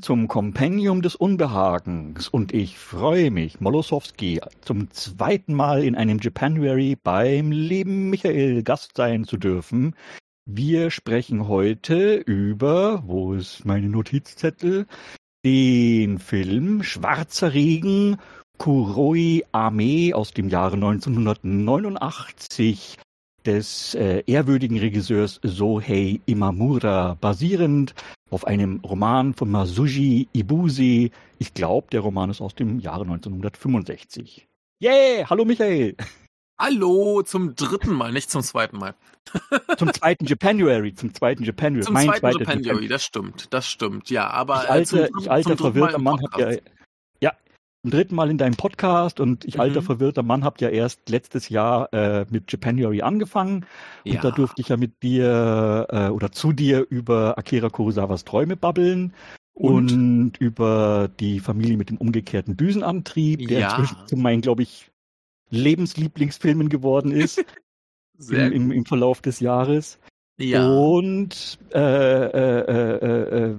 Zum Kompendium des Unbehagens und ich freue mich, Molosowski zum zweiten Mal in einem Japanuary beim lieben Michael Gast sein zu dürfen. Wir sprechen heute über, wo ist meine Notizzettel, den Film Schwarzer Regen Kuroi Armee aus dem Jahre 1989 des äh, ehrwürdigen Regisseurs Sohei Imamura, basierend auf einem Roman von Masuji Ibusi. Ich glaube, der Roman ist aus dem Jahre 1965. Yeah, hallo Michael. Hallo, zum dritten Mal, nicht zum zweiten Mal. zum zweiten Japanuary, zum zweiten Japanuary. Zum mein zweiten Japanuary, das stimmt, das stimmt, ja, aber ich äh, zum, ich alter verwirrter Mann ja, ja, zum dritten Mal in deinem Podcast und ich mhm. alter verwirrter Mann hab ja erst letztes Jahr äh, mit Japanuary angefangen und ja. da durfte ich ja mit dir äh, oder zu dir über Akira Kurosawas Träume babbeln und, und über die Familie mit dem umgekehrten Düsenantrieb, der ja. inzwischen zu meinen, glaube ich, Lebenslieblingsfilmen geworden ist im, im, im, Verlauf des Jahres. Ja. Und äh, äh, äh, äh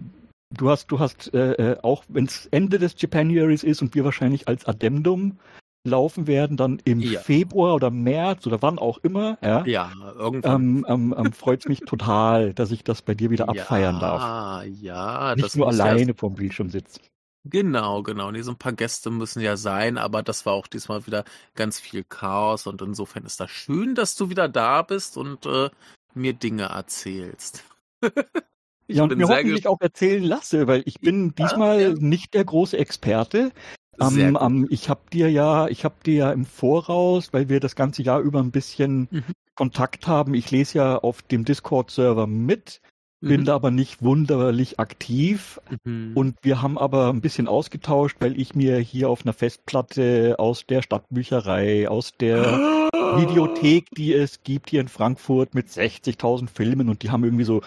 du hast, du hast äh, äh, auch, wenn es Ende des Japanuaries ist und wir wahrscheinlich als Addendum laufen werden, dann im ja. Februar oder März oder wann auch immer, ja, ja irgendwann. Ähm, ähm, ähm, freut es mich total, dass ich das bei dir wieder abfeiern ja, darf. Ja, Nicht nur alleine ja... vorm Bildschirm sitzen. Genau, genau. Nee, so ein paar Gäste müssen ja sein, aber das war auch diesmal wieder ganz viel Chaos und insofern ist das schön, dass du wieder da bist und äh, mir Dinge erzählst. ja, und mir hoffentlich auch erzählen lasse, weil ich bin ja, diesmal ja. nicht der große Experte. Um, um, ich habe dir ja, ich habe dir ja im Voraus, weil wir das ganze Jahr über ein bisschen mhm. Kontakt haben. Ich lese ja auf dem Discord-Server mit bin mhm. da aber nicht wunderlich aktiv. Mhm. Und wir haben aber ein bisschen ausgetauscht, weil ich mir hier auf einer Festplatte aus der Stadtbücherei, aus der Videothek, die es gibt hier in Frankfurt mit 60.000 Filmen und die haben irgendwie so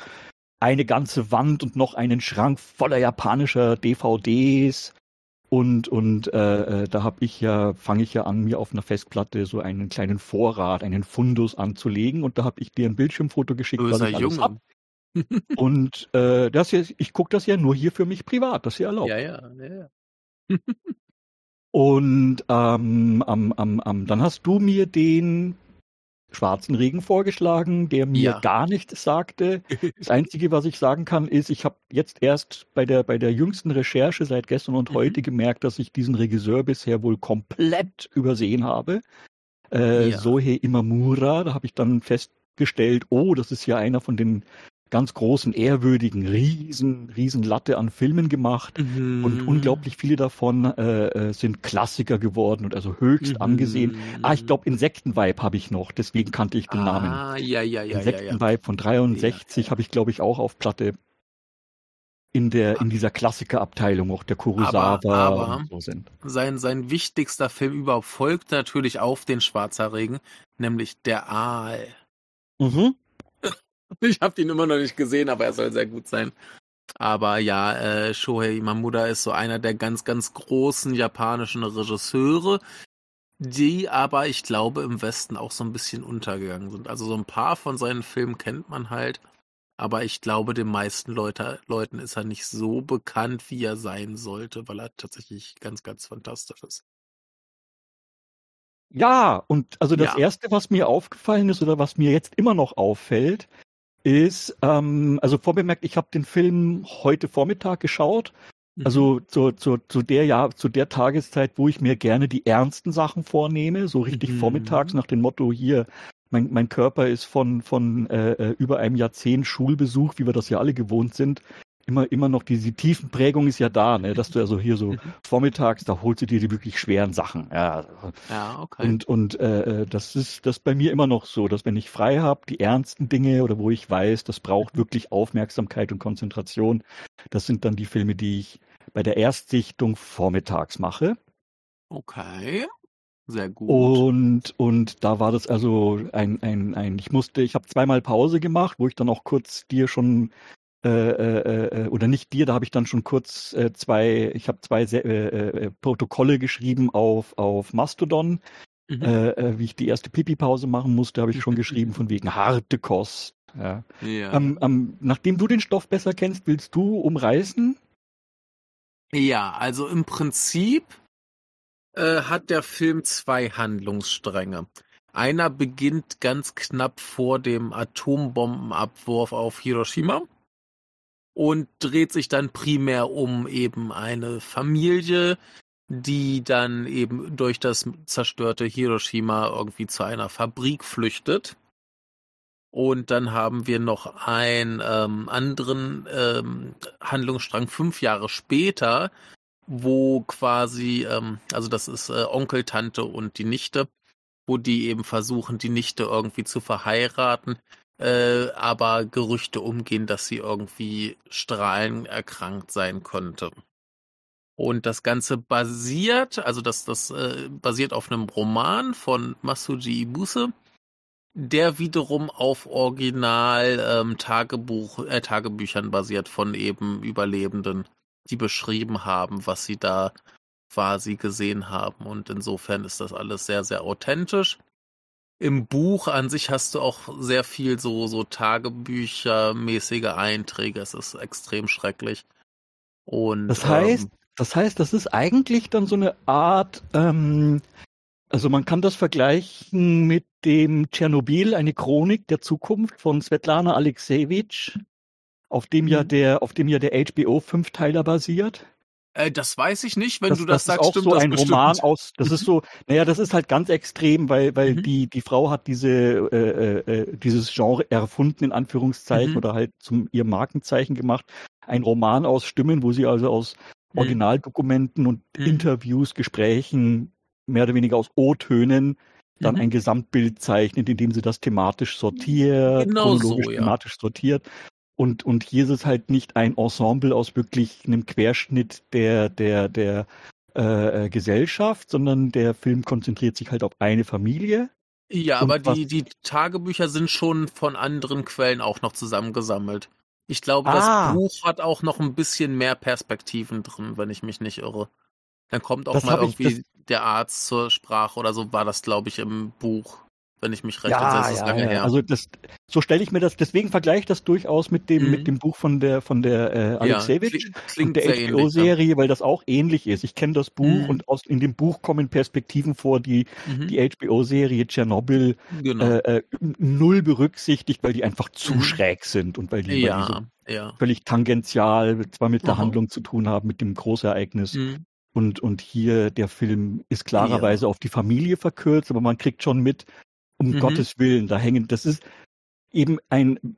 eine ganze Wand und noch einen Schrank voller japanischer DVDs. Und, und äh, äh da habe ich ja, fange ich ja an, mir auf einer Festplatte so einen kleinen Vorrat, einen Fundus anzulegen. Und da habe ich dir ein Bildschirmfoto geschickt, was ich alles habe. Und äh, das hier, ich gucke das ja nur hier für mich privat, das ist ja erlaubt. Ja, ja, ja. ja. Und ähm, ähm, ähm, ähm, dann hast du mir den schwarzen Regen vorgeschlagen, der mir ja. gar nichts sagte. Das Einzige, was ich sagen kann, ist, ich habe jetzt erst bei der, bei der jüngsten Recherche seit gestern und mhm. heute gemerkt, dass ich diesen Regisseur bisher wohl komplett übersehen habe. Äh, ja. Sohe Imamura, da habe ich dann festgestellt, oh, das ist ja einer von den ganz großen, ehrwürdigen, riesen, riesen Latte an Filmen gemacht mhm. und unglaublich viele davon äh, äh, sind Klassiker geworden und also höchst mhm. angesehen. Ah, ich glaube Insektenvibe habe ich noch, deswegen kannte ich den ah, Namen. Ja, ja, ja, Insektenvibe ja, ja. von 63 ja, habe ich glaube ich auch auf Platte in der in dieser Klassikerabteilung auch der Kurosawa aber, aber so sind. Sein sein wichtigster Film überhaupt folgt natürlich auf den Schwarzer Regen, nämlich der Aal. Mhm. Ich habe ihn immer noch nicht gesehen, aber er soll sehr gut sein. Aber ja, äh, Shohei Mamuda ist so einer der ganz, ganz großen japanischen Regisseure, die aber, ich glaube, im Westen auch so ein bisschen untergegangen sind. Also so ein paar von seinen Filmen kennt man halt, aber ich glaube, den meisten Leute, Leuten ist er nicht so bekannt, wie er sein sollte, weil er tatsächlich ganz, ganz fantastisch ist. Ja, und also das ja. Erste, was mir aufgefallen ist oder was mir jetzt immer noch auffällt, ist, ähm, also vorbemerkt, ich habe den Film heute Vormittag geschaut. Mhm. Also zu, zu, zu der ja, zu der Tageszeit, wo ich mir gerne die ernsten Sachen vornehme, so richtig mhm. vormittags nach dem Motto hier, mein, mein Körper ist von, von äh, äh über einem Jahrzehnt Schulbesuch, wie wir das ja alle gewohnt sind, immer, immer noch diese tiefen Prägung ist ja da, ne, dass du also hier so mhm. vormittags, da holst du dir die wirklich schweren Sachen. Ja, ja okay. Und, und äh, das ist das bei mir immer noch so, dass wenn ich frei habe, die ernsten Dinge oder wo ich weiß, das braucht wirklich Aufmerksamkeit und Konzentration, das sind dann die Filme, die ich bei der Erstsichtung vormittags mache. Okay. Sehr gut. Und, und da war das also ein, ein, ein, ich musste, ich habe zweimal Pause gemacht, wo ich dann auch kurz dir schon äh, äh, äh, oder nicht dir, da habe ich dann schon kurz äh, zwei, ich habe zwei äh, äh, Protokolle geschrieben auf, auf Mastodon, mhm. äh, äh wie ich die erste Pipi-Pause machen musste, habe ich schon geschrieben von wegen harte Kost. Ja. ja. Ähm, ähm, nachdem du den Stoff besser kennst, willst du umreißen, Ja, also im Prinzip äh, hat der Film zwei Handlungsstränge. Einer beginnt ganz knapp vor dem Atombombenabwurf auf Hiroshima und dreht sich dann primär um eben eine Familie, die dann eben durch das zerstörte Hiroshima irgendwie zu einer Fabrik flüchtet. Und dann haben wir noch einen ähm, anderen ähm, Handlungsstrang fünf Jahre später, wo quasi, ähm, also das ist äh, Onkel, Tante und die Nichte, wo die eben versuchen, die Nichte irgendwie zu verheiraten, äh, aber Gerüchte umgehen, dass sie irgendwie strahlenerkrankt sein könnte. Und das Ganze basiert, also das, das äh, basiert auf einem Roman von Masuji Ibuse, der wiederum auf Original ähm, Tagebuch, äh, Tagebüchern basiert von eben Überlebenden, die beschrieben haben, was sie da quasi gesehen haben. Und insofern ist das alles sehr, sehr authentisch. Im Buch an sich hast du auch sehr viel so, so Tagebüchermäßige Einträge. Es ist extrem schrecklich. Und, das heißt, ähm, das heißt, das ist eigentlich dann so eine Art, ähm, also man kann das vergleichen mit dem Tschernobyl, eine Chronik der Zukunft von Svetlana Alexejewitsch, auf dem ja mhm. der, auf dem ja der HBO Fünfteiler basiert. Äh, das weiß ich nicht, wenn das, du das, das sagst. Ist auch so ein bestimmt. Roman aus. Das ist so, naja, das ist halt ganz extrem, weil weil mhm. die die Frau hat diese äh, äh, äh dieses Genre erfunden in Anführungszeichen mhm. oder halt zum ihr Markenzeichen gemacht. Ein Roman aus Stimmen, wo sie also aus mhm. Originaldokumenten und mhm. Interviews, Gesprächen mehr oder weniger aus O-Tönen dann mhm. ein Gesamtbild zeichnet, indem sie das thematisch sortiert, genau chronologisch so, ja. thematisch sortiert. Und, und hier ist es halt nicht ein Ensemble aus wirklich einem Querschnitt der, der, der äh, äh Gesellschaft, sondern der Film konzentriert sich halt auf eine Familie. Ja, aber die, die Tagebücher sind schon von anderen Quellen auch noch zusammengesammelt. Ich glaube, ah. das Buch hat auch noch ein bisschen mehr Perspektiven drin, wenn ich mich nicht irre. Dann kommt auch das mal irgendwie ich, der Arzt zur Sprache oder so, war das, glaube ich, im Buch wenn ich mich recht ja, entsinne, ist ja, lange ja. her. Also das, so stelle ich mir das, deswegen vergleiche ich das durchaus mit dem, mhm. mit dem Buch von der, von der äh, Alexejewitsch ja, klingt, der HBO-Serie, weil das auch ähnlich ist. Ich kenne das Buch mhm. und aus, in dem Buch kommen Perspektiven vor, die mhm. die HBO-Serie Tschernobyl genau. äh, äh, null berücksichtigt, weil die einfach zu mhm. schräg sind und weil die, ja, weil die so völlig tangential zwar mit der. Handlung zu tun haben, mit dem Großereignis. Mhm. Und, und hier der Film ist klarerweise auf die Familie verkürzt, aber man kriegt schon mit, um mhm. Gottes Willen, da hängen, das ist eben ein,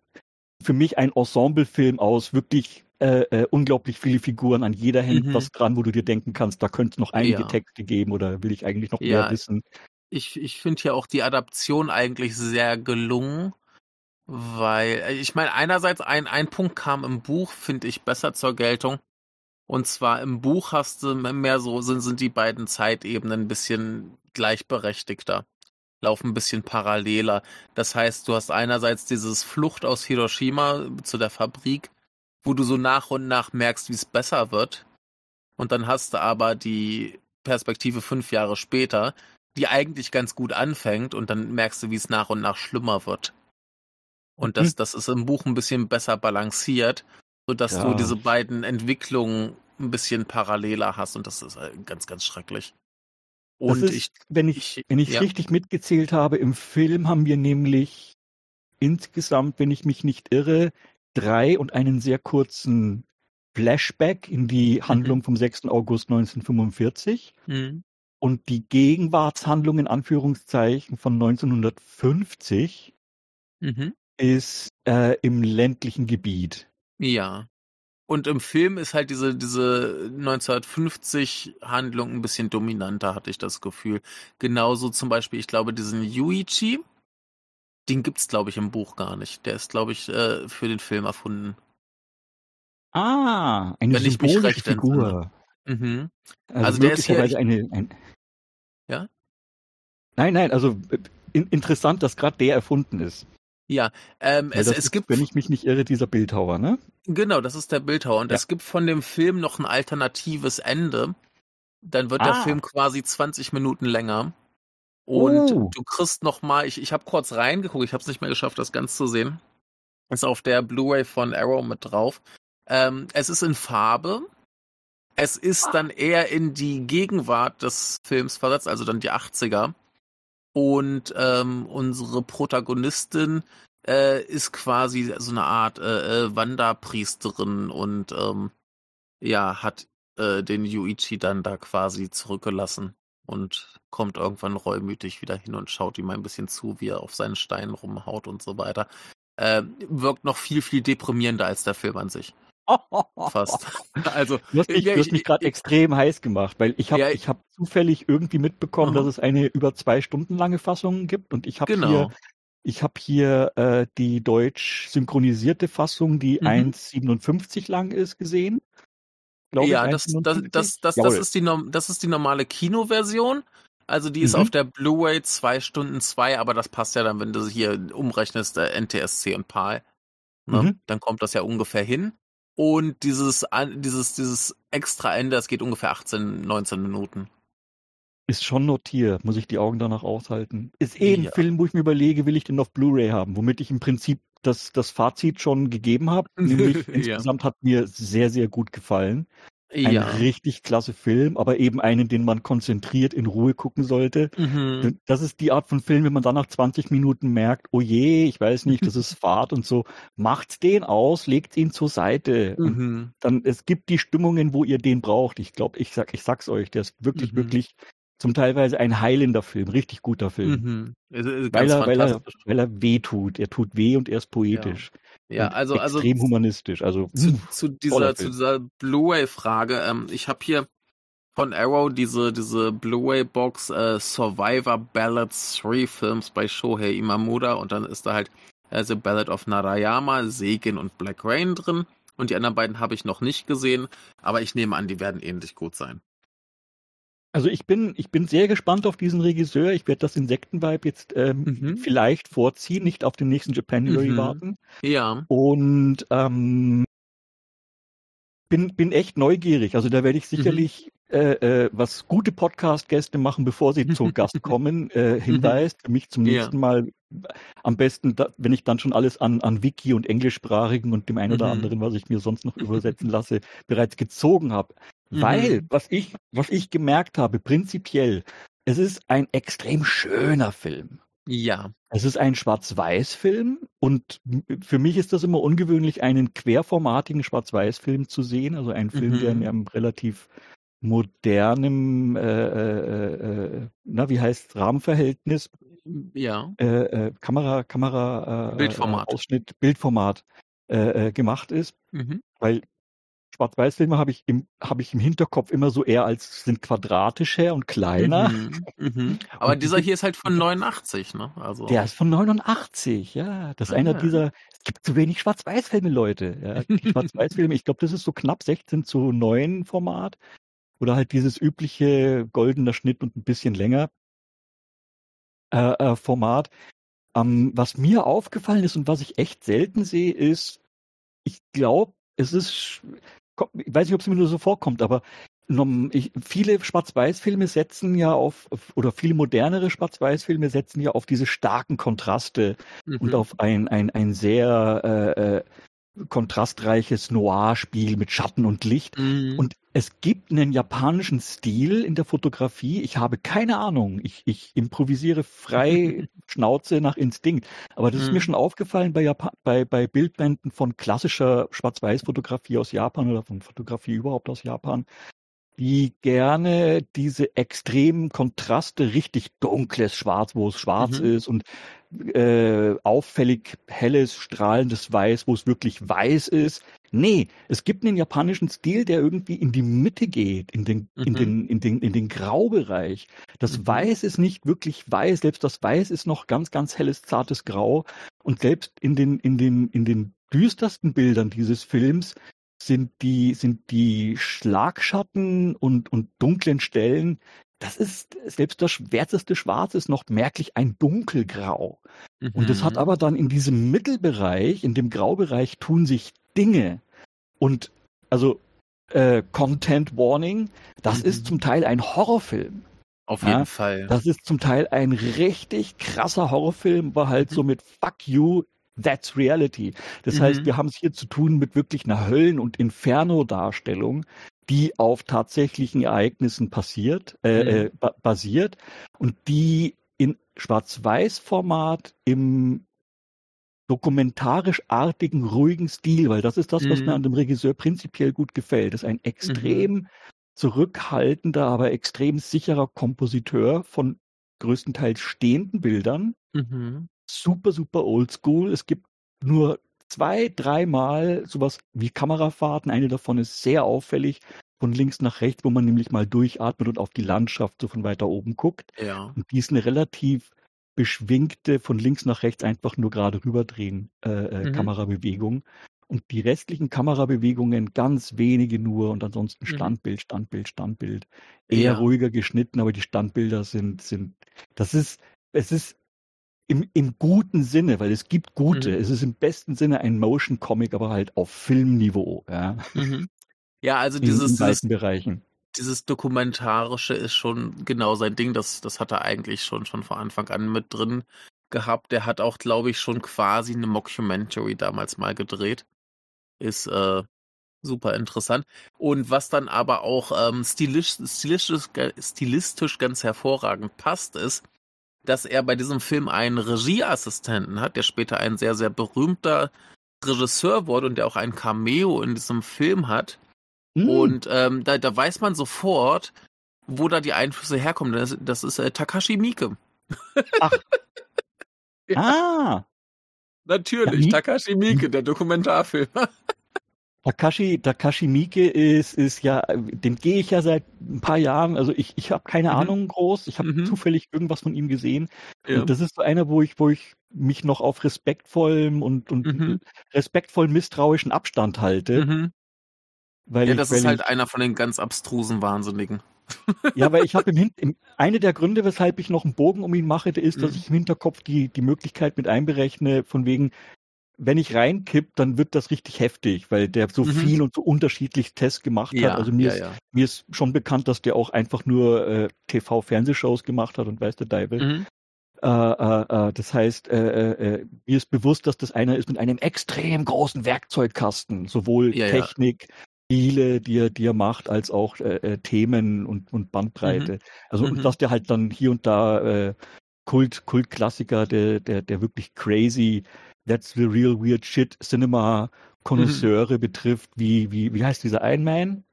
für mich ein Ensemblefilm aus wirklich äh, äh, unglaublich viele Figuren. An jeder hängt mhm. was dran, wo du dir denken kannst, da könnte es noch einige ja. Texte geben oder will ich eigentlich noch ja. mehr wissen. Ich, ich finde ja auch die Adaption eigentlich sehr gelungen, weil, äh, ich meine, einerseits ein, ein Punkt kam im Buch, finde ich, besser zur Geltung. Und zwar im Buch hast du mehr so, sind, sind die beiden Zeitebenen ein bisschen gleichberechtigter laufen ein bisschen paralleler. Das heißt, du hast einerseits dieses Flucht aus Hiroshima zu der Fabrik, wo du so nach und nach merkst, wie es besser wird. Und dann hast du aber die Perspektive fünf Jahre später, die eigentlich ganz gut anfängt und dann merkst du, wie es nach und nach schlimmer wird. Und das, mhm. das ist im Buch ein bisschen besser balanciert, sodass ja. du diese beiden Entwicklungen ein bisschen paralleler hast und das ist äh, ganz, ganz schrecklich. Und ist, ich, wenn ich, wenn ich ja. richtig mitgezählt habe, im Film haben wir nämlich insgesamt, wenn ich mich nicht irre, drei und einen sehr kurzen Flashback in die mhm. Handlung vom 6. August 1945 mhm. und die Gegenwartshandlung in Anführungszeichen von 1950 mhm. ist äh, im ländlichen Gebiet. Ja. Und im Film ist halt diese, diese 1950 Handlung ein bisschen dominanter, hatte ich das Gefühl. Genauso zum Beispiel, ich glaube, diesen Yuichi, den gibt's, glaube ich, im Buch gar nicht. Der ist, glaube ich, äh, für den Film erfunden. Ah, eine Wenn symbolische Figur. Mhm. Also, also der ist hier, eine, ein... Ja? Nein, nein, also äh, in, interessant, dass gerade der erfunden ist. Ja, ähm, es, es gibt. Wenn ich mich nicht irre, dieser Bildhauer, ne? Genau, das ist der Bildhauer. Und ja. es gibt von dem Film noch ein alternatives Ende. Dann wird ah. der Film quasi 20 Minuten länger. Und uh. du kriegst noch mal, ich, ich habe kurz reingeguckt, ich habe es nicht mehr geschafft, das ganz zu sehen. Ist auf der Blu-ray von Arrow mit drauf. Ähm, es ist in Farbe Es ist dann eher in die Gegenwart des Films versetzt, also dann die 80er. Und ähm, unsere Protagonistin äh, ist quasi so eine Art äh, äh, Wanderpriesterin und ähm, ja, hat äh, den Yuichi dann da quasi zurückgelassen und kommt irgendwann reumütig wieder hin und schaut ihm ein bisschen zu, wie er auf seinen Steinen rumhaut und so weiter. Äh, wirkt noch viel, viel deprimierender als der Film an sich. Fast. Also, du hast mich, ja, mich gerade extrem heiß gemacht, weil ich habe ja, ich hab zufällig irgendwie mitbekommen, -huh. dass es eine über zwei Stunden lange Fassung gibt und ich habe genau. hier ich habe hier äh, die deutsch synchronisierte Fassung, die mhm. 1,57 lang ist, gesehen. ja, ich, das, das, das, das, das, ist die, das ist die normale Kinoversion. Also die ist mhm. auf der Blu-ray 2 Stunden 2, aber das passt ja dann, wenn du hier umrechnest, äh, NTSC und PAL. Ne? Mhm. Dann kommt das ja ungefähr hin. Und dieses, dieses, dieses extra Ende, das geht ungefähr 18, 19 Minuten. Ist schon notiert, muss ich die Augen danach aushalten. Ist eh ein ja. Film, wo ich mir überlege, will ich den auf Blu-ray haben, womit ich im Prinzip das, das Fazit schon gegeben habe. Nämlich ja. insgesamt hat mir sehr, sehr gut gefallen. Ein ja. richtig klasse Film, aber eben einen, den man konzentriert in Ruhe gucken sollte. Mhm. Das ist die Art von Film, wenn man dann nach 20 Minuten merkt, oh je, ich weiß nicht, das ist Fahrt und so, macht den aus, legt ihn zur Seite. Mhm. dann, es gibt die Stimmungen, wo ihr den braucht. Ich glaube, ich sag, ich sag's euch, der ist wirklich, mhm. wirklich zum teilweise ein heilender Film, richtig guter Film. Mhm. Weil, er, weil, er, weil er weh tut. Er tut weh und er ist poetisch. Ja, ja also, also extrem humanistisch. Also zu, mh, zu dieser, zu dieser Blu-ray-Frage. Ähm, ich habe hier von Arrow diese diese Blu-ray-Box äh, Survivor Ballads 3 Films bei Shohei Imamura und dann ist da halt äh, The Ballad of Narayama, Segen und Black Rain drin. Und die anderen beiden habe ich noch nicht gesehen, aber ich nehme an, die werden ähnlich gut sein. Also ich bin, ich bin sehr gespannt auf diesen Regisseur. Ich werde das Insektenvibe jetzt ähm, mhm. vielleicht vorziehen, nicht auf den nächsten Japanuary mhm. warten. Ja. Und ähm, bin, bin echt neugierig. Also da werde ich mhm. sicherlich mhm. äh, äh, was gute Podcast-Gäste machen, bevor sie zu Gast kommen. Äh, Hinweis für mich zum nächsten ja. Mal am besten, da, wenn ich dann schon alles an, an Wiki und Englischsprachigen und dem einen oder mhm. anderen, was ich mir sonst noch übersetzen lasse, bereits gezogen habe. Weil, mhm. was ich, was ich gemerkt habe, prinzipiell, es ist ein extrem schöner Film. Ja. Es ist ein Schwarz-Weiß-Film und für mich ist das immer ungewöhnlich, einen querformatigen Schwarz-Weiß-Film zu sehen. Also ein Film, mhm. der in einem relativ modernem, äh, äh, äh, na, wie heißt Rahmenverhältnis? Ja. Äh, äh, Kamera, Kamera, äh, Bildformat. Ausschnitt, Bildformat gemacht ist. Mhm. Weil Schwarz-Weiß-Filme habe ich, im, ich im Hinterkopf immer so eher als sind quadratischer und kleiner. Mhm, mhm. Aber und dieser hier ist halt von 89, ne? Also. Der ist von 89, ja. Das ist ah, einer ja. dieser, es gibt zu wenig Schwarz-Weiß-Filme, Leute. Ja. Schwarz-Weiß-Filme, ich glaube, das ist so knapp 16 zu 9 Format. Oder halt dieses übliche goldener Schnitt und ein bisschen länger äh, äh, Format. Ähm, was mir aufgefallen ist und was ich echt selten sehe, ist, ich glaube, es ist ich weiß nicht, ob es mir nur so vorkommt, aber ich, viele Schwarz-Weiß-Filme setzen ja auf, oder viele modernere Schwarz-Weiß-Filme setzen ja auf diese starken Kontraste mhm. und auf ein, ein, ein sehr äh, äh kontrastreiches Noir-Spiel mit Schatten und Licht. Mhm. Und es gibt einen japanischen Stil in der Fotografie. Ich habe keine Ahnung. Ich, ich improvisiere frei Schnauze nach Instinkt. Aber das mhm. ist mir mhm. schon aufgefallen bei, Japan bei, bei Bildbänden von klassischer Schwarz-Weiß-Fotografie aus Japan oder von Fotografie überhaupt aus Japan, die gerne diese extremen Kontraste, richtig dunkles Schwarz, wo es schwarz mhm. ist und äh, auffällig helles, strahlendes Weiß, wo es wirklich weiß ist. Nee, es gibt einen japanischen Stil, der irgendwie in die Mitte geht, in den, mhm. in den, in den, in den Graubereich. Das mhm. Weiß ist nicht wirklich weiß, selbst das Weiß ist noch ganz, ganz helles, zartes Grau. Und selbst in den, in den, in den düstersten Bildern dieses Films sind die, sind die Schlagschatten und, und dunklen Stellen, das ist, selbst das schwärzeste Schwarz ist noch merklich ein dunkelgrau. Mhm. Und es hat aber dann in diesem Mittelbereich, in dem Graubereich tun sich Dinge. Und also äh, Content Warning, das mhm. ist zum Teil ein Horrorfilm. Auf jeden ja, Fall. Das ist zum Teil ein richtig krasser Horrorfilm, aber halt mhm. so mit Fuck you, That's Reality. Das mhm. heißt, wir haben es hier zu tun mit wirklich einer Höllen- und Inferno-Darstellung, die auf tatsächlichen Ereignissen passiert, äh, mhm. äh, basiert und die in Schwarz-Weiß-Format im dokumentarisch-artigen, ruhigen Stil, weil das ist das, was mhm. mir an dem Regisseur prinzipiell gut gefällt. Das ist ein extrem mhm. zurückhaltender, aber extrem sicherer Kompositeur von größtenteils stehenden Bildern. Mhm. Super, super oldschool. Es gibt nur zwei, dreimal sowas wie Kamerafahrten. Eine davon ist sehr auffällig von links nach rechts, wo man nämlich mal durchatmet und auf die Landschaft so von weiter oben guckt. Ja. Und die ist eine relativ beschwingte, von links nach rechts einfach nur gerade rüberdrehen äh, äh, mhm. Kamerabewegung. Und die restlichen Kamerabewegungen ganz wenige nur und ansonsten mhm. Standbild, Standbild, Standbild. Eher ja. ruhiger geschnitten, aber die Standbilder sind, sind, das ist, es ist im, im guten Sinne, weil es gibt gute, mhm. es ist im besten Sinne ein Motion Comic, aber halt auf Filmniveau, ja. Mhm. Ja, also dieses, in, in dieses, Bereichen. dieses Dokumentarische ist schon genau sein Ding, das, das hat er eigentlich schon, schon von Anfang an mit drin gehabt. Der hat auch, glaube ich, schon quasi eine Mockumentary damals mal gedreht. Ist, äh, super interessant. Und was dann aber auch ähm, stilistisch, stilistisch, stilistisch ganz hervorragend passt, ist, dass er bei diesem Film einen Regieassistenten hat, der später ein sehr, sehr berühmter Regisseur wurde und der auch ein Cameo in diesem Film hat. Mm. Und ähm, da, da weiß man sofort, wo da die Einflüsse herkommen. Das, das ist äh, Takashi Miike. Ach. ja. Ah. Natürlich, ja, Takashi Miike, der Dokumentarfilmer. Takashi, Takashi Miike ist, ist ja, den gehe ich ja seit ein paar Jahren, also ich, ich habe keine mhm. Ahnung groß, ich habe mhm. zufällig irgendwas von ihm gesehen. Ja. Und das ist so einer, wo ich, wo ich mich noch auf respektvollem und, und mhm. respektvoll misstrauischen Abstand halte. Mhm. Weil ja, ich, das ist halt ich, einer von den ganz abstrusen Wahnsinnigen. Ja, weil ich habe im, im eine der Gründe, weshalb ich noch einen Bogen um ihn mache, ist, dass mhm. ich im Hinterkopf die, die Möglichkeit mit einberechne, von wegen, wenn ich reinkipp, dann wird das richtig heftig, weil der so mhm. viel und so unterschiedlich Tests gemacht ja, hat. Also mir, ja, ist, ja. mir ist schon bekannt, dass der auch einfach nur äh, TV-Fernsehshows gemacht hat und weiß der Deibel. Mhm. Äh, äh, äh das heißt, äh, äh, mir ist bewusst, dass das einer ist mit einem extrem großen Werkzeugkasten, sowohl Technik, Spiele, die er, die er macht, als auch Themen und, und Bandbreite. Mhm. Also und mhm. dass der halt dann hier und da Kult, Kultklassiker, der, der, der wirklich crazy That's the real weird shit Cinema Konnoisseure mhm. betrifft, wie, wie, wie heißt dieser Iron Man?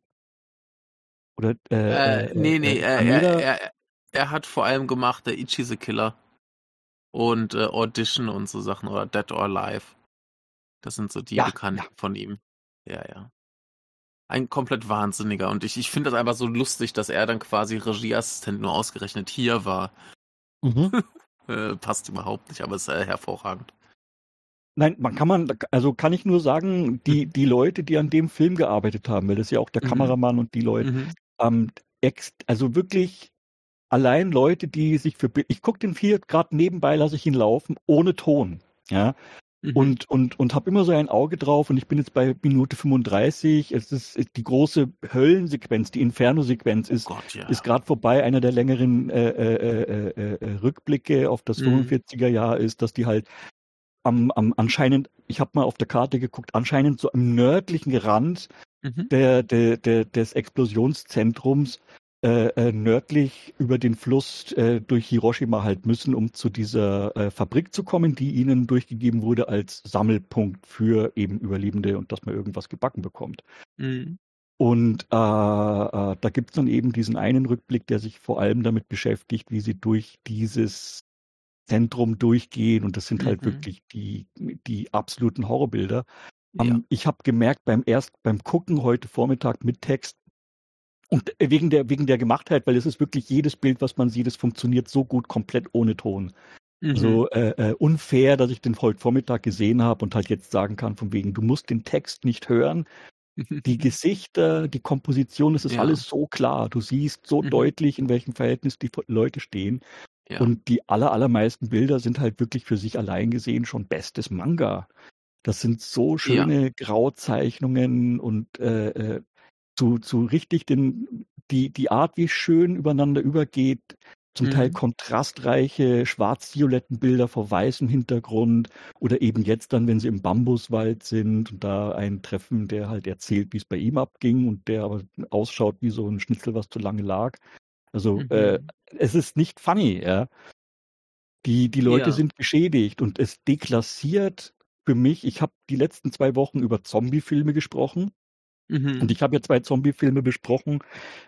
Oder, äh, äh, äh nee, nee, äh, er, er, er, hat vor allem gemacht der Ichi the Killer und äh, Audition und so Sachen oder Dead or Alive. Das sind so die ja, bekannten ja. von ihm. Ja, ja. Ein komplett Wahnsinniger. Und ich, ich finde das einfach so lustig, dass er dann quasi Regieassistent nur ausgerechnet hier war. Mhm. äh, passt überhaupt nicht, aber ist äh, hervorragend. Nein, man kann man, also kann ich nur sagen, die, die Leute, die an dem Film gearbeitet haben, weil das ist ja auch der mhm. Kameramann und die Leute, mhm. ähm, ex, also wirklich allein Leute, die sich für, ich gucke den hier gerade nebenbei, lasse ich ihn laufen, ohne Ton, ja, mhm. und, und, und habe immer so ein Auge drauf und ich bin jetzt bei Minute 35, es ist die große Höllensequenz, die Inferno-Sequenz ist, oh Gott, ja. ist gerade vorbei, einer der längeren äh, äh, äh, äh Rückblicke auf das 45er mhm. Jahr ist, dass die halt am, am anscheinend, ich habe mal auf der Karte geguckt, anscheinend so am nördlichen Rand mhm. der, der, der, des Explosionszentrums äh, äh, nördlich über den Fluss äh, durch Hiroshima halt müssen, um zu dieser äh, Fabrik zu kommen, die ihnen durchgegeben wurde als Sammelpunkt für eben Überlebende und dass man irgendwas gebacken bekommt. Mhm. Und äh, äh, da gibt es dann eben diesen einen Rückblick, der sich vor allem damit beschäftigt, wie sie durch dieses Zentrum durchgehen und das sind halt mhm. wirklich die, die absoluten Horrorbilder. Ja. Um, ich habe gemerkt beim erst beim Gucken heute Vormittag mit Text und wegen der wegen der Gemachtheit, weil es ist wirklich jedes Bild, was man sieht, es funktioniert so gut komplett ohne Ton. Mhm. So äh, äh, unfair, dass ich den heute Vormittag gesehen habe und halt jetzt sagen kann von wegen, du musst den Text nicht hören. Die Gesichter, die Komposition, es ist ja. alles so klar. Du siehst so mhm. deutlich, in welchem Verhältnis die Leute stehen. Ja. Und die aller, allermeisten Bilder sind halt wirklich für sich allein gesehen schon bestes Manga. Das sind so schöne ja. Grauzeichnungen und äh, äh, zu, zu richtig den, die, die Art, wie schön übereinander übergeht, zum mhm. Teil kontrastreiche schwarz-violetten Bilder vor weißem Hintergrund oder eben jetzt dann, wenn sie im Bambuswald sind und da ein Treffen, der halt erzählt, wie es bei ihm abging und der aber ausschaut wie so ein Schnitzel, was zu lange lag. Also mhm. äh, es ist nicht funny, ja. Die, die Leute ja. sind geschädigt und es deklassiert für mich. Ich habe die letzten zwei Wochen über Zombie-Filme gesprochen. Mhm. Und ich habe ja zwei Zombie-Filme besprochen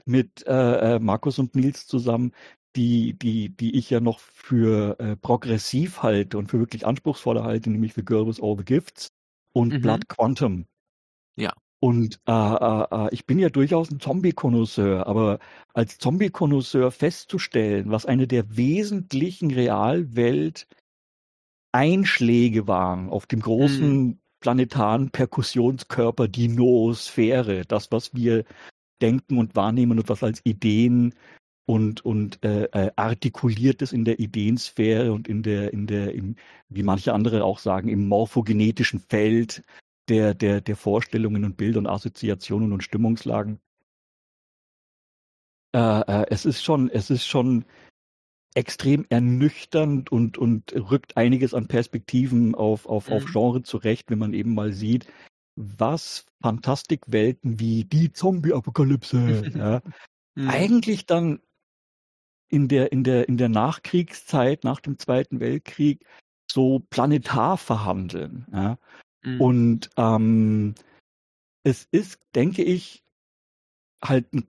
mit äh, äh, Markus und Nils zusammen, die, die, die ich ja noch für äh, progressiv halte und für wirklich anspruchsvoller halte, nämlich The Girl with All the Gifts und mhm. Blood Quantum. Ja. Und äh, äh, äh ich bin ja durchaus ein Zombie-Konnoisseur, aber als Zombie-Konnoisseur festzustellen, was eine der wesentlichen Realwelt-Einschläge waren auf dem großen mhm. planetaren Perkussionskörper, die Noosphäre, das, was wir denken und wahrnehmen und was als Ideen und, und äh, äh, artikuliert in der Ideensphäre und in der, in der, im, wie manche andere auch sagen, im morphogenetischen Feld der, der, der Vorstellungen und Bilder und Assoziationen und Stimmungslagen. Äh, äh, es ist schon, es ist schon extrem ernüchternd und, und rückt einiges an Perspektiven auf, auf, mhm. auf Genre zurecht, wenn man eben mal sieht, was Fantastikwelten wie die Zombie-Apokalypse ja, mhm. eigentlich dann in der, in der, in der Nachkriegszeit, nach dem Zweiten Weltkrieg, so planetar verhandeln. Ja? Mhm. Und ähm, es ist, denke ich, halt ein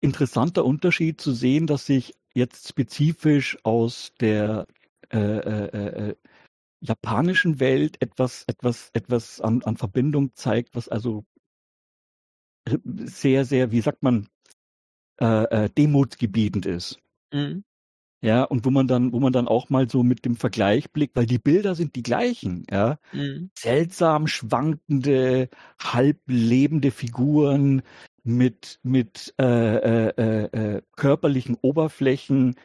interessanter Unterschied zu sehen, dass sich jetzt spezifisch aus der äh, äh, äh, japanischen Welt etwas, etwas, etwas an, an Verbindung zeigt, was also sehr, sehr, wie sagt man, äh, äh, demutsgebietend ist. Mhm. Ja, und wo man dann, wo man dann auch mal so mit dem Vergleich blickt, weil die Bilder sind die gleichen, ja. Mhm. Seltsam schwankende, halb lebende Figuren mit, mit äh, äh, äh, äh körperlichen Oberflächen,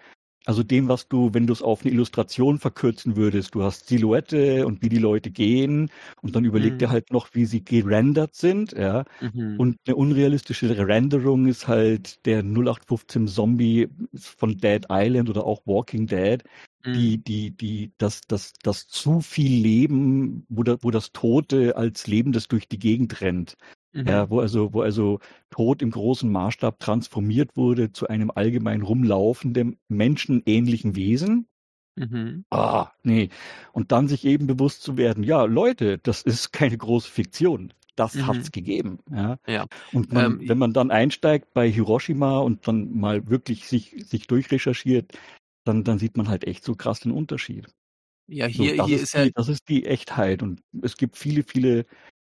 also dem, was du, wenn du es auf eine Illustration verkürzen würdest, du hast Silhouette und wie die Leute gehen und dann überleg mhm. dir halt noch, wie sie gerendert sind, ja. Mhm. Und eine unrealistische Renderung ist halt der 0815 Zombie von Dead Island oder auch Walking Dead, mhm. die, die, die, das, das, das zu viel Leben, wo, da, wo das Tote als Lebendes durch die Gegend rennt. Mhm. Ja, wo also, wo also Tod im großen Maßstab transformiert wurde zu einem allgemein rumlaufenden, menschenähnlichen Wesen. Mhm. Ah, nee. Und dann sich eben bewusst zu werden, ja, Leute, das ist keine große Fiktion. Das mhm. hat's gegeben. Ja. ja. Und man, ähm, wenn man dann einsteigt bei Hiroshima und dann mal wirklich sich, sich durchrecherchiert, dann, dann sieht man halt echt so krass den Unterschied. Ja, hier, so, hier ist, ist die, ja. Das ist die Echtheit. Und es gibt viele, viele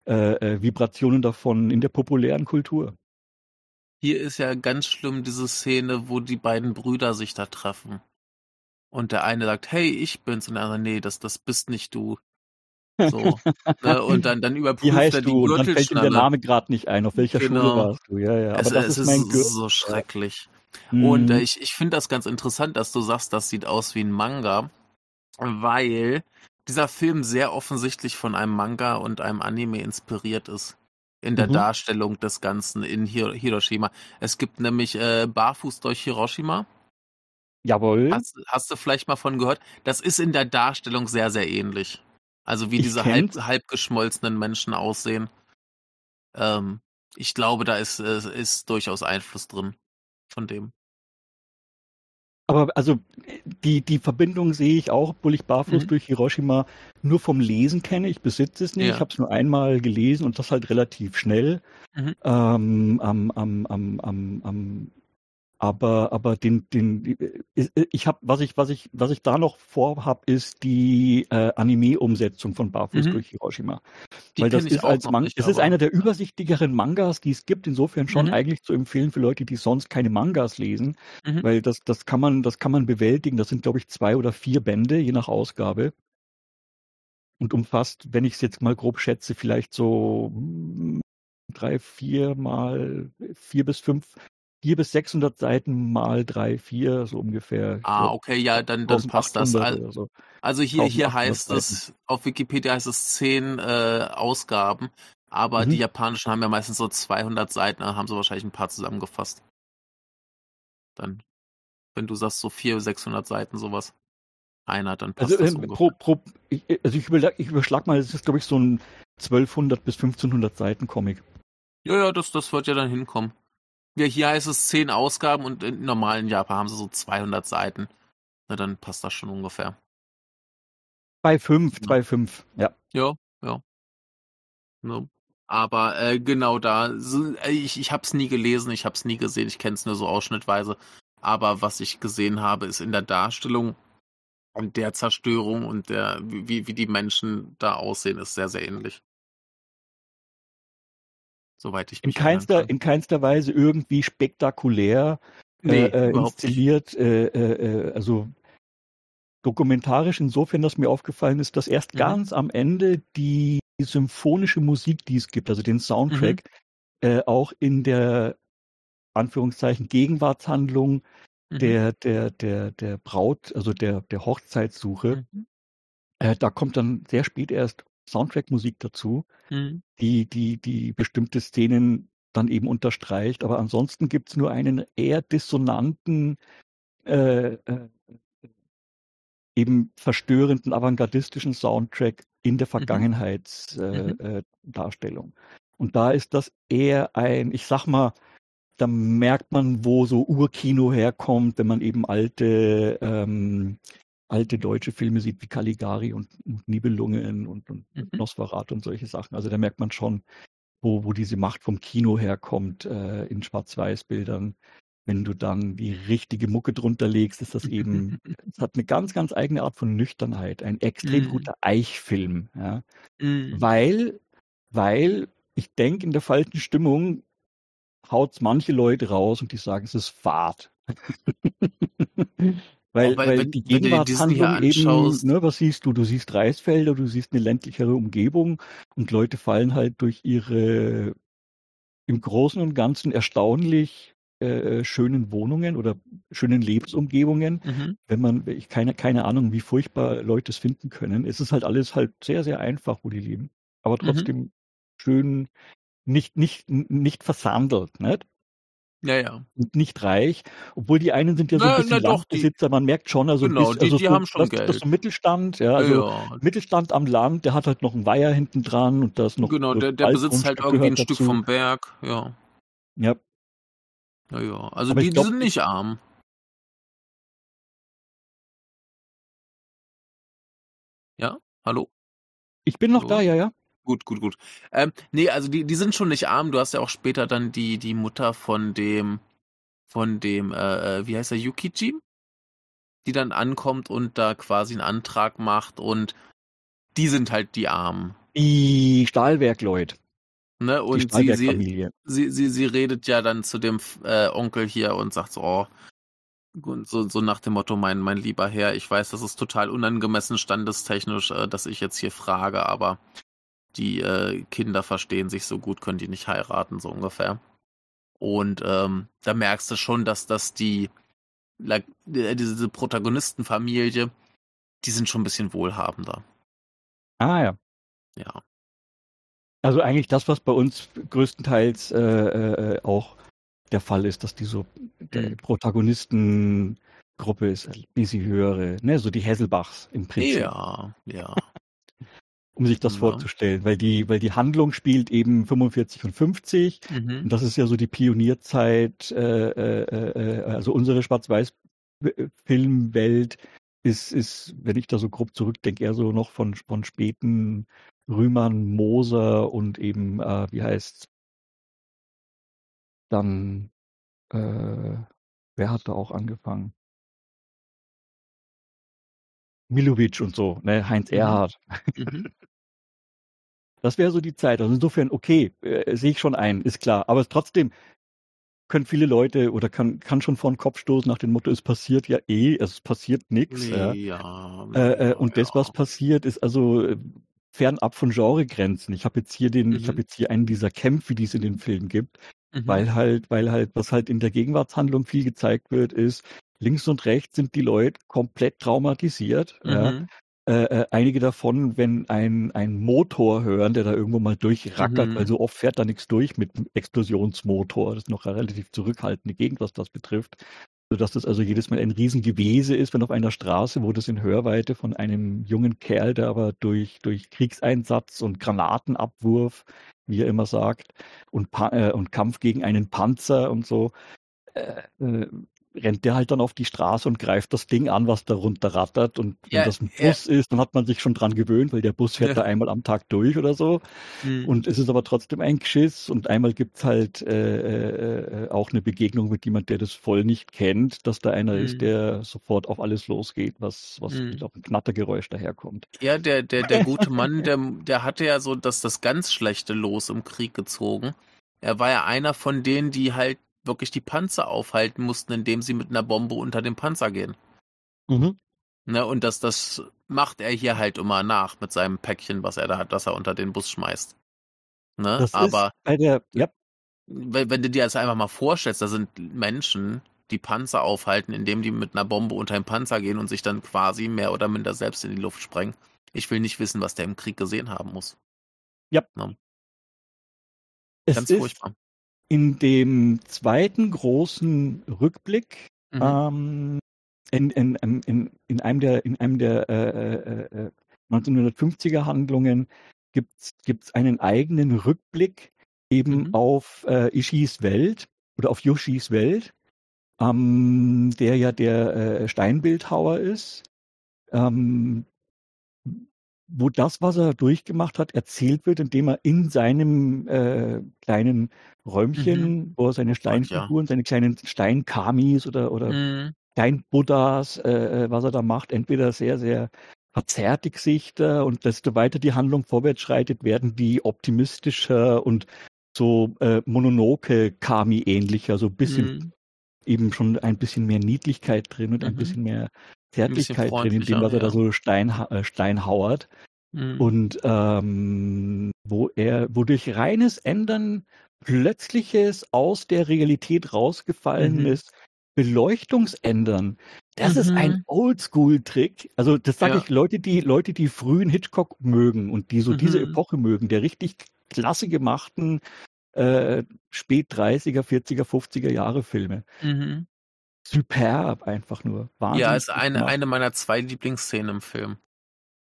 äh, äh, Vibrationen davon in der populären Kultur. Hier ist ja ganz schlimm diese Szene, wo die beiden Brüder sich da treffen. Und der eine sagt, hey, ich bin's, und der andere, nee, das, das bist nicht du. So. ne? Und dann, dann überprüft Wie heißt er die du? Und dann fällt ihm der Name gerade nicht ein. Auf welcher genau. Schule warst du? Ja, ja. Aber es, das es ist, mein ist so schrecklich. Mhm. Und äh, ich, ich finde das ganz interessant, dass du sagst, das sieht aus wie ein Manga, weil dieser Film sehr offensichtlich von einem Manga und einem Anime inspiriert ist. In der mhm. Darstellung des Ganzen in Hir Hiroshima. Es gibt nämlich äh, Barfuß durch Hiroshima. Jawohl. Hast, hast, du vielleicht mal von gehört? Das ist in der Darstellung sehr, sehr ähnlich. Also wie ich diese halb, halb geschmolzenen Menschen aussehen. Ähm, ich glaube, da ist, äh, ist durchaus Einfluss drin von dem. Aber also die, die Verbindung sehe ich auch, obwohl ich barfuß mhm. durch Hiroshima nur vom Lesen kenne. Ich besitze es nicht. Ja. Ich habe es nur einmal gelesen und das halt relativ schnell. Mhm. Ähm, am, am, am, am, am aber, aber den, den, äh, ich habe, was ich, was ich, was ich da noch vorhab, ist die äh, Anime-Umsetzung von Barfuß mhm. durch Hiroshima. Die Weil das ist als Manga, es ist einer der übersichtigeren Mangas, die es gibt. Insofern schon mhm. eigentlich zu empfehlen für Leute, die sonst keine Mangas lesen, mhm. weil das, das kann man, das kann man bewältigen. Das sind, glaube ich, zwei oder vier Bände, je nach Ausgabe. Und umfasst, wenn ich es jetzt mal grob schätze, vielleicht so hm, drei, vier mal vier bis fünf vier bis 600 Seiten mal drei, vier, so ungefähr. Ah, okay, ja, dann, dann passt das. Also, also hier, hier heißt es, auf Wikipedia heißt es zehn äh, Ausgaben, aber mhm. die japanischen haben ja meistens so 200 Seiten, dann haben sie wahrscheinlich ein paar zusammengefasst. Dann Wenn du sagst, so 400, 600 Seiten sowas. Einer, dann passt also, das ähm, pro, pro, ich, also ich, überschlag, ich überschlag mal, das ist glaube ich so ein 1200 bis 1500 Seiten Comic. Ja, ja, das, das wird ja dann hinkommen. Ja, hier heißt es 10 Ausgaben und in normalen Japan haben sie so 200 Seiten. Na, dann passt das schon ungefähr. Bei 5, ja. bei 5, ja. Ja, ja. No. Aber äh, genau da, so, äh, ich, ich habe es nie gelesen, ich habe es nie gesehen, ich kenne es nur so ausschnittweise. Aber was ich gesehen habe, ist in der Darstellung und der Zerstörung und der, wie, wie die Menschen da aussehen, ist sehr, sehr ähnlich. Soweit ich mich in keinster, in keinster Weise irgendwie spektakulär nee, äh, äh inszeniert. Äh, äh, äh, also dokumentarisch insofern, dass mir aufgefallen ist, dass erst mhm. ganz am Ende die symphonische Musik, die es gibt, also den Soundtrack, mhm. äh, auch in der Anführungszeichen Gegenwartshandlung mhm. der, der, der, der Braut, also der, der Hochzeitssuche, mhm. äh, da kommt dann sehr spät erst Soundtrack-Musik dazu, mhm. die, die, die bestimmte Szenen dann eben unterstreicht. Aber ansonsten gibt es nur einen eher dissonanten, äh, äh, eben verstörenden, avantgardistischen Soundtrack in der mhm. Vergangenheitsdarstellung. Mhm. Äh, Und da ist das eher ein, ich sag mal, da merkt man, wo so Urkino herkommt, wenn man eben alte ähm, alte deutsche Filme sieht wie Caligari und, und Nibelungen und, und mhm. Nosferatu und solche Sachen. Also da merkt man schon, wo, wo diese Macht vom Kino herkommt äh, in Schwarz-Weiß-Bildern. Wenn du dann die richtige Mucke drunter legst, ist das eben, es hat eine ganz, ganz eigene Art von Nüchternheit, ein extrem mhm. guter Eichfilm. Ja? Mhm. Weil, weil ich denke, in der falschen Stimmung haut es manche Leute raus und die sagen, es ist Fahrt. Weil, weil, weil die Gegenwartshandlung eben, ne, was siehst du? Du siehst Reisfelder, du siehst eine ländlichere Umgebung und Leute fallen halt durch ihre im Großen und Ganzen erstaunlich äh, schönen Wohnungen oder schönen Lebensumgebungen. Mhm. Wenn man, ich keine, keine Ahnung, wie furchtbar Leute es finden können. Es ist halt alles halt sehr, sehr einfach, wo die leben. Aber mhm. trotzdem mhm. schön, nicht, nicht, nicht versandelt, nicht? Ja, ja. Und nicht reich, obwohl die einen sind ja so ein bisschen na, Landbesitzer, man merkt schon, also, genau, bisschen, also die, die so, haben schon das, Geld. Das ist so Mittelstand, ja, also ja. Mittelstand am Land, der hat halt noch einen Weiher hinten dran und da ist noch Genau, der, der besitzt halt irgendwie ein Stück vom Berg, ja. Ja. Ja, ja, also die, glaub, die sind nicht arm. Ja, hallo? Ich bin noch hallo? da, ja, ja. Gut, gut, gut. Ähm, nee, also die, die sind schon nicht arm. Du hast ja auch später dann die, die Mutter von dem, von dem, äh, äh wie heißt der, Yukiji? Die dann ankommt und da quasi einen Antrag macht und die sind halt die Armen. Die Stahlwerkleute. Ne, und sie, sie, sie, sie, sie redet ja dann zu dem äh, Onkel hier und sagt so, oh, so, so nach dem Motto, mein, mein lieber Herr, ich weiß, das ist total unangemessen standestechnisch, äh, dass ich jetzt hier frage, aber die äh, Kinder verstehen sich so gut, können die nicht heiraten, so ungefähr. Und ähm, da merkst du schon, dass das die, like, äh, diese Protagonistenfamilie, die sind schon ein bisschen wohlhabender. Ah ja. Ja. Also eigentlich das, was bei uns größtenteils äh, äh, auch der Fall ist, dass die so der mhm. Protagonistengruppe ist, wie sie höre, ne, so die Hesselbachs im Prinzip. Ja, ja um sich das ja. vorzustellen, weil die, weil die Handlung spielt eben 45 und 50 mhm. und das ist ja so die Pionierzeit, äh, äh, äh, also unsere Schwarz-Weiß-Filmwelt ist, ist, wenn ich da so grob zurückdenke, eher so noch von, von späten Rühmann, Moser und eben, äh, wie heißt dann, äh, wer hat da auch angefangen? Milovic und so, ne, Heinz mhm. Erhardt. Mhm. Das wäre so die Zeit. Also insofern, okay, äh, sehe ich schon ein, ist klar. Aber trotzdem können viele Leute oder kann, kann schon vor den Kopf stoßen nach dem Motto, es passiert ja eh, es passiert nichts. Ja. ja, äh, äh, und ja. das, was passiert, ist also äh, fernab von Genregrenzen. Ich habe jetzt hier den, mhm. ich habe jetzt hier einen dieser Kämpfe, die es in den Filmen gibt, mhm. weil halt, weil halt, was halt in der Gegenwartshandlung viel gezeigt wird, ist, links und rechts sind die Leute komplett traumatisiert. Mhm. Ja. Äh, äh, einige davon, wenn ein, ein Motor hören, der da irgendwo mal durchrackert, mhm. weil so oft fährt da nichts durch mit Explosionsmotor. Das ist noch eine relativ zurückhaltende Gegend, was das betrifft. sodass das also jedes Mal ein Riesengewese ist, wenn auf einer Straße, wo das in Hörweite von einem jungen Kerl, der aber durch, durch Kriegseinsatz und Granatenabwurf, wie er immer sagt, und, äh, und Kampf gegen einen Panzer und so, äh, äh rennt der halt dann auf die Straße und greift das Ding an, was da runterrattert. Und wenn ja, das ein Bus ja. ist, dann hat man sich schon dran gewöhnt, weil der Bus fährt ja. da einmal am Tag durch oder so. Mhm. Und es ist aber trotzdem ein Geschiss. Und einmal gibt's halt äh, äh, auch eine Begegnung mit jemand, der das voll nicht kennt, dass da einer mhm. ist, der sofort auf alles losgeht, was, was mhm. auch ein Knattergeräusch daherkommt. Ja, der, der, der gute Mann, der, der hatte ja so dass das ganz schlechte Los im Krieg gezogen. Er war ja einer von denen, die halt wirklich die Panzer aufhalten mussten, indem sie mit einer Bombe unter den Panzer gehen. Mhm. Ne, und das, das macht er hier halt immer nach mit seinem Päckchen, was er da hat, das er unter den Bus schmeißt. Ne? Das Aber der, ja. wenn, wenn du dir das einfach mal vorstellst, da sind Menschen, die Panzer aufhalten, indem die mit einer Bombe unter den Panzer gehen und sich dann quasi mehr oder minder selbst in die Luft sprengen. Ich will nicht wissen, was der im Krieg gesehen haben muss. Ja. Ne? Ganz es furchtbar. Ist, in dem zweiten großen Rückblick mhm. ähm, in, in, in, in, einem der, in einem der äh, äh, 1950er äh, Handlungen gibt es einen eigenen Rückblick eben mhm. auf äh, Ishis Welt oder auf Yoshis Welt, ähm, der ja der äh, Steinbildhauer ist. Ähm, wo das, was er durchgemacht hat, erzählt wird, indem er in seinem äh, kleinen Räumchen, mhm. wo er seine Steinfiguren, ja. seine kleinen Steinkamis oder, oder mhm. Steinbuddhas, äh, äh, was er da macht, entweder sehr, sehr verzerrte Gesichter und desto weiter die Handlung vorwärts schreitet, werden die optimistischer und so äh, Mononoke Kami ähnlicher, so ein bisschen mhm. eben schon ein bisschen mehr Niedlichkeit drin und ein mhm. bisschen mehr Zärtlichkeit drin, in dem, was er ja. da so Stein, äh, Stein hauert. Mhm. Und ähm, wo er, wo durch reines Ändern plötzliches aus der Realität rausgefallen mhm. Beleuchtungsändern. Das mhm. ist ein mhm. Oldschool-Trick. Also das sage ja. ich Leute, die Leute, die frühen Hitchcock mögen und die so mhm. diese Epoche mögen, der richtig klasse gemachten äh, spät 30er, 40er, 50er Jahre Filme. Mhm superb einfach nur. Wahnsinn. Ja, ist eine, eine meiner zwei Lieblingsszenen im Film.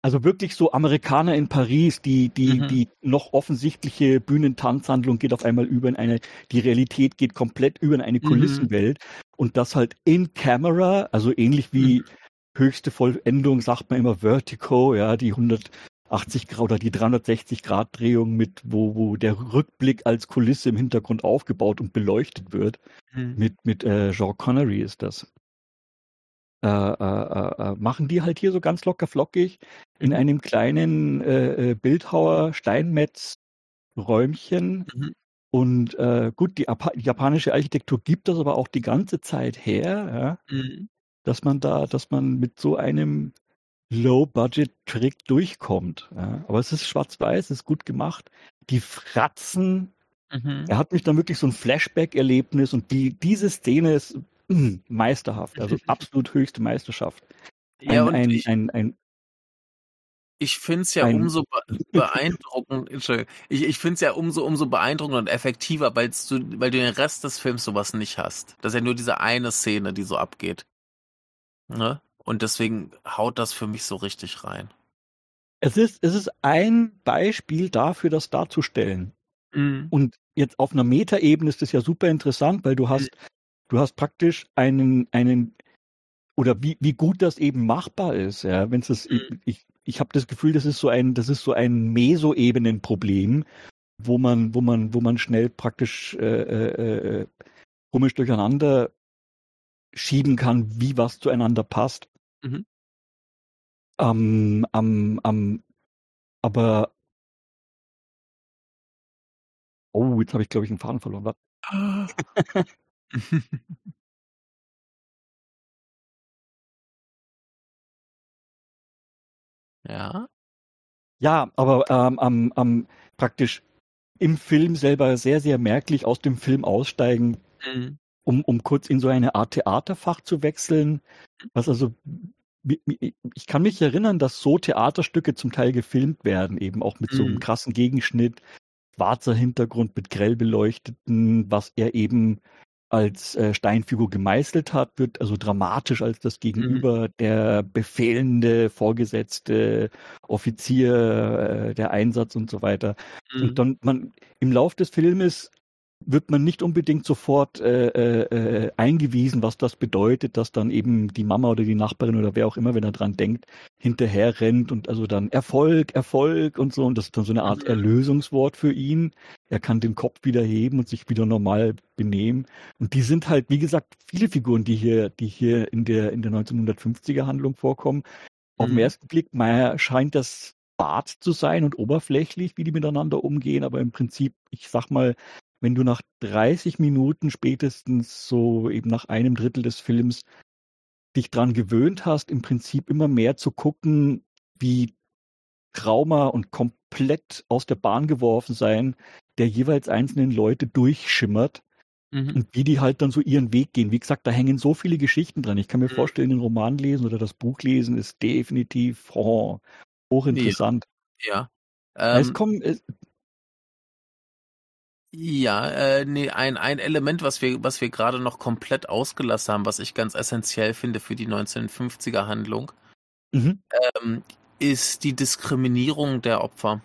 Also wirklich so Amerikaner in Paris, die, die, mhm. die noch offensichtliche Bühnentanzhandlung geht auf einmal über in eine, die Realität geht komplett über in eine mhm. Kulissenwelt mhm. und das halt in Camera, also ähnlich wie mhm. höchste Vollendung sagt man immer Vertigo, ja, die 180 Grad oder die 360 Grad Drehung mit, wo, wo der Rückblick als Kulisse im Hintergrund aufgebaut und beleuchtet wird. Mhm. Mit, mit äh, Jean Connery ist das. Äh, äh, äh, äh, machen die halt hier so ganz locker flockig in mhm. einem kleinen äh, Bildhauer Steinmetz Räumchen. Mhm. Und gut, die, die, japanische Architektur gibt das aber auch die ganze Zeit her, ja, mhm. dass man da, dass man mit so einem Low-Budget-Trick durchkommt. Ja. Aber es ist schwarz-weiß, es ist gut gemacht. Die Fratzen Mhm. Er hat mich dann wirklich so ein Flashback-Erlebnis und die, diese Szene ist meisterhaft, also absolut höchste Meisterschaft. Ein, ja, und ein, ich, ein, ein, ich finde es ja umso beeindruckend, Entschuldigung, ich, ich finde es ja umso, umso beeindruckender und effektiver, weil du, weil du den Rest des Films sowas nicht hast. Das ist ja nur diese eine Szene, die so abgeht. Ne? Und deswegen haut das für mich so richtig rein. Es ist, es ist ein Beispiel dafür, das darzustellen. Mhm. Und jetzt auf einer Metaebene ist das ja super interessant, weil du hast, mhm. Du hast praktisch einen, einen, oder wie, wie gut das eben machbar ist, ja, wenn es mhm. ich, ich habe das Gefühl, das ist so ein, das ist so ein Meso-Ebenen-Problem, wo man, wo man, wo man schnell praktisch äh, äh, äh, komisch durcheinander schieben kann, wie was zueinander passt. Mhm. Ähm, am, am, aber Oh, jetzt habe ich, glaube ich, einen Faden verloren. Ja. Ja, aber ähm, ähm, ähm, praktisch im Film selber sehr, sehr merklich aus dem Film aussteigen, mhm. um, um kurz in so eine Art Theaterfach zu wechseln. Was also, ich kann mich erinnern, dass so Theaterstücke zum Teil gefilmt werden, eben auch mit mhm. so einem mhm. krassen Gegenschnitt, schwarzer Hintergrund mit grell beleuchteten, was er eben als äh, Steinfigur gemeißelt hat, wird also dramatisch als das Gegenüber mhm. der befehlende, vorgesetzte Offizier, äh, der Einsatz und so weiter. Mhm. Und dann man im Lauf des Filmes wird man nicht unbedingt sofort äh, äh, äh, eingewiesen, was das bedeutet, dass dann eben die Mama oder die Nachbarin oder wer auch immer, wenn er dran denkt, hinterher rennt und also dann Erfolg, Erfolg und so. Und das ist dann so eine Art mhm. Erlösungswort für ihn. Er kann den Kopf wieder heben und sich wieder normal benehmen. Und die sind halt, wie gesagt, viele Figuren, die hier, die hier in der, in der 1950er Handlung vorkommen. Mhm. Auf den mhm. ersten Blick mal scheint das Bart zu sein und oberflächlich, wie die miteinander umgehen, aber im Prinzip, ich sag mal, wenn du nach 30 Minuten spätestens so eben nach einem Drittel des Films dich dran gewöhnt hast, im Prinzip immer mehr zu gucken, wie Trauma und komplett aus der Bahn geworfen sein der jeweils einzelnen Leute durchschimmert mhm. und wie die halt dann so ihren Weg gehen. Wie gesagt, da hängen so viele Geschichten dran. Ich kann mir mhm. vorstellen, den Roman lesen oder das Buch lesen ist definitiv oh, hochinteressant. Ja. ja. Ähm, es kommen, es, ja, äh, nee, ein, ein Element, was wir, was wir gerade noch komplett ausgelassen haben, was ich ganz essentiell finde für die 1950er Handlung, mhm. ähm, ist die Diskriminierung der Opfer.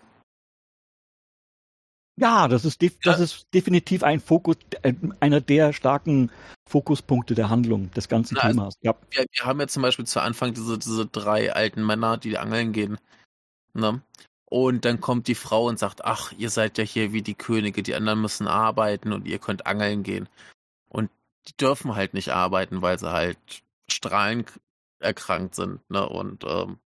Ja, das ist, def ja. das ist definitiv ein Fokus, äh, einer der starken Fokuspunkte der Handlung des ganzen Na, also Themas. Ja. Wir, wir, haben ja zum Beispiel zu Anfang diese, diese drei alten Männer, die angeln gehen. Ne? Und dann kommt die Frau und sagt, ach, ihr seid ja hier wie die Könige, die anderen müssen arbeiten und ihr könnt angeln gehen. Und die dürfen halt nicht arbeiten, weil sie halt strahlend erkrankt sind, ne? Und ähm,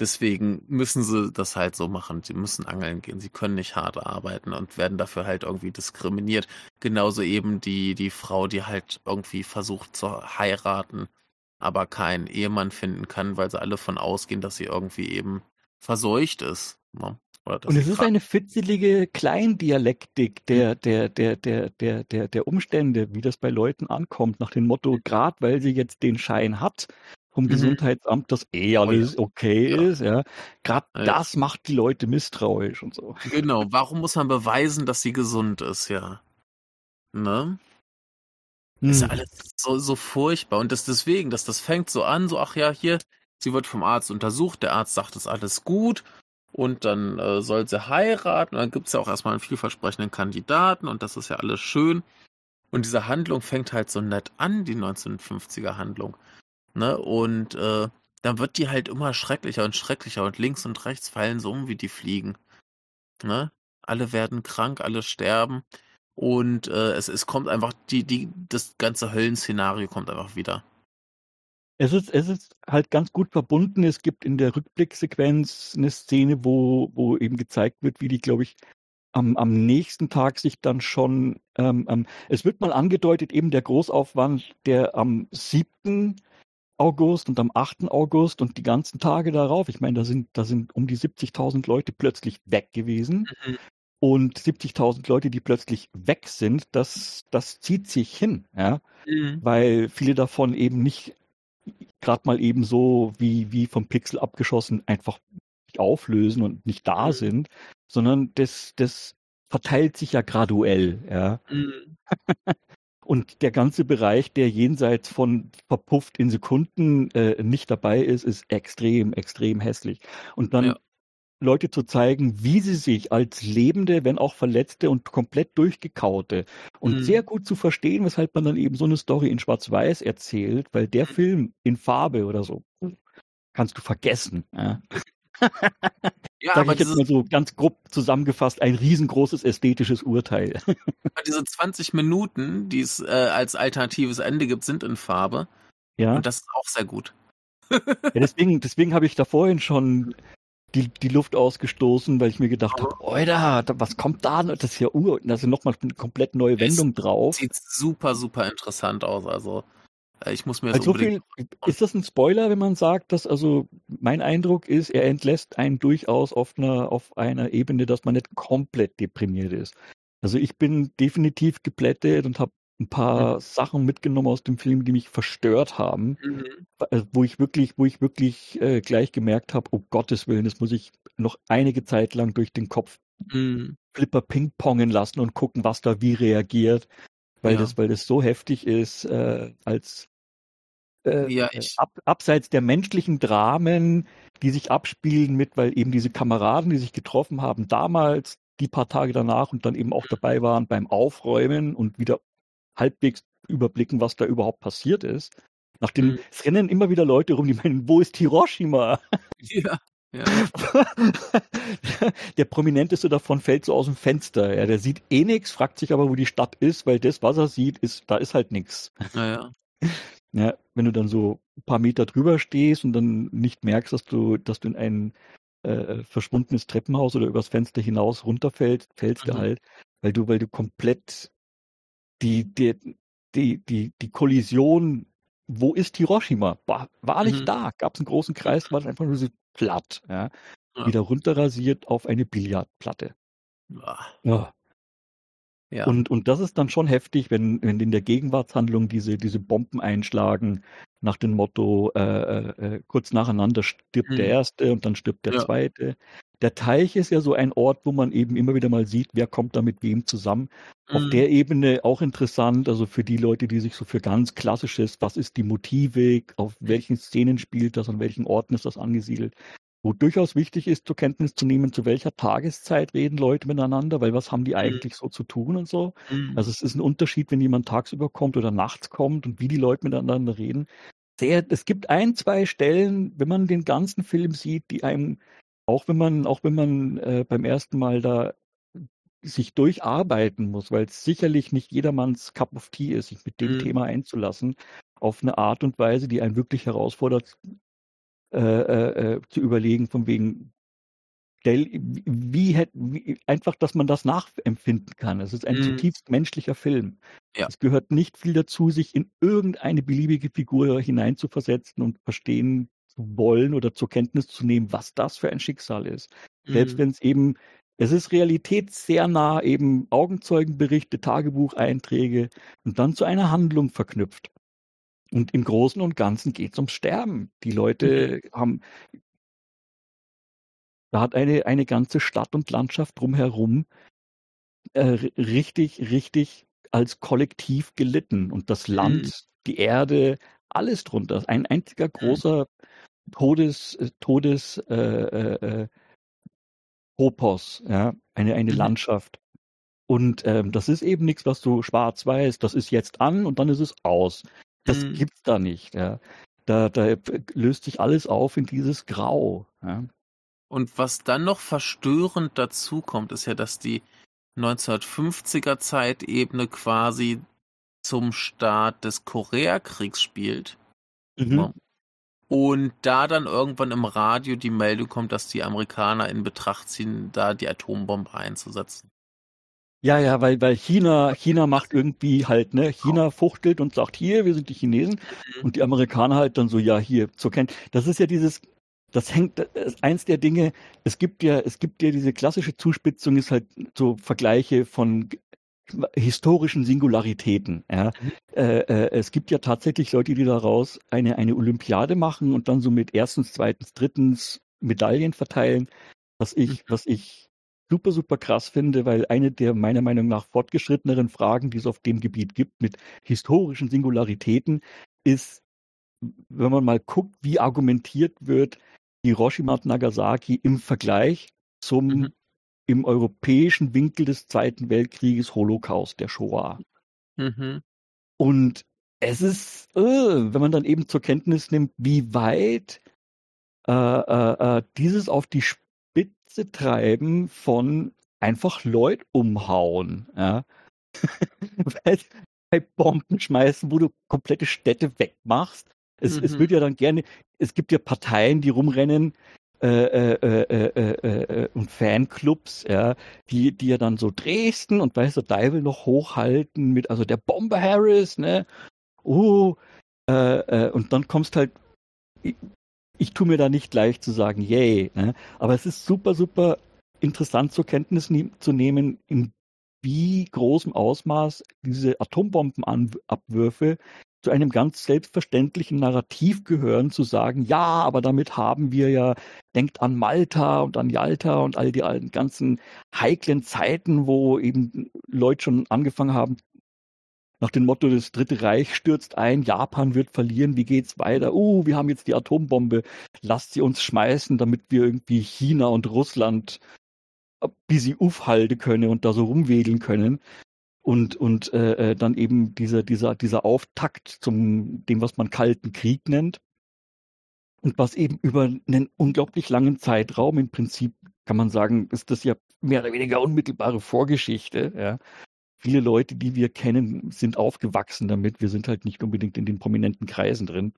deswegen müssen sie das halt so machen. Sie müssen angeln gehen. Sie können nicht hart arbeiten und werden dafür halt irgendwie diskriminiert. Genauso eben die, die Frau, die halt irgendwie versucht zu heiraten, aber keinen Ehemann finden kann, weil sie alle von ausgehen, dass sie irgendwie eben verseucht ist. Ne? und es ist eine fitzelige Kleindialektik der, der, der, der, der, der, der Umstände, wie das bei Leuten ankommt, nach dem Motto, gerade weil sie jetzt den Schein hat vom mhm. Gesundheitsamt, dass eh alles oh, ja. okay ja. ist, ja. Gerade ja. das macht die Leute misstrauisch und so. Genau, warum muss man beweisen, dass sie gesund ist, ja? Ne? Hm. Ist ja alles so, so furchtbar. Und das deswegen, dass das fängt so an, so, ach ja, hier, Sie wird vom Arzt untersucht, der Arzt sagt, es ist alles gut und dann äh, soll sie heiraten und dann gibt es ja auch erstmal einen vielversprechenden Kandidaten und das ist ja alles schön. Und diese Handlung fängt halt so nett an, die 1950er Handlung. Ne? Und äh, dann wird die halt immer schrecklicher und schrecklicher und links und rechts fallen so um wie die Fliegen. Ne? Alle werden krank, alle sterben. Und äh, es, es kommt einfach, die, die, das ganze Höllenszenario kommt einfach wieder. Es ist, es ist halt ganz gut verbunden. Es gibt in der Rückblicksequenz eine Szene, wo, wo eben gezeigt wird, wie die, glaube ich, am, am nächsten Tag sich dann schon, ähm, ähm, es wird mal angedeutet, eben der Großaufwand, der am 7. August und am 8. August und die ganzen Tage darauf, ich meine, da sind, da sind um die 70.000 Leute plötzlich weg gewesen. Mhm. Und 70.000 Leute, die plötzlich weg sind, das, das zieht sich hin, ja. Mhm. Weil viele davon eben nicht gerade mal eben so wie, wie vom Pixel abgeschossen einfach auflösen und nicht da mhm. sind, sondern das, das verteilt sich ja graduell, ja. Mhm. und der ganze Bereich, der jenseits von verpufft in Sekunden äh, nicht dabei ist, ist extrem, extrem hässlich. Und dann ja. Leute zu zeigen, wie sie sich als Lebende, wenn auch Verletzte und komplett durchgekaute und mhm. sehr gut zu verstehen, weshalb man dann eben so eine Story in Schwarz-Weiß erzählt, weil der mhm. Film in Farbe oder so kannst du vergessen. Ja. Ja, Sag ich jetzt mal so ganz grob zusammengefasst, ein riesengroßes ästhetisches Urteil. diese 20 Minuten, die es äh, als alternatives Ende gibt, sind in Farbe. Ja. Und das ist auch sehr gut. ja, deswegen, deswegen habe ich da vorhin schon die, die Luft ausgestoßen, weil ich mir gedacht habe, Oida, was kommt da? Das ist ja Ur, da ist nochmal eine komplett neue Wendung es drauf. Sieht super, super interessant aus. Also äh, ich muss mir also so viel, Ist das ein Spoiler, wenn man sagt, dass also mein Eindruck ist, er entlässt einen durchaus auf einer, auf einer Ebene, dass man nicht komplett deprimiert ist. Also ich bin definitiv geplättet und habe ein paar mhm. Sachen mitgenommen aus dem Film, die mich verstört haben, mhm. Äh, wo ich wirklich, wo ich wirklich äh, gleich gemerkt habe, oh Gottes Willen, das muss ich noch einige Zeit lang durch den Kopf mhm. Flipper pingpongen lassen und gucken, was da wie reagiert. weil ja. das, weil das so heftig ist, äh, als äh, ja, ab, abseits der menschlichen Dramen, die sich abspielen mit, weil eben diese Kameraden, die sich getroffen haben damals, die paar Tage danach und dann eben auch dabei waren beim Aufräumen und wieder halbwegs überblicken, was da überhaupt passiert ist. Nachdem mhm. es rennen immer wieder Leute rum, die meinen, wo ist Hiroshima? Ja. Ja. der prominenteste davon fällt so aus dem Fenster. Ja, der sieht eh nichts, fragt sich aber, wo die Stadt ist, weil das, was er sieht, ist, da ist halt nichts. Naja. Ja, wenn du dann so ein paar Meter drüber stehst und dann nicht merkst, dass du, dass du in ein äh, verschwundenes Treppenhaus oder übers Fenster hinaus runterfällst, fällst mhm. du halt, weil du, weil du komplett die, die, die, die, die Kollision, wo ist Hiroshima? War, war nicht mhm. da. Gab es einen großen Kreis, war einfach nur so platt, ja. ja. Wieder runterrasiert auf eine Billardplatte. Ja. Ja. Und, und das ist dann schon heftig, wenn, wenn in der Gegenwartshandlung diese, diese Bomben einschlagen, nach dem Motto, äh, äh, äh kurz nacheinander stirbt hm. der Erste und dann stirbt der. Zweite. Der Teich ist ja so ein Ort, wo man eben immer wieder mal sieht, wer kommt da mit wem zusammen. Mhm. Auf der Ebene auch interessant, also für die Leute, die sich so für ganz klassisches, was ist die Motivik, auf welchen Szenen spielt das, an welchen Orten ist das angesiedelt, wo durchaus wichtig ist, zur Kenntnis zu nehmen, zu welcher Tageszeit reden Leute miteinander, weil was haben die mhm. eigentlich so zu tun und so. Mhm. Also es ist ein Unterschied, wenn jemand tagsüber kommt oder nachts kommt und wie die Leute miteinander reden. Sehr, es gibt ein, zwei Stellen, wenn man den ganzen Film sieht, die einem, auch wenn man, auch wenn man äh, beim ersten Mal da sich durcharbeiten muss, weil es sicherlich nicht jedermanns Cup of Tea ist, sich mit dem mhm. Thema einzulassen, auf eine Art und Weise, die einen wirklich herausfordert, äh, äh, äh, zu überlegen, von wegen, wie, hätte, wie, einfach, dass man das nachempfinden kann. Es ist ein mhm. zutiefst menschlicher Film. Ja. Es gehört nicht viel dazu, sich in irgendeine beliebige Figur hineinzuversetzen und verstehen wollen oder zur Kenntnis zu nehmen, was das für ein Schicksal ist. Mhm. Selbst wenn es eben, es ist Realität sehr nah, eben Augenzeugenberichte, Tagebucheinträge und dann zu einer Handlung verknüpft. Und im Großen und Ganzen geht es ums Sterben. Die Leute mhm. haben, da hat eine, eine ganze Stadt und Landschaft drumherum äh, richtig, richtig als Kollektiv gelitten. Und das Land, mhm. die Erde, alles drunter. Ein einziger mhm. Todes, äh, Todes, äh, äh, äh, Topos, ja, eine, eine mhm. Landschaft. Und ähm, das ist eben nichts, was so schwarz-weiß, das ist jetzt an und dann ist es aus. Das mhm. gibt's da nicht. Ja. Da, da löst sich alles auf in dieses Grau. Ja. Und was dann noch verstörend dazu kommt, ist ja, dass die 1950er Zeitebene quasi zum Start des Koreakriegs spielt. Mhm. Und da dann irgendwann im Radio die Meldung kommt, dass die Amerikaner in Betracht ziehen, da die Atombombe einzusetzen. Ja, ja, weil, weil China, China macht irgendwie halt, ne, China fuchtelt und sagt, hier, wir sind die Chinesen. Mhm. Und die Amerikaner halt dann so, ja, hier, zur Kenntnis. Das ist ja dieses, das hängt, das ist eins der Dinge, es gibt ja, es gibt ja diese klassische Zuspitzung, ist halt so Vergleiche von historischen Singularitäten. Ja. Mhm. Äh, äh, es gibt ja tatsächlich Leute, die daraus eine, eine Olympiade machen und dann so mit erstens, zweitens, drittens Medaillen verteilen, was ich, mhm. was ich super, super krass finde, weil eine der meiner Meinung nach fortgeschritteneren Fragen, die es auf dem Gebiet gibt, mit historischen Singularitäten, ist, wenn man mal guckt, wie argumentiert wird, Hiroshima und Nagasaki im Vergleich zum mhm. Im europäischen Winkel des Zweiten Weltkrieges Holocaust der Shoah. Mhm. Und es ist, äh, wenn man dann eben zur Kenntnis nimmt, wie weit äh, äh, äh dieses auf die Spitze treiben von einfach Leute umhauen. Ja. bei Bomben schmeißen, wo du komplette Städte wegmachst. Es, mhm. es wird ja dann gerne, es gibt ja Parteien, die rumrennen, äh, äh, äh, und Fanclubs, ja, die, die ja dann so Dresden und weißt du, Deivel noch hochhalten mit, also der Bomber Harris, ne, oh, und dann kommst halt, ich tue mir da nicht leicht zu sagen, yay. Ne? Aber es ist super, super interessant zur Kenntnis ne zu nehmen, in wie großem Ausmaß diese Atombombenabwürfe zu einem ganz selbstverständlichen Narrativ gehören, zu sagen, ja, aber damit haben wir ja, denkt an Malta und an Yalta und all die all ganzen heiklen Zeiten, wo eben Leute schon angefangen haben, nach dem Motto, das Dritte Reich stürzt ein, Japan wird verlieren, wie geht's weiter? Uh, wir haben jetzt die Atombombe, lasst sie uns schmeißen, damit wir irgendwie China und Russland wie sie aufhalten können und da so rumwedeln können. Und, und äh, äh, dann eben dieser, dieser, dieser Auftakt zum dem, was man Kalten Krieg nennt. Und was eben über einen unglaublich langen Zeitraum, im Prinzip kann man sagen, ist das ja mehr oder weniger unmittelbare Vorgeschichte. Ja. Viele Leute, die wir kennen, sind aufgewachsen damit. Wir sind halt nicht unbedingt in den prominenten Kreisen drin.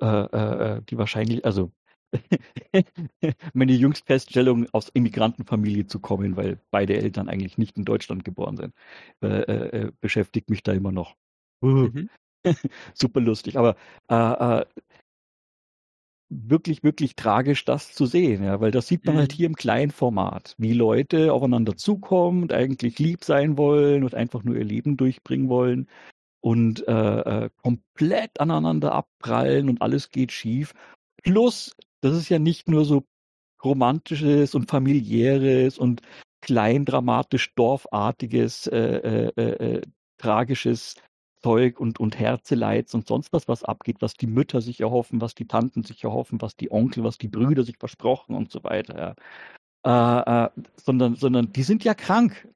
Äh, äh, äh die wahrscheinlich, also meine jüngste Feststellung, aus Immigrantenfamilie zu kommen, weil beide Eltern eigentlich nicht in Deutschland geboren sind, äh, äh, beschäftigt mich da immer noch. Mhm. Super lustig, aber äh, äh, wirklich, wirklich tragisch, das zu sehen, ja, weil das sieht man halt mhm. halt hier im kleinen Format, wie Leute aufeinander zukommen und eigentlich lieb sein wollen und einfach nur ihr Leben durchbringen wollen und äh, äh, komplett aneinander abprallen und alles geht schief. Plus das ist ja nicht nur so romantisches und familiäres und klein dramatisch dorfartiges, äh, äh, äh, tragisches Zeug und, und Herzeleids und sonst was, was abgeht, was die Mütter sich erhoffen, was die Tanten sich erhoffen, was die Onkel, was die Brüder sich versprochen und so weiter. Ja. Äh, äh, sondern, sondern die sind ja krank.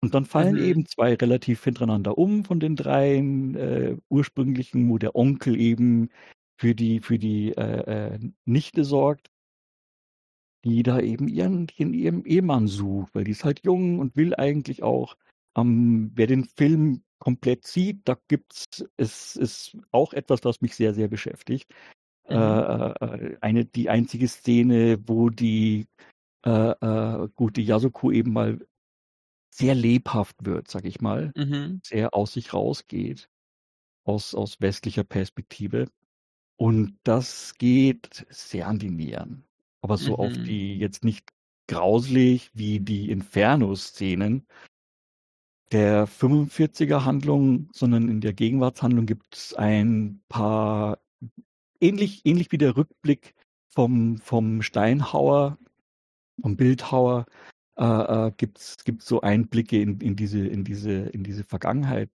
Und dann fallen mhm. eben zwei relativ hintereinander um von den dreien äh, ursprünglichen, wo der Onkel eben für die, für die äh, äh, Nichte sorgt, die da eben ihren, ihren, ihren Ehemann sucht, weil die ist halt jung und will eigentlich auch. Ähm, wer den Film komplett sieht, da gibt's es ist auch etwas, was mich sehr, sehr beschäftigt. Mhm. Äh, äh eine, die einzige Szene, wo die äh, äh, gute Yasuko eben mal sehr lebhaft wird, sag ich mal, mhm. sehr aus sich rausgeht, aus, aus westlicher Perspektive. Und das geht sehr an die Nieren. Aber so mhm. auf die jetzt nicht grauslich wie die Inferno-Szenen der 45er Handlung, sondern in der Gegenwartshandlung gibt es ein paar ähnlich, ähnlich wie der Rückblick vom, vom Steinhauer, vom Bildhauer, äh, äh, gibt es so Einblicke in, in, diese, in, diese, in diese Vergangenheit,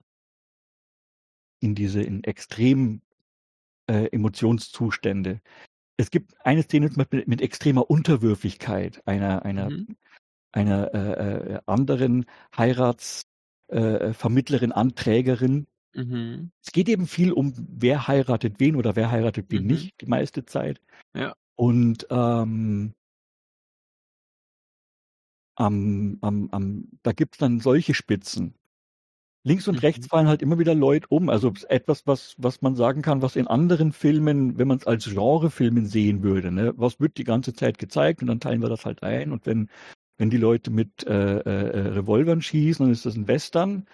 in diese in extrem äh, Emotionszustände. Es gibt eine Szene zum Beispiel mit extremer Unterwürfigkeit einer, einer, mhm. einer äh, äh anderen Heiratsvermittlerin, äh, Anträgerin. Mhm. Es geht eben viel um, wer heiratet wen oder wer heiratet wen mhm. nicht, die meiste Zeit. Ja. Und ähm, am, am, am, da gibt es dann solche Spitzen, links und mhm. rechts fallen halt immer wieder Leute um. Also etwas, was, was man sagen kann, was in anderen Filmen, wenn man es als Genrefilmen sehen würde, ne, was wird die ganze Zeit gezeigt und dann teilen wir das halt ein. Und wenn, wenn die Leute mit äh, äh, Revolvern schießen, dann ist das ein Western.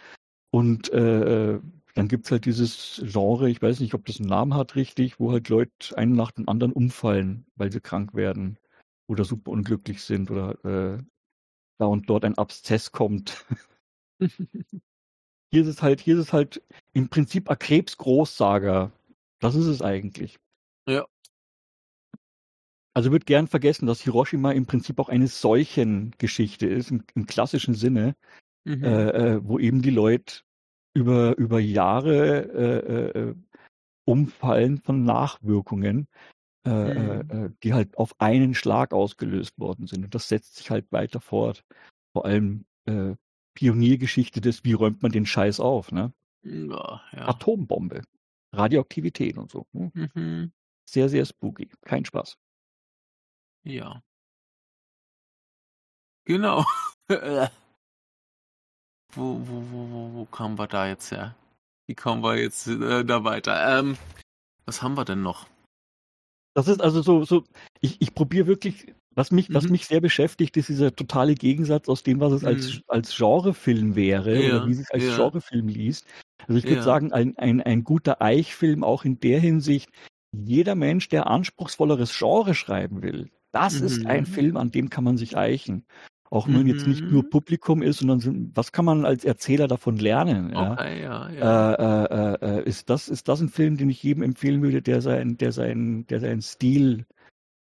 Und äh, dann gibt's halt dieses Genre, ich weiß nicht, ob das einen Namen hat richtig, wo halt Leute einen nach dem anderen umfallen, weil sie krank werden oder super unglücklich sind oder äh, da und dort ein Abszess kommt. Hier ist es halt, hier ist es halt im Prinzip ein Krebsgroßsager. Das ist es eigentlich. Ja. Also wird gern vergessen, dass Hiroshima im Prinzip auch eine Seuchengeschichte ist, im, im klassischen Sinne, mhm. äh, äh, wo eben die Leute über, über Jahre äh, äh umfallen von Nachwirkungen, äh, äh, mhm. die halt auf einen Schlag ausgelöst worden sind. Und das setzt sich halt weiter fort. Vor allem Pioniergeschichte des, wie räumt man den Scheiß auf, ne? Ja, ja. Atombombe, Radioaktivität und so. Hm? Mhm. Sehr, sehr spooky. Kein Spaß. Ja. Genau. wo, wo, wo, wo, wo kamen wir da jetzt her? Wie kommen wir jetzt äh, da weiter? Ähm, was haben wir denn noch? Das ist also so, so ich, ich probiere wirklich was mich, mhm. was mich sehr beschäftigt, ist dieser totale Gegensatz aus dem, was es mhm. als, als Genrefilm wäre ja, oder wie es als ja. Genrefilm liest. Also ich würde ja. sagen, ein, ein, ein guter Eichfilm auch in der Hinsicht, jeder Mensch, der anspruchsvolleres Genre schreiben will, das mhm. ist ein. Film, an dem kann man sich eichen. Auch wenn jetzt nicht nur mhm. Publikum ist, sondern sind, was kann man als Erzähler davon lernen? Okay, ja, ja. Äh, äh, äh, ist das ist das ein Film, den ich jedem empfehlen würde, der sein der sein der seinen Stil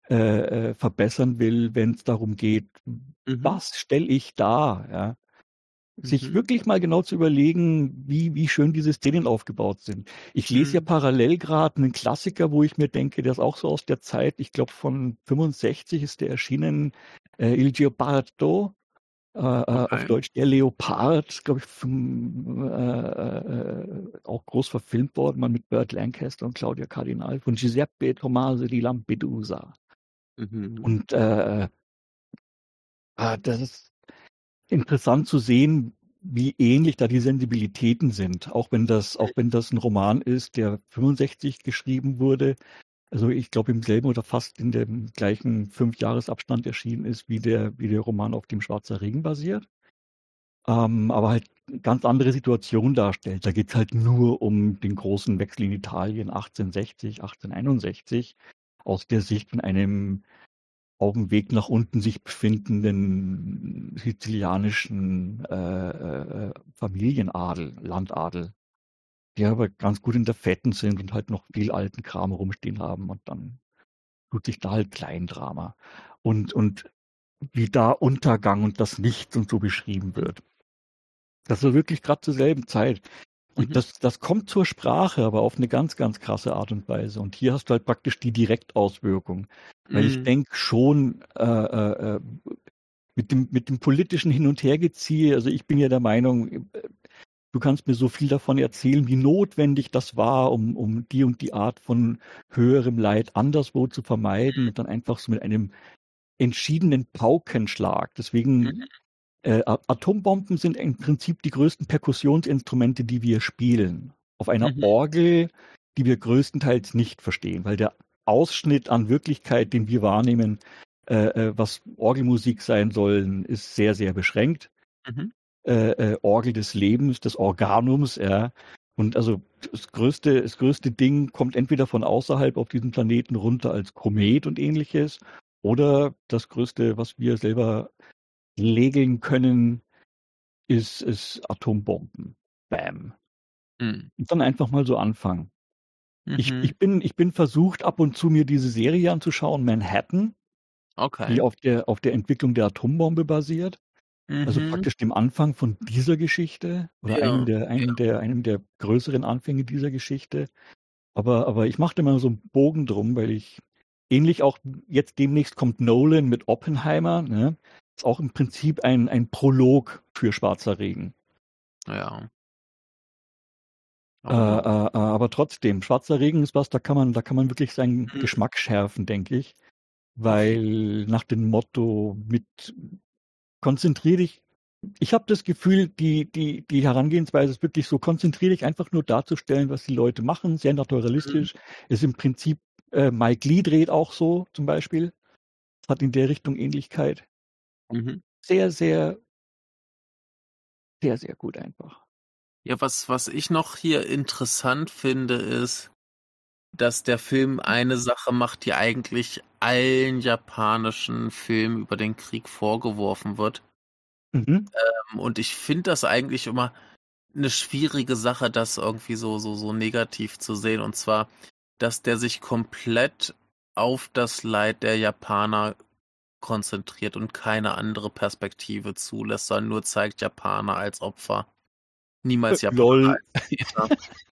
äh, äh, verbessern will, wenn es darum geht, mhm. was stelle ich da? Ja? sich mhm. wirklich mal genau zu überlegen, wie, wie schön diese Szenen aufgebaut sind. Ich lese mhm. ja parallel gerade einen Klassiker, wo ich mir denke, der ist auch so aus der Zeit, ich glaube von 65 ist der erschienen, äh, Il Geopardo, äh, äh, okay. auf Deutsch der Leopard, glaube ich, vom, äh, äh, auch groß verfilmt worden, mal mit Burt Lancaster und Claudia Cardinal von Giuseppe Tommaso di Lampedusa. Mhm. Und äh, äh, das ist interessant zu sehen, wie ähnlich da die Sensibilitäten sind. Auch wenn das, auch wenn das ein Roman ist, der 65 geschrieben wurde, also ich glaube im selben oder fast in dem gleichen Fünfjahresabstand erschienen ist, wie der, wie der Roman auf dem Schwarzer Regen basiert. Ähm, aber halt ganz andere Situation darstellt. Da geht es halt nur um den großen Wechsel in Italien 1860, 1861 aus der Sicht von einem auf dem Weg nach unten sich befindenden sizilianischen äh, äh, Familienadel, Landadel, die aber ganz gut in der Fetten sind und halt noch viel alten Kram rumstehen haben und dann tut sich da halt Kleindrama. Und, und wie da Untergang und das Nichts und so beschrieben wird. Das ist wirklich gerade zur selben Zeit. Und mhm. das, das kommt zur Sprache, aber auf eine ganz, ganz krasse Art und Weise. Und hier hast du halt praktisch die Direktauswirkung. Weil mhm. ich denke schon, äh, äh, äh, mit dem, mit dem politischen Hin- und Hergeziehe, also ich bin ja der Meinung, du kannst mir so viel davon erzählen, wie notwendig das war, um, um die und die Art von höherem Leid anderswo zu vermeiden und dann einfach so mit einem entschiedenen Paukenschlag. Deswegen, mhm. Äh, Atombomben sind im Prinzip die größten Perkussionsinstrumente, die wir spielen. Auf einer mhm. Orgel, die wir größtenteils nicht verstehen, weil der Ausschnitt an Wirklichkeit, den wir wahrnehmen, äh, äh, was Orgelmusik sein sollen, ist sehr, sehr beschränkt. Mhm. Äh, äh, Orgel des Lebens, des Organums, ja. Und also das größte, das größte Ding kommt entweder von außerhalb auf diesem Planeten runter als Komet und ähnliches, oder das größte, was wir selber legeln können, ist, ist Atombomben. Bam. Mhm. Und dann einfach mal so anfangen. Ich, mhm. ich, bin, ich bin versucht, ab und zu mir diese Serie anzuschauen, Manhattan, okay. die auf der, auf der Entwicklung der Atombombe basiert. Also mhm. praktisch dem Anfang von dieser Geschichte oder ja. einem, der, einem, ja. der, einem der größeren Anfänge dieser Geschichte. Aber, aber ich machte mal so einen Bogen drum, weil ich ähnlich auch jetzt demnächst kommt Nolan mit Oppenheimer. Ne? Ist auch im Prinzip ein, ein Prolog für Schwarzer Regen. Ja. Äh, äh, äh, aber trotzdem, schwarzer Regen ist was, da kann man, da kann man wirklich seinen mhm. Geschmack schärfen, denke ich. Weil nach dem Motto mit konzentrier dich. Ich habe das Gefühl, die, die, die Herangehensweise ist wirklich so, konzentrier dich einfach nur darzustellen, was die Leute machen, sehr naturalistisch. Mhm. Ist im Prinzip, äh, Mike Lee dreht auch so zum Beispiel. Hat in der Richtung Ähnlichkeit. Mhm. Sehr, sehr, sehr, sehr gut einfach. Ja, was, was ich noch hier interessant finde, ist, dass der Film eine Sache macht, die eigentlich allen japanischen Filmen über den Krieg vorgeworfen wird. Mhm. Ähm, und ich finde das eigentlich immer eine schwierige Sache, das irgendwie so, so, so negativ zu sehen. Und zwar, dass der sich komplett auf das Leid der Japaner konzentriert und keine andere Perspektive zulässt, sondern nur zeigt Japaner als Opfer niemals Japaner.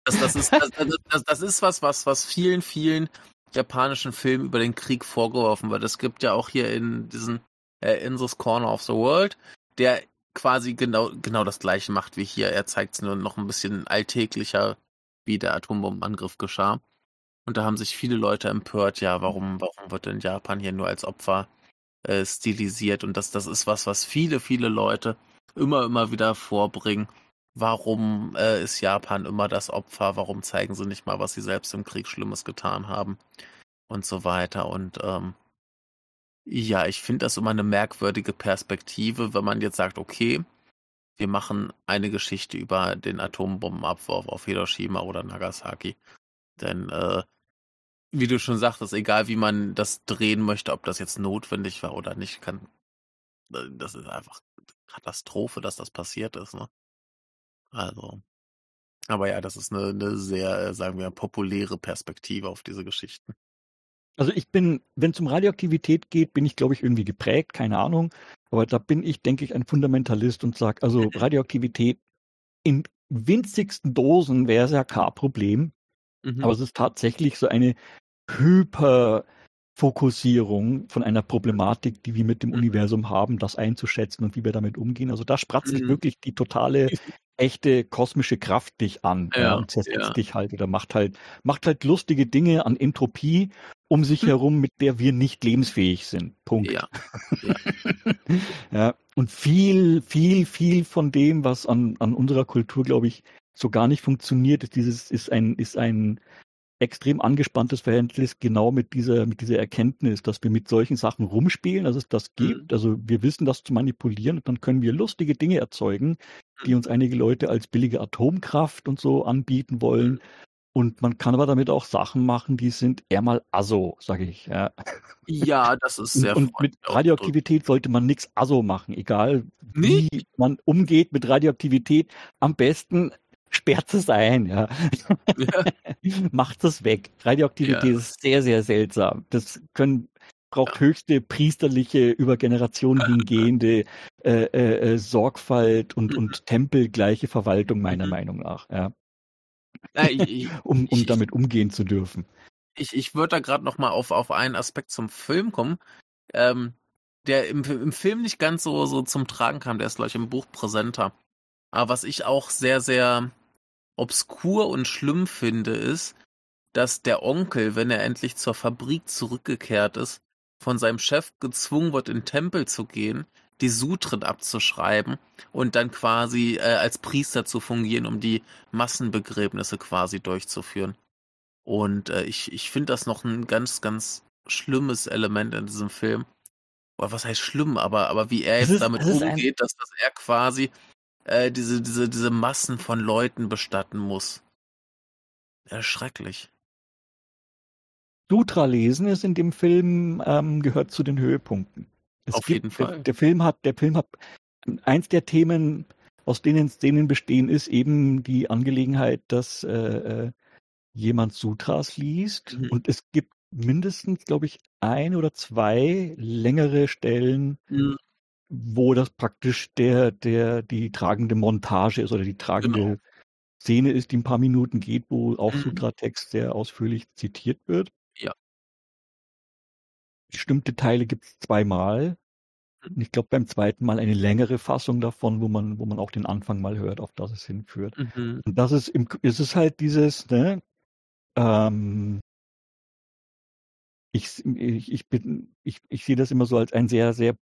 Das, das, ist, das, das, das ist was, was, was vielen, vielen japanischen Filmen über den Krieg vorgeworfen wird. Es gibt ja auch hier in diesen äh, In this Corner of the World, der quasi genau, genau das gleiche macht wie hier. Er zeigt es nur noch ein bisschen alltäglicher, wie der Atombombenangriff geschah. Und da haben sich viele Leute empört, ja, warum, warum wird denn Japan hier nur als Opfer äh, stilisiert? Und das, das ist was, was viele, viele Leute immer, immer wieder vorbringen warum äh, ist Japan immer das Opfer, warum zeigen sie nicht mal, was sie selbst im Krieg Schlimmes getan haben und so weiter. Und ähm, ja, ich finde das immer eine merkwürdige Perspektive, wenn man jetzt sagt, okay, wir machen eine Geschichte über den Atombombenabwurf auf Hiroshima oder Nagasaki. Denn äh, wie du schon sagtest, egal wie man das drehen möchte, ob das jetzt notwendig war oder nicht, kann äh, das ist einfach Katastrophe, dass das passiert ist. Ne? Also, aber ja, das ist eine, eine sehr, äh, sagen wir, populäre Perspektive auf diese Geschichten. Also ich bin, wenn es um Radioaktivität geht, bin ich, glaube ich, irgendwie geprägt, keine Ahnung. Aber da bin ich, denke ich, ein Fundamentalist und sage, also Radioaktivität in winzigsten Dosen wäre es ja kein Problem. Mhm. Aber es ist tatsächlich so eine Hyperfokussierung von einer Problematik, die wir mit dem mhm. Universum haben, das einzuschätzen und wie wir damit umgehen. Also da spratzt mhm. wirklich die totale echte kosmische Kraft dich an ja, ja, und zersetzt ja. dich halt oder macht halt, macht halt lustige Dinge an Entropie um sich hm. herum, mit der wir nicht lebensfähig sind. Punkt. Ja. ja. ja. Und viel, viel, viel von dem, was an, an unserer Kultur, glaube ich, so gar nicht funktioniert, ist dieses, ist ein, ist ein extrem angespanntes Verhältnis genau mit dieser, mit dieser Erkenntnis, dass wir mit solchen Sachen rumspielen, dass es das mhm. gibt. Also wir wissen das zu manipulieren und dann können wir lustige Dinge erzeugen, die mhm. uns einige Leute als billige Atomkraft und so anbieten wollen. Mhm. Und man kann aber damit auch Sachen machen, die sind eher mal aso, sage ich. Ja. ja, das ist sehr Und, und mit Radioaktivität sollte man nichts aso machen, egal wie Nicht? man umgeht mit Radioaktivität. Am besten sperrt es ein, ja. ja. Macht es weg. Radioaktivität ja. ist sehr, sehr seltsam. Das können braucht höchste priesterliche, über Generationen hingehende äh, äh, äh, Sorgfalt und, und mhm. tempelgleiche Verwaltung meiner mhm. Meinung nach. Ja. Ja, ich, um, um ich, damit umgehen zu dürfen. Ich, ich würde da gerade noch mal auf, auf einen Aspekt zum Film kommen, ähm, der im, im Film nicht ganz so, so zum Tragen kam. Der ist, glaube ich, im Buch präsenter. Aber was ich auch sehr, sehr obskur und schlimm finde, ist, dass der Onkel, wenn er endlich zur Fabrik zurückgekehrt ist, von seinem Chef gezwungen wird, in den Tempel zu gehen, die Sutren abzuschreiben und dann quasi äh, als Priester zu fungieren, um die Massenbegräbnisse quasi durchzuführen. Und äh, ich, ich finde das noch ein ganz, ganz schlimmes Element in diesem Film. Oder was heißt schlimm, aber, aber wie er jetzt ist, damit umgeht, dass, dass er quasi äh, diese, diese, diese Massen von Leuten bestatten muss. Ja, schrecklich. Sutra lesen ist in dem Film, ähm, gehört zu den Höhepunkten. Es Auf gibt, jeden Fall. Der, der, Film hat, der Film hat eins der Themen, aus denen Szenen bestehen, ist eben die Angelegenheit, dass äh, äh, jemand Sutras liest. Mhm. Und es gibt mindestens, glaube ich, ein oder zwei längere Stellen, mhm. Wo das praktisch der, der, die tragende Montage ist oder die tragende genau. Szene ist, die ein paar Minuten geht, wo auch mhm. Sutra-Text sehr ausführlich zitiert wird. Ja bestimmte Teile gibt es zweimal. Und ich glaube beim zweiten Mal eine längere Fassung davon, wo man, wo man auch den Anfang mal hört, auf das es hinführt. Mhm. Und das ist im, ist es halt dieses, ne, ähm, ich, ich, ich bin, ich, ich sehe das immer so als einen sehr, sehr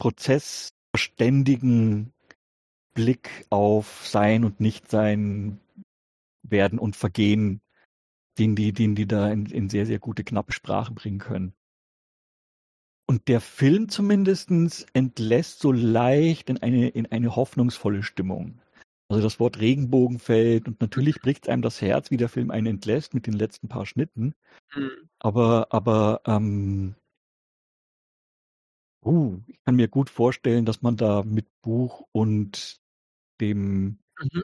prozessständigen Blick auf Sein und Nichtsein, Werden und Vergehen, den die, den die da in, in sehr, sehr gute, knappe Sprache bringen können. Und der Film zumindestens entlässt so leicht in eine, in eine hoffnungsvolle Stimmung. Also das Wort Regenbogen fällt und natürlich bricht einem das Herz, wie der Film einen entlässt mit den letzten paar Schnitten. Mhm. Aber, aber ähm, uh, ich kann mir gut vorstellen, dass man da mit Buch und dem mhm.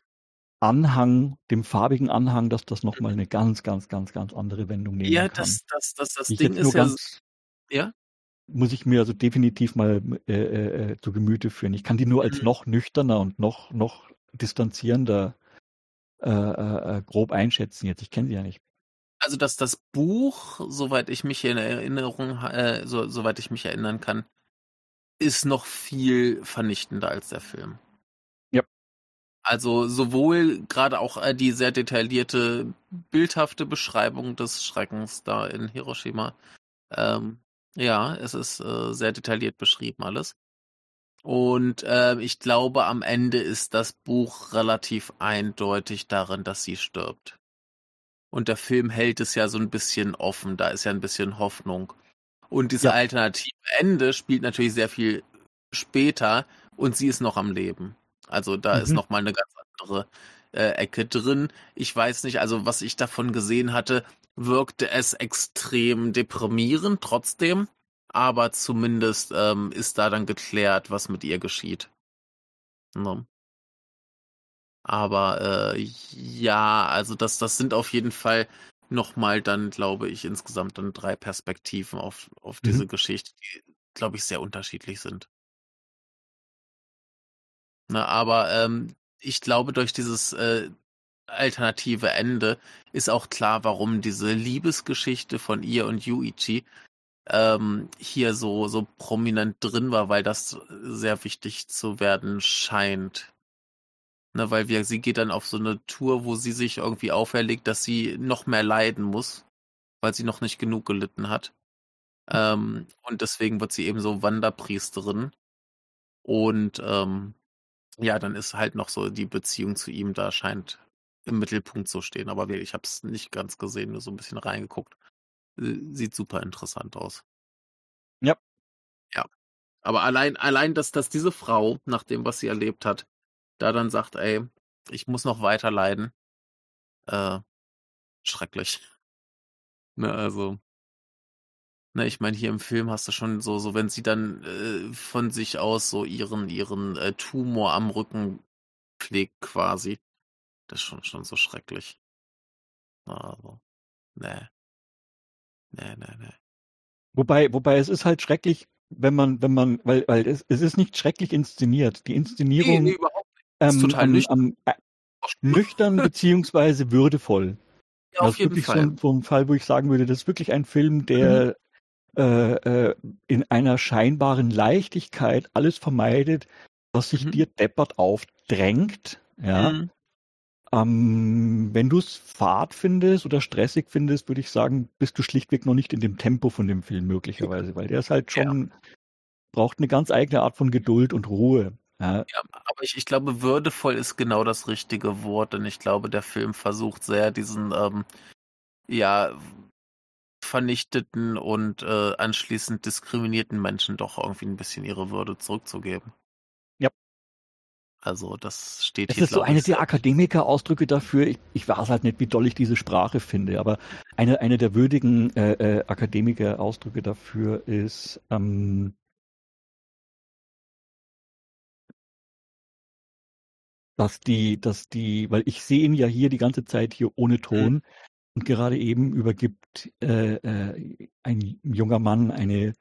Anhang, dem farbigen Anhang, dass das nochmal mhm. eine ganz, ganz, ganz, ganz andere Wendung nehmen ja, kann. Ja, das, das, das, das Ding ist ja. Ganz, ja? muss ich mir also definitiv mal äh, äh, äh, zu Gemüte führen. Ich kann die nur als mhm. noch nüchterner und noch, noch distanzierender äh, äh, äh, grob einschätzen jetzt. Ich kenne sie ja nicht. Also dass das Buch, soweit ich mich in Erinnerung, äh, so, soweit ich mich erinnern kann, ist noch viel vernichtender als der Film. Ja. Also sowohl gerade auch äh, die sehr detaillierte, bildhafte Beschreibung des Schreckens da in Hiroshima, ähm, ja, es ist äh, sehr detailliert beschrieben alles. Und äh, ich glaube, am Ende ist das Buch relativ eindeutig darin, dass sie stirbt. Und der Film hält es ja so ein bisschen offen, da ist ja ein bisschen Hoffnung. Und dieses ja. alternative Ende spielt natürlich sehr viel später und sie ist noch am Leben. Also da mhm. ist noch mal eine ganz andere äh, Ecke drin. Ich weiß nicht, also was ich davon gesehen hatte, wirkte es extrem deprimierend trotzdem, aber zumindest ähm, ist da dann geklärt, was mit ihr geschieht. Ne? Aber äh, ja, also das, das sind auf jeden Fall nochmal dann, glaube ich, insgesamt dann drei Perspektiven auf, auf diese mhm. Geschichte, die, glaube ich, sehr unterschiedlich sind. Na, ne, aber ähm, ich glaube, durch dieses äh, alternative Ende ist auch klar, warum diese Liebesgeschichte von ihr und Yuichi ähm, hier so, so prominent drin war, weil das sehr wichtig zu werden scheint. Ne, weil wir, sie geht dann auf so eine Tour, wo sie sich irgendwie auferlegt, dass sie noch mehr leiden muss, weil sie noch nicht genug gelitten hat. Ähm, und deswegen wird sie eben so Wanderpriesterin. Und ähm, ja, dann ist halt noch so die Beziehung zu ihm da scheint im Mittelpunkt zu stehen. Aber ich habe es nicht ganz gesehen, nur so ein bisschen reingeguckt. Äh, sieht super interessant aus. Ja. Ja. Aber allein, allein, dass, dass diese Frau, nach dem, was sie erlebt hat, da dann sagt, ey, ich muss noch weiter leiden, äh, schrecklich. Ne, also, ne, ich meine, hier im Film hast du schon so, so wenn sie dann äh, von sich aus so ihren, ihren äh, Tumor am Rücken pflegt quasi, das ist schon, schon so schrecklich. Also, ne. Nee, nee, nee. Wobei, wobei es ist halt schrecklich, wenn man, wenn man, weil, weil es, es ist nicht schrecklich inszeniert. Die Inszenierung nee, nee. Ähm, total am, nüchtern. Am, äh, nüchtern beziehungsweise würdevoll. Ja, auf das ist jeden wirklich Fall. So, so ein Fall, wo ich sagen würde, das ist wirklich ein Film, der mhm. äh, äh, in einer scheinbaren Leichtigkeit alles vermeidet, was sich mhm. dir deppert aufdrängt. Ja. Mhm. Ähm, wenn du es fad findest oder stressig findest, würde ich sagen, bist du schlichtweg noch nicht in dem Tempo von dem Film möglicherweise, weil der ist halt schon, ja. braucht eine ganz eigene Art von Geduld und Ruhe. Ja, ja aber ich, ich glaube, würdevoll ist genau das richtige Wort, denn ich glaube, der Film versucht sehr diesen, ähm, ja, vernichteten und äh, anschließend diskriminierten Menschen doch irgendwie ein bisschen ihre Würde zurückzugeben. Also das steht das hier. Das ist so eine der Akademiker-Ausdrücke dafür. Ich, ich weiß halt nicht, wie doll ich diese Sprache finde, aber eine, eine der würdigen äh, äh, Akademiker-Ausdrücke dafür ist, ähm, dass die, dass die, weil ich sehe ihn ja hier die ganze Zeit hier ohne Ton mhm. und gerade eben übergibt äh, äh, ein junger Mann eine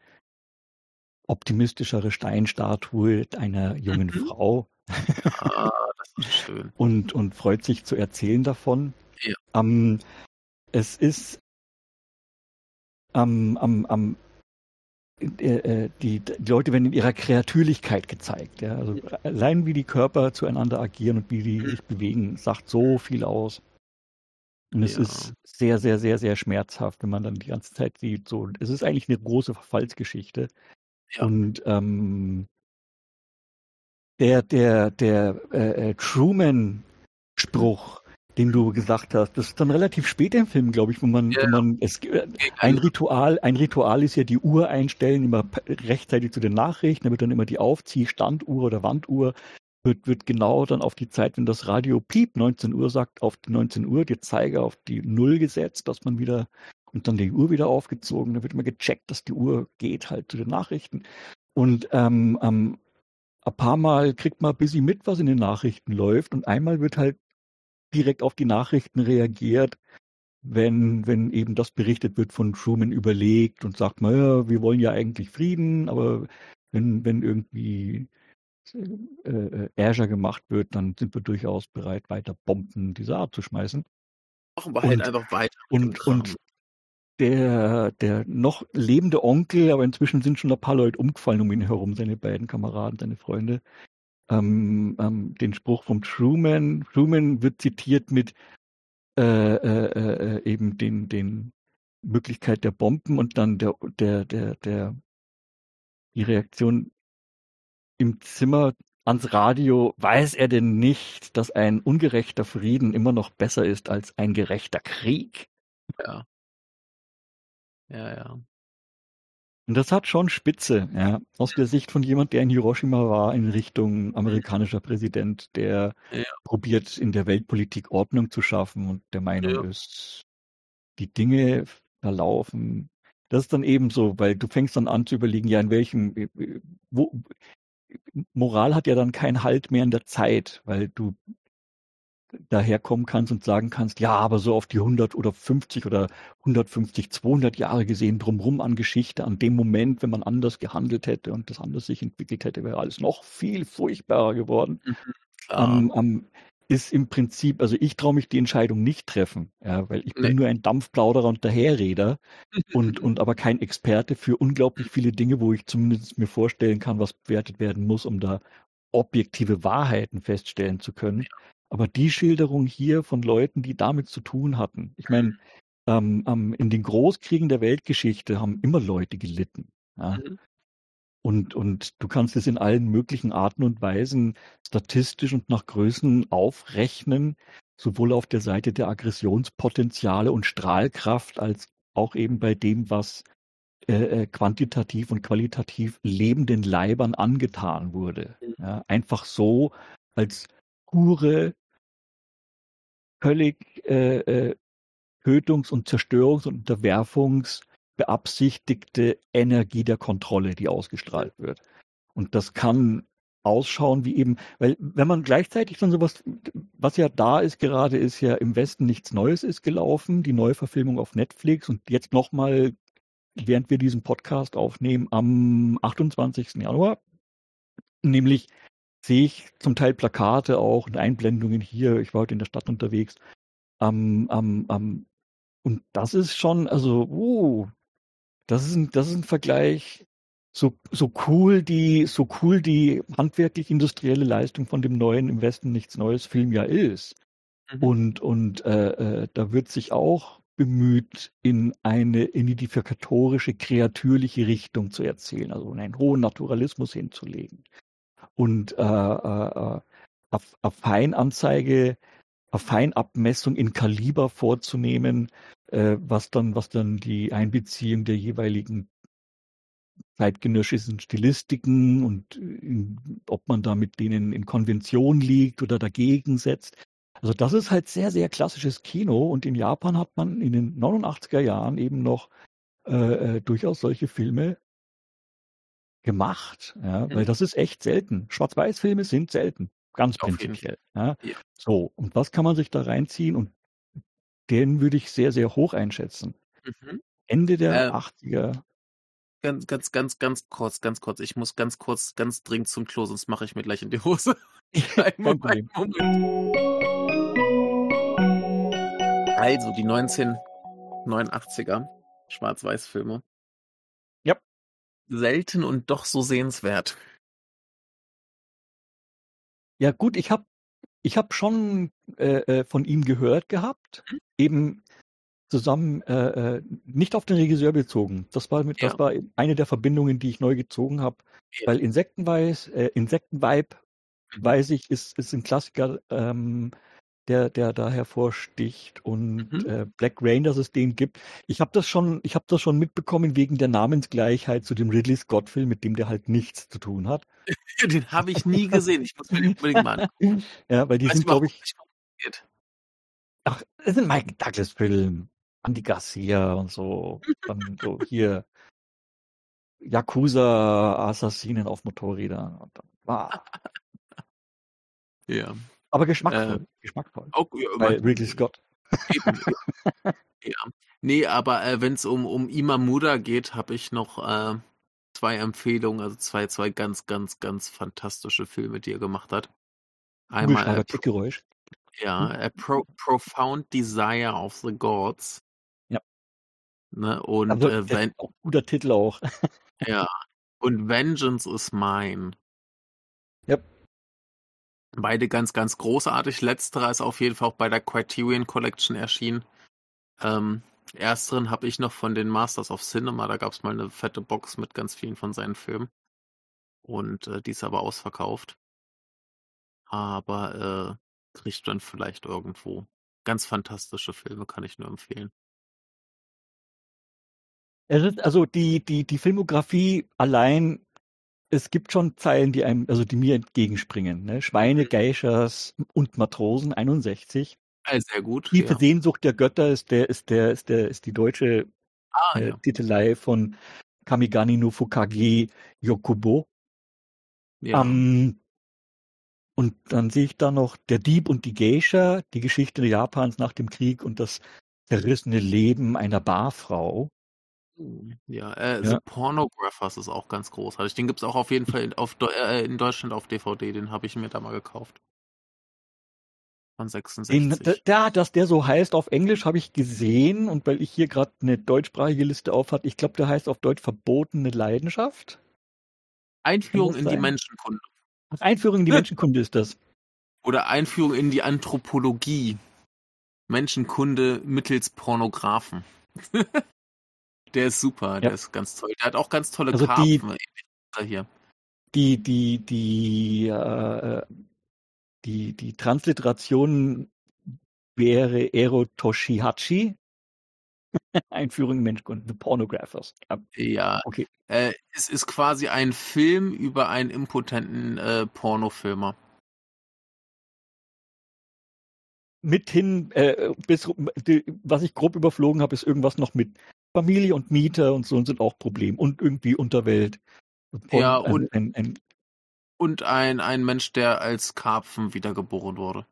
optimistischere Steinstatue einer jungen mhm. Frau Ah, das ist schön. und, und freut sich zu erzählen davon. Ja. Ähm, es ist am, am, am die, die Leute werden in ihrer Kreatürlichkeit gezeigt. Ja? Also allein wie die Körper zueinander agieren und wie die mhm. sich bewegen, sagt so viel aus. Und es ja. ist sehr, sehr, sehr, sehr schmerzhaft, wenn man dann die ganze Zeit sieht. So, es ist eigentlich eine große Verfallsgeschichte. Ja. Und ähm, der, der, der äh, äh, Truman-Spruch, den du gesagt hast, das ist dann relativ spät im Film, glaube ich, wo man, ja. wo man es äh, ein Ritual, ein Ritual ist ja die Uhr einstellen, immer rechtzeitig zu den Nachrichten, da wird dann immer die Aufzieh-Standuhr oder Wanduhr wird, wird genau dann auf die Zeit, wenn das Radio piep 19 Uhr sagt, auf die 19 Uhr, die Zeiger auf die Null gesetzt, dass man wieder und dann die Uhr wieder aufgezogen, da wird immer gecheckt, dass die Uhr geht halt zu den Nachrichten. Und ähm, ähm, ein paar Mal kriegt man ein bisschen mit, was in den Nachrichten läuft und einmal wird halt direkt auf die Nachrichten reagiert, wenn, wenn eben das berichtet wird von Truman überlegt und sagt, naja, wir wollen ja eigentlich Frieden, aber wenn, wenn irgendwie äh, äh, Azure gemacht wird, dann sind wir durchaus bereit, weiter Bomben dieser Art zu schmeißen. Machen wir halt einfach weiter. Und, und der, der noch lebende Onkel, aber inzwischen sind schon ein paar Leute umgefallen um ihn herum, seine beiden Kameraden, seine Freunde. Ähm, ähm, den Spruch vom Truman. Truman wird zitiert mit äh, äh, äh, eben den, den Möglichkeit der Bomben und dann der, der, der, der, die Reaktion im Zimmer ans Radio. Weiß er denn nicht, dass ein ungerechter Frieden immer noch besser ist als ein gerechter Krieg? Ja. Ja, ja. Und das hat schon Spitze, ja. Aus der Sicht von jemand, der in Hiroshima war, in Richtung amerikanischer Präsident, der ja. probiert, in der Weltpolitik Ordnung zu schaffen und der Meinung ja. ist, die Dinge verlaufen. Das ist dann eben so, weil du fängst dann an zu überlegen, ja, in welchem, äh, äh, wo, Moral hat ja dann keinen Halt mehr in der Zeit, weil du daherkommen kannst und sagen kannst, ja, aber so auf die 100 oder 50 oder 150, 200 Jahre gesehen drumherum an Geschichte, an dem Moment, wenn man anders gehandelt hätte und das anders sich entwickelt hätte, wäre alles noch viel furchtbarer geworden. Mhm, ähm, ähm, ist im Prinzip, also ich traue mich die Entscheidung nicht treffen, ja, weil ich bin nee. nur ein Dampfplauderer und Daherreder und, und aber kein Experte für unglaublich viele Dinge, wo ich zumindest mir vorstellen kann, was bewertet werden muss, um da objektive Wahrheiten feststellen zu können. Aber die Schilderung hier von Leuten, die damit zu tun hatten, ich meine, ähm, ähm, in den Großkriegen der Weltgeschichte haben immer Leute gelitten. Ja. Mhm. Und, und du kannst es in allen möglichen Arten und Weisen statistisch und nach Größen aufrechnen, sowohl auf der Seite der Aggressionspotenziale und Strahlkraft als auch eben bei dem, was äh, äh quantitativ und qualitativ lebenden Leibern angetan wurde. Mhm. Ja, einfach so als pure, völlig äh, äh, Tötungs- und Zerstörungs- und Unterwerfungsbeabsichtigte Energie der Kontrolle, die ausgestrahlt wird. Und das kann ausschauen wie eben, weil wenn man gleichzeitig dann sowas, was ja da ist gerade, ist ja im Westen nichts Neues ist gelaufen, die Neuverfilmung auf Netflix und jetzt nochmal, während wir diesen Podcast aufnehmen, am 28. Januar, nämlich sehe ich zum Teil Plakate auch und Einblendungen hier. Ich war heute in der Stadt unterwegs. Ähm, ähm, ähm, und das ist schon, also, uh, das ist ein, das ist ein Vergleich. So, so cool die, so cool die handwerklich-industrielle Leistung von dem neuen im Westen nichts Neues Film ja ist. Mhm. Und, und äh, äh, da wird sich auch bemüht, in eine identifikatorische, kreatürliche Richtung zu erzählen, also einen hohen Naturalismus hinzulegen und äh, äh, auf, auf Feinanzeige, auf Feinabmessung in Kaliber vorzunehmen, äh, was dann, was dann die Einbeziehung der jeweiligen zeitgenössischen Stilistiken und in, ob man da mit denen in Konvention liegt oder dagegen setzt. Also das ist halt sehr, sehr klassisches Kino und in Japan hat man in den 89er Jahren eben noch äh, äh, durchaus solche Filme gemacht, ja, weil mhm. das ist echt selten. Schwarz-Weiß-Filme sind selten, ganz prinzipiell. Ja. ja. So, und was kann man sich da reinziehen? Und den würde ich sehr, sehr hoch einschätzen. Mhm. Ende der äh, 80er. Ganz, ganz, ganz, ganz kurz, ganz kurz. Ich muss ganz kurz, ganz dringend zum Klo, sonst mache ich mir gleich in die Hose. Ein. Moment. Also, die 1989er Schwarz-Weiß-Filme selten und doch so sehenswert. Ja gut, ich habe ich hab schon äh, äh, von ihm gehört gehabt, mhm. eben zusammen äh, äh, nicht auf den Regisseur bezogen. Das war mit, ja. das war eine der Verbindungen, die ich neu gezogen habe, ja. weil Insektenweis, äh, Insektenvibe, mhm. weiß ich, ist ist ein Klassiker ähm, der, der da hervorsticht und mhm. äh, Black Rain, dass es den gibt. Ich habe das schon, ich habe das schon mitbekommen wegen der Namensgleichheit zu dem Ridley Scott Film, mit dem der halt nichts zu tun hat. den habe ich nie gesehen. Ich muss mir den unbedingt mal angucken. Ja, weil die weißt sind, glaube ich. Ach, das ein Mike Douglas Film. Andy Garcia und so. Dann so hier Yakuza-Assassinen auf Motorrädern. Und dann, wow. Ja. Aber geschmackvoll. Äh, geschmackvoll. Auch, ja, Bei Ridley Scott. Eben, ja. Nee, aber äh, wenn es um, um Imamura geht, habe ich noch äh, zwei Empfehlungen, also zwei, zwei ganz, ganz, ganz fantastische Filme, die er gemacht hat. Einmal äh, Geräusch. Ja, hm. A Pro Profound Desire of the Gods. Ja. Ne, und also, äh, wenn, guter Titel auch. ja. Und Vengeance is Mine. Beide ganz, ganz großartig. Letzterer ist auf jeden Fall auch bei der Criterion Collection erschienen. Ähm, ersteren habe ich noch von den Masters of Cinema. Da gab es mal eine fette Box mit ganz vielen von seinen Filmen. Und äh, die ist aber ausverkauft. Aber äh, kriegt dann vielleicht irgendwo. Ganz fantastische Filme, kann ich nur empfehlen. Also die, die, die Filmografie allein es gibt schon Zeilen, die einem, also die mir entgegenspringen. Ne? Schweine, mhm. Geishers und Matrosen 61. Ja, sehr gut. Tiefe ja. Sehnsucht der Götter ist der, ist der, ist der, ist die deutsche ah, äh, ja. Titelei von Kamigani no Fukage Yokubo. Ja. Ähm, Und dann sehe ich da noch Der Dieb und die Geisha, die Geschichte Japans nach dem Krieg und das zerrissene Leben einer Barfrau. Ja, äh, ja. The Pornographers ist auch ganz großartig. Den gibt es auch auf jeden Fall auf, äh, in Deutschland auf DVD. Den habe ich mir da mal gekauft. Von 66. Den, da, dass der so heißt auf Englisch, habe ich gesehen. Und weil ich hier gerade eine deutschsprachige Liste auf hatte, ich glaube, der heißt auf Deutsch Verbotene Leidenschaft. Einführung in die Menschenkunde. Einführung in die Menschenkunde ist das. Oder Einführung in die Anthropologie. Menschenkunde mittels Pornografen. Der ist super, ja. der ist ganz toll. Der hat auch ganz tolle also Karpfen. Die, hier. Die, die, die, äh, die, die Transliteration wäre Ero Toshihachi. Einführung in Menschkunden, The Pornographers. Ja, ja. okay. Äh, es ist quasi ein Film über einen impotenten äh, Pornofilmer. Mithin, äh, bis, was ich grob überflogen habe, ist irgendwas noch mit Familie und Mieter und so sind auch Problem. Und irgendwie Unterwelt. Von, ja, und, ein, ein, ein, und ein, ein Mensch, der als Karpfen wiedergeboren wurde.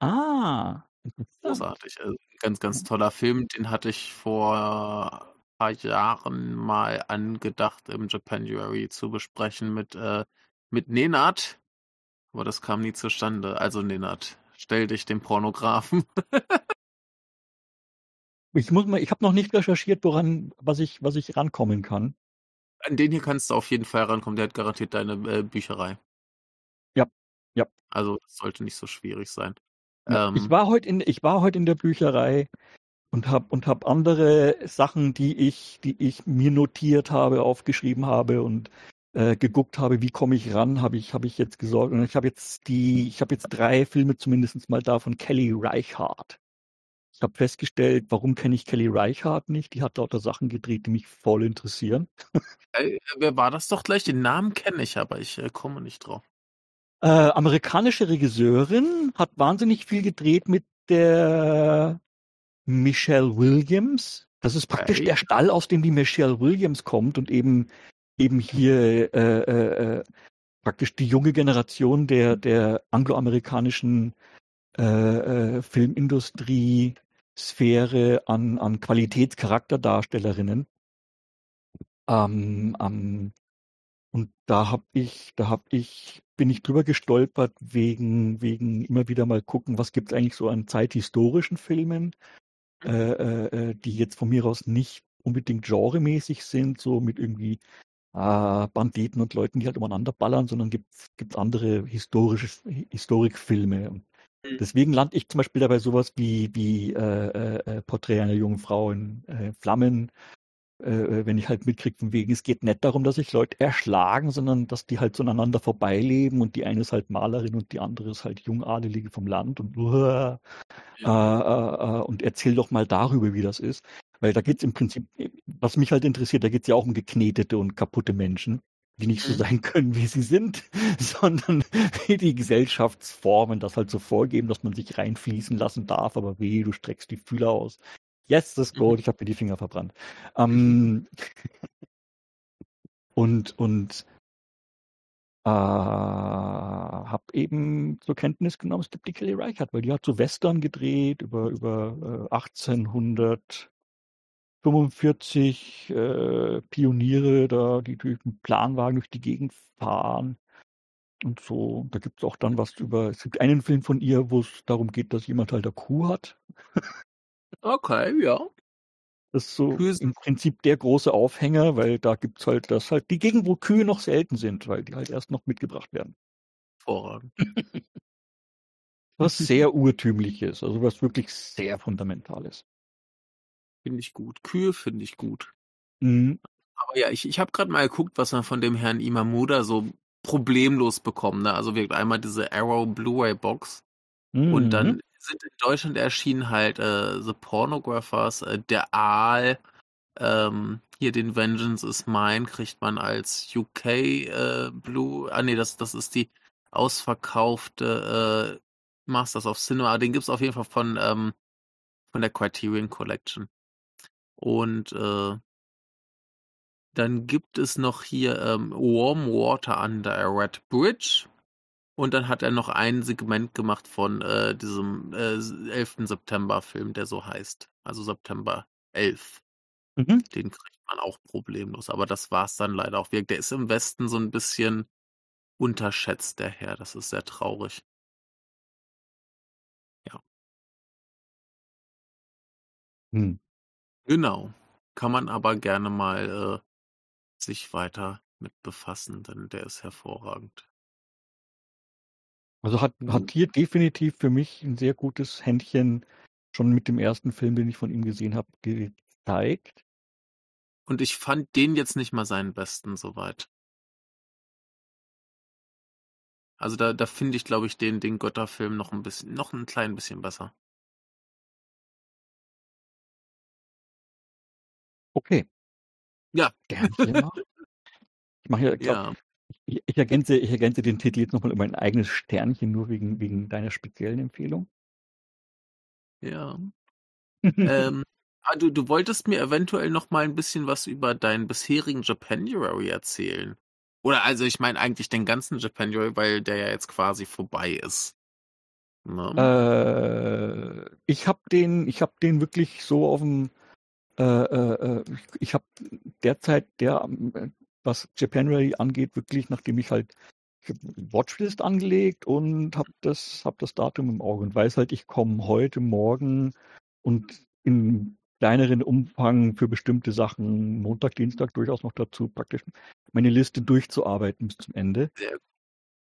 Ah. Großartig. Also, ganz, ganz toller Film. Den hatte ich vor ein paar Jahren mal angedacht, im Japanuary zu besprechen mit, äh, mit Nenad. Aber das kam nie zustande. Also Nenad, stell dich dem Pornografen. Ich muss mal, ich habe noch nicht recherchiert, woran, was ich, was ich rankommen kann. An den hier kannst du auf jeden Fall rankommen. Der hat garantiert deine äh, Bücherei. Ja, ja. Also das sollte nicht so schwierig sein. Ähm, ich war heute in, ich war heute in der Bücherei und habe und hab andere Sachen, die ich, die ich mir notiert habe, aufgeschrieben habe und äh, geguckt habe, wie komme ich ran, habe ich, habe ich jetzt gesorgt. Und ich habe jetzt die, ich habe jetzt drei Filme zumindest mal da von Kelly Reichardt. Ich habe festgestellt, warum kenne ich Kelly Reichardt nicht? Die hat lauter Sachen gedreht, die mich voll interessieren. Äh, wer war das doch gleich? Den Namen kenne ich, aber ich äh, komme nicht drauf. Äh, amerikanische Regisseurin, hat wahnsinnig viel gedreht mit der Michelle Williams. Das ist praktisch der Stall, aus dem die Michelle Williams kommt und eben eben hier äh, äh, äh praktisch die junge Generation der der angloamerikanischen äh, äh, Filmindustrie Sphäre an, an Qualitätscharakterdarstellerinnen. Ähm, ähm, und da habe ich, da habe ich, bin ich drüber gestolpert wegen, wegen immer wieder mal gucken, was gibt es eigentlich so an zeithistorischen Filmen, äh, äh, äh, die jetzt von mir aus nicht unbedingt genremäßig sind, so mit irgendwie äh, Banditen und Leuten, die halt umeinander ballern, sondern gibt es andere historische Historikfilme. Und Mhm. Deswegen lande ich zum Beispiel dabei sowas wie, wie äh, äh, äh, Porträt einer jungen Frau in äh, Flammen, äh, äh, wenn ich halt mitkriege, von wegen, es geht nicht darum, dass sich Leute erschlagen, sondern dass die halt so aneinander vorbeileben und die eine ist halt Malerin und die andere ist halt Jungadelige vom Land und, uh, ja. und erzähl doch mal darüber, wie das ist. Weil da geht es im Prinzip, was mich halt interessiert, da geht es ja auch um geknetete und kaputte Menschen die nicht so mhm. sein können, wie sie sind, sondern wie die Gesellschaftsformen das halt so vorgeben, dass man sich reinfließen lassen darf, aber weh, du streckst die Fühler aus. Das Gold, mhm. ich habe mir die Finger verbrannt. Ähm, und und äh, habe eben zur Kenntnis genommen, es gibt die Kelly Reichardt, weil die hat so Western gedreht über über äh, 1800 45 äh, Pioniere da, die durch einen Planwagen durch die Gegend fahren. Und so, da gibt es auch dann was über, es gibt einen Film von ihr, wo es darum geht, dass jemand halt eine Kuh hat. okay, ja. Das ist so Kühe im Prinzip der große Aufhänger, weil da gibt es halt das halt die Gegend, wo Kühe noch selten sind, weil die halt erst noch mitgebracht werden. Vorragend. was sehr urtümliches, also was wirklich sehr fundamentales. Finde ich gut. Kühe finde ich gut. Mhm. Aber ja, ich, ich habe gerade mal geguckt, was man von dem Herrn Imamuda so problemlos bekommt. Ne? Also wirkt einmal diese Arrow Blu-ray Box mhm. und dann mhm. sind in Deutschland erschienen halt äh, The Pornographers, äh, der Aal, ähm, hier den Vengeance is Mine kriegt man als UK äh, Blue. Ah nee, das, das ist die ausverkaufte äh, Masters of Cinema. Den gibt's auf jeden Fall von, ähm, von der Criterion Collection. Und äh, Dann gibt es noch hier ähm, Warm Water Under a Red Bridge. Und dann hat er noch ein Segment gemacht von äh, diesem äh, 11. September-Film, der so heißt. Also September 11. Mhm. Den kriegt man auch problemlos. Aber das war es dann leider auch Der ist im Westen so ein bisschen unterschätzt, der Herr. Das ist sehr traurig. Ja. Hm. Genau. Kann man aber gerne mal äh, sich weiter mit befassen, denn der ist hervorragend. Also hat, hat hier definitiv für mich ein sehr gutes Händchen schon mit dem ersten Film, den ich von ihm gesehen habe, gezeigt. Und ich fand den jetzt nicht mal seinen besten soweit. Also da, da finde ich, glaube ich, den, den Götterfilm noch ein bisschen, noch ein klein bisschen besser. Okay. Ja. Gern Ich mache ja, glaub, ja. Ich, ich, ergänze, ich ergänze den Titel jetzt nochmal um ein eigenes Sternchen, nur wegen, wegen deiner speziellen Empfehlung. Ja. ähm, ah, du, du wolltest mir eventuell noch mal ein bisschen was über deinen bisherigen Japanuary erzählen. Oder also ich meine eigentlich den ganzen Japanuary, weil der ja jetzt quasi vorbei ist. Ne? Äh, ich habe den, ich habe den wirklich so auf dem, äh, äh, äh ich, habe derzeit der was Japanuary angeht, wirklich, nachdem ich halt ich habe Watchlist angelegt und habe das, hab das Datum im Auge und weiß halt, ich komme heute Morgen und in kleineren Umfang für bestimmte Sachen Montag, Dienstag durchaus noch dazu, praktisch meine Liste durchzuarbeiten bis zum Ende,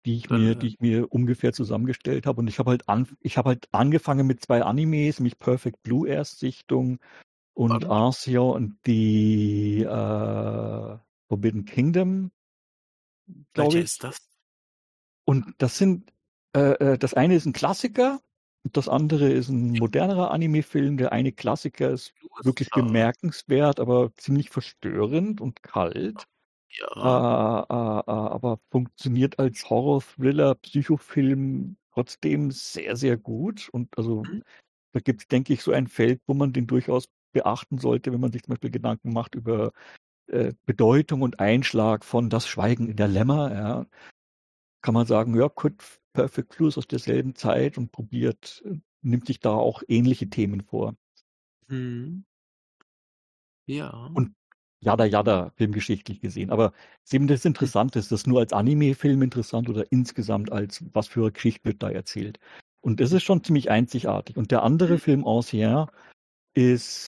die ich mir, die ich mir ungefähr zusammengestellt habe. Und ich habe halt an, ich habe halt angefangen mit zwei Animes, nämlich Perfect Blue Erstsichtung und Arcia und die äh, Forbidden Kingdom, glaube ich. ist das? Und das sind, äh, äh, das eine ist ein Klassiker, und das andere ist ein modernerer Anime-Film. Der eine Klassiker ist wirklich bemerkenswert, aber ziemlich verstörend und kalt. Ja. Äh, äh, äh, aber funktioniert als Horror-Thriller, Psychofilm trotzdem sehr, sehr gut. Und also mhm. da gibt es, denke ich, so ein Feld, wo man den durchaus beachten sollte, wenn man sich zum Beispiel Gedanken macht über äh, Bedeutung und Einschlag von Das Schweigen in der Lämmer, ja, kann man sagen, ja, gut, Perfect Clue ist aus derselben Zeit und probiert, äh, nimmt sich da auch ähnliche Themen vor. Hm. Ja. Und Jada Jada filmgeschichtlich gesehen. Aber eben das Interessante ist, das nur als Anime-Film interessant oder insgesamt als was für eine Geschichte wird da erzählt. Und das ist schon ziemlich einzigartig. Und der andere hm. Film Ancien ist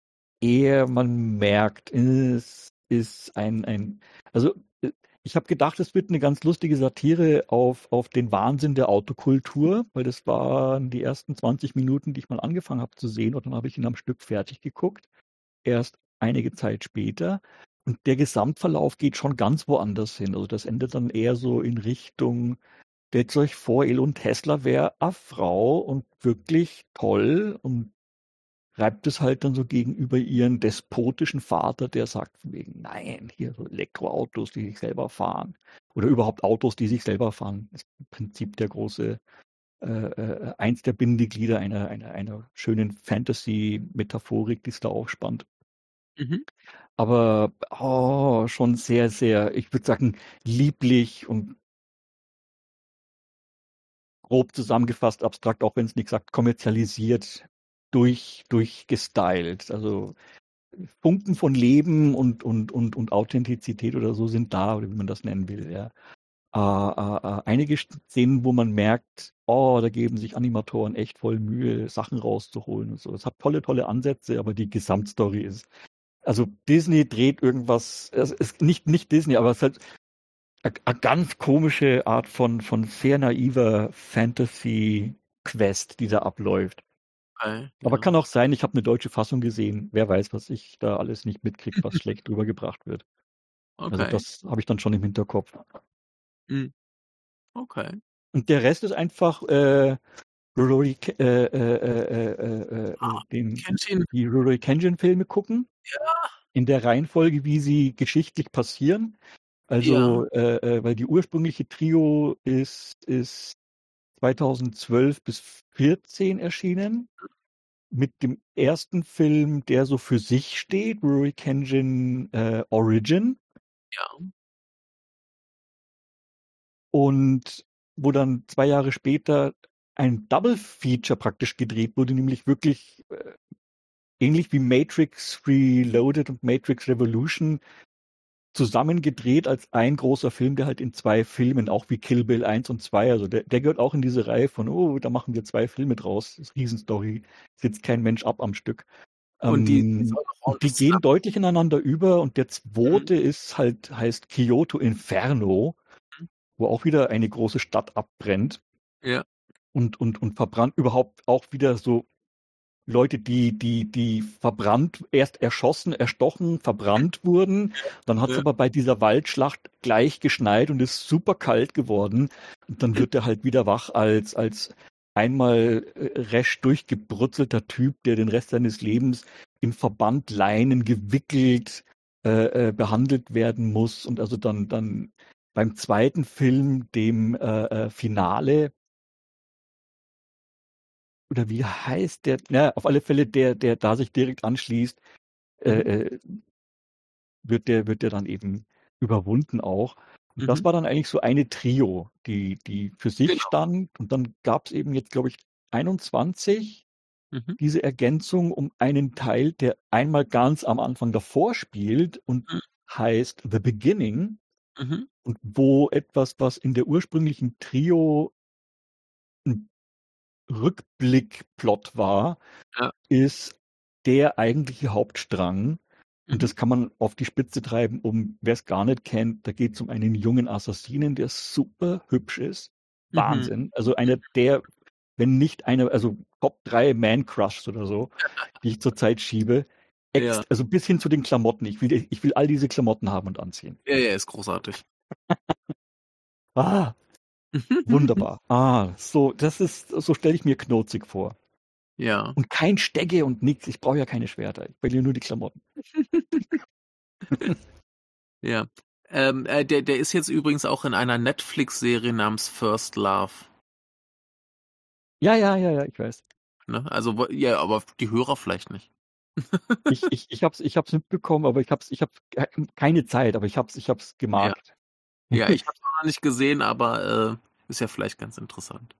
eher, man merkt, ist ist ein, ein also äh, ich habe gedacht, es wird eine ganz lustige Satire auf, auf den Wahnsinn der Autokultur, weil das waren die ersten 20 Minuten, die ich mal angefangen habe zu sehen und dann habe ich ihn am Stück fertig geguckt. Erst einige Zeit später. Und der Gesamtverlauf geht schon ganz woanders hin. Also das endet dann eher so in Richtung, stellt euch vor, Elon Tesla wäre eine Frau und wirklich toll und reibt es halt dann so gegenüber ihren despotischen Vater, der sagt von wegen, nein, hier so Elektroautos, die sich selber fahren. Oder überhaupt Autos, die sich selber fahren. Das ist im Prinzip der große, äh, äh, eins der Bindeglieder einer, einer, einer schönen Fantasy-Metaphorik, die es da aufspannt. Mhm. Aber oh, schon sehr, sehr, ich würde sagen, lieblich und grob zusammengefasst, abstrakt, auch wenn es nicht sagt, kommerzialisiert durch, durchgestylt. Also Funken von Leben und, und, und, und Authentizität oder so sind da, oder wie man das nennen will. Ja. Äh, äh, einige Szenen, wo man merkt, oh, da geben sich Animatoren echt voll Mühe, Sachen rauszuholen und so. Es hat tolle, tolle Ansätze, aber die Gesamtstory ist. Also Disney dreht irgendwas, es ist nicht, nicht Disney, aber es ist halt eine ganz komische Art von, von sehr naiver Fantasy-Quest, die da abläuft. Okay, Aber ja. kann auch sein, ich habe eine deutsche Fassung gesehen. Wer weiß, was ich da alles nicht mitkriege, was schlecht drüber gebracht wird. Also okay. Also das habe ich dann schon im Hinterkopf. Mhm. Okay. Und der Rest ist einfach äh, Rurouni, äh, äh, ah, den, die Rurouni Kenshin Filme gucken. Ja. In der Reihenfolge, wie sie geschichtlich passieren. Also, ja. weil die ursprüngliche Trio ist, ist 2012 bis 2014 erschienen. Mit dem ersten Film, der so für sich steht, Rurouni Kenshin äh, Origin. Ja. Und wo dann zwei Jahre später ein Double Feature praktisch gedreht wurde, nämlich wirklich äh, ähnlich wie Matrix Reloaded und Matrix Revolution zusammengedreht als ein großer Film, der halt in zwei Filmen, auch wie Kill Bill 1 und 2, also der, der gehört auch in diese Reihe von, oh, da machen wir zwei Filme draus, das ist Riesenstory, sitzt kein Mensch ab am Stück. Und die, ähm, und die gehen deutlich ineinander über und der zweite mhm. ist halt, heißt Kyoto Inferno, mhm. wo auch wieder eine große Stadt abbrennt. Ja. Und, und, und verbrannt überhaupt auch wieder so Leute, die, die, die verbrannt, erst erschossen, erstochen, verbrannt wurden. Dann hat es ja. aber bei dieser Waldschlacht gleich geschneit und ist super kalt geworden. Und dann wird er halt wieder wach als, als einmal äh, resch durchgebrutzelter Typ, der den Rest seines Lebens im Verband Leinen gewickelt äh, äh, behandelt werden muss. Und also dann, dann beim zweiten Film, dem äh, äh Finale, oder wie heißt der? Ja, auf alle Fälle, der, der da sich direkt anschließt, äh, mhm. äh, wird der, wird der dann eben überwunden auch. Und mhm. das war dann eigentlich so eine Trio, die, die für sich genau. stand. Und dann gab es eben jetzt, glaube ich, 21 mhm. diese Ergänzung um einen Teil, der einmal ganz am Anfang davor spielt und mhm. heißt The Beginning. Mhm. Und wo etwas, was in der ursprünglichen Trio ein Rückblickplot war, ja. ist der eigentliche Hauptstrang. Und mhm. das kann man auf die Spitze treiben, um wer es gar nicht kennt, da geht es um einen jungen Assassinen, der super hübsch ist. Mhm. Wahnsinn. Also einer der, wenn nicht einer, also Top 3 Man Crushs oder so, die ich zurzeit schiebe. Ex, ja. Also bis hin zu den Klamotten. Ich will, ich will all diese Klamotten haben und anziehen. Ja, ja, ist großartig. ah, Wunderbar. Ah, so, das ist, so stelle ich mir knotzig vor. Ja. Und kein Stecke und nichts. Ich brauche ja keine Schwerter. Ich will ja nur die Klamotten. ja. Ähm, äh, der, der ist jetzt übrigens auch in einer Netflix-Serie namens First Love. Ja, ja, ja, ja, ich weiß. Ne? Also, ja, aber die Hörer vielleicht nicht. ich, ich, ich hab's, ich hab's mitbekommen, aber ich hab's, ich hab keine Zeit, aber ich hab's, ich hab's gemarkt. Ja, ich habe es noch nicht gesehen, aber äh, ist ja vielleicht ganz interessant.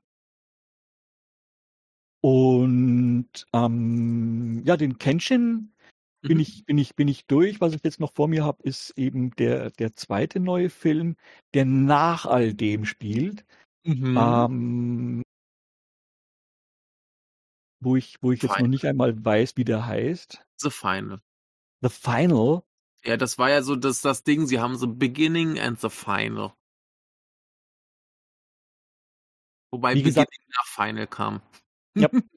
Und ähm, ja, den Kenshin bin mhm. ich bin ich bin ich durch. Was ich jetzt noch vor mir habe, ist eben der der zweite neue Film, der nach all dem spielt. Mhm. Ähm, wo ich wo ich jetzt noch nicht einmal weiß, wie der heißt. The Final. The Final. Ja, das war ja so das, das Ding, sie haben so Beginning and the Final. Wobei Wie gesagt, Beginning nach Final kam. Ja.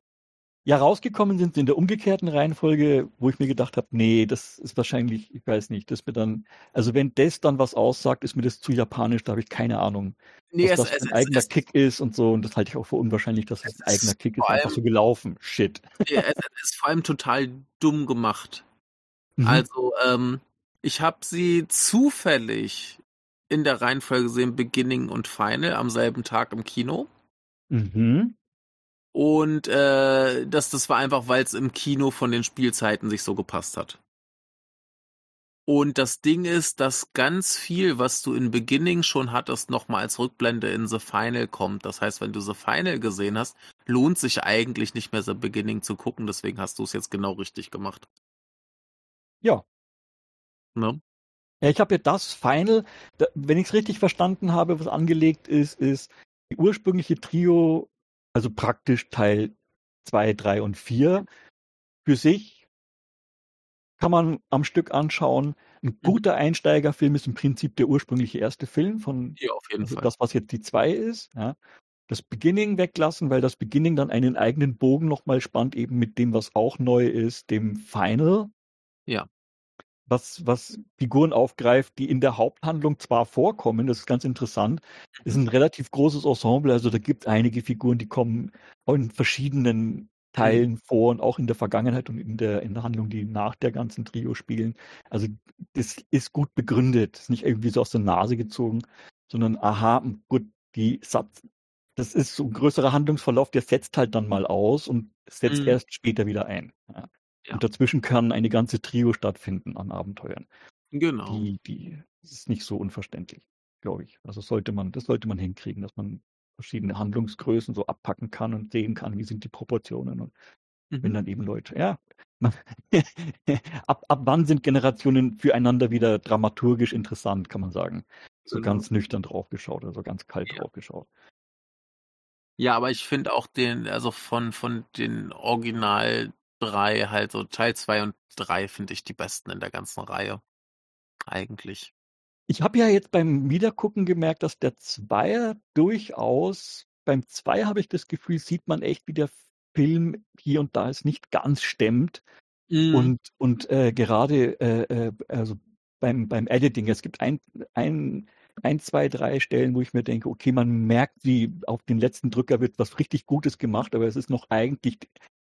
ja, rausgekommen sind sie in der umgekehrten Reihenfolge, wo ich mir gedacht habe, nee, das ist wahrscheinlich, ich weiß nicht, dass mir dann, also wenn das dann was aussagt, ist mir das zu japanisch, da habe ich keine Ahnung. Nee, was es, das es, ein eigener es, Kick ist und so, und das halte ich auch für unwahrscheinlich, dass es ein eigener Kick ist, allem, einfach so gelaufen. Shit. Ja, es ist vor allem total dumm gemacht. Mhm. Also, ähm, ich habe sie zufällig in der Reihenfolge gesehen, Beginning und Final, am selben Tag im Kino. Mhm. Und äh, das, das war einfach, weil es im Kino von den Spielzeiten sich so gepasst hat. Und das Ding ist, dass ganz viel, was du in Beginning schon hattest, nochmal als Rückblende in The Final kommt. Das heißt, wenn du The Final gesehen hast, lohnt sich eigentlich nicht mehr The Beginning zu gucken. Deswegen hast du es jetzt genau richtig gemacht. Ja, Ne? Ja, ich habe ja das Final, wenn ich es richtig verstanden habe, was angelegt ist, ist die ursprüngliche Trio, also praktisch Teil 2, 3 und 4 für sich kann man am Stück anschauen. Ein mhm. guter Einsteigerfilm ist im Prinzip der ursprüngliche erste Film von ja, also das, was jetzt die 2 ist. Ja. Das Beginning weglassen, weil das Beginning dann einen eigenen Bogen nochmal spannt, eben mit dem, was auch neu ist, dem Final. Ja was, was Figuren aufgreift, die in der Haupthandlung zwar vorkommen, das ist ganz interessant, ist ein relativ großes Ensemble, also da gibt es einige Figuren, die kommen in verschiedenen Teilen mhm. vor und auch in der Vergangenheit und in der, in der Handlung, die nach der ganzen Trio spielen. Also das ist gut begründet, ist nicht irgendwie so aus der Nase gezogen, sondern aha, gut, die Satz, das ist so ein größerer Handlungsverlauf, der setzt halt dann mal aus und setzt mhm. erst später wieder ein. Ja. Ja. Und dazwischen kann eine ganze Trio stattfinden an Abenteuern. Genau. Die, die das ist nicht so unverständlich, glaube ich. Also sollte man, das sollte man hinkriegen, dass man verschiedene Handlungsgrößen so abpacken kann und sehen kann, wie sind die Proportionen und mhm. wenn dann eben Leute, ja, ab, ab wann sind Generationen füreinander wieder dramaturgisch interessant, kann man sagen. So genau. ganz nüchtern draufgeschaut, also ganz kalt ja. draufgeschaut. Ja, aber ich finde auch den, also von, von den Original drei, halt so Teil zwei und drei finde ich die besten in der ganzen Reihe. Eigentlich. Ich habe ja jetzt beim Wiedergucken gemerkt, dass der Zweier durchaus, beim Zweier habe ich das Gefühl, sieht man echt, wie der Film hier und da es nicht ganz stemmt. Mm. Und, und äh, gerade äh, äh, also beim, beim Editing, es gibt ein, ein, ein, zwei, drei Stellen, wo ich mir denke, okay, man merkt, wie auf den letzten Drücker wird was richtig Gutes gemacht, aber es ist noch eigentlich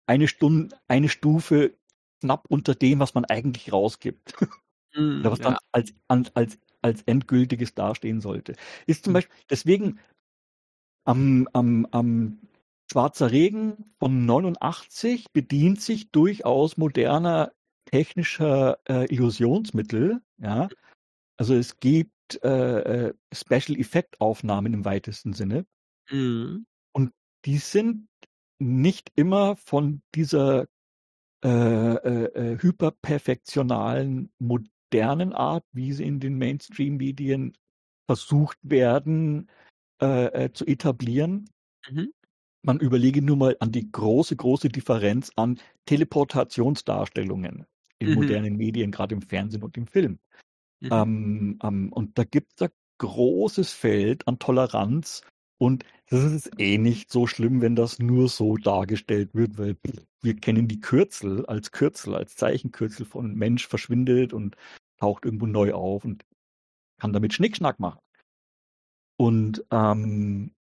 eine Stunde, eine Stufe knapp unter dem, was man eigentlich rausgibt. Mm, Oder was ja. dann als, als, als endgültiges dastehen sollte. Ist zum mm. Beispiel, deswegen am, am, am Schwarzer Regen von 89 bedient sich durchaus moderner technischer äh, Illusionsmittel. Ja? Also es gibt äh, äh Special Effect Aufnahmen im weitesten Sinne. Mhm. Und die sind nicht immer von dieser äh, äh, äh, hyperperfektionalen, modernen Art, wie sie in den Mainstream-Medien versucht werden äh, äh, zu etablieren. Mhm. Man überlege nur mal an die große, große Differenz an Teleportationsdarstellungen in mhm. modernen Medien, gerade im Fernsehen und im Film. Mhm. Ähm, ähm, und da gibt es ein großes Feld an Toleranz und das ist eh nicht so schlimm, wenn das nur so dargestellt wird, weil wir kennen die Kürzel als Kürzel, als Zeichenkürzel von Mensch verschwindet und taucht irgendwo neu auf und kann damit Schnickschnack machen. Und ähm,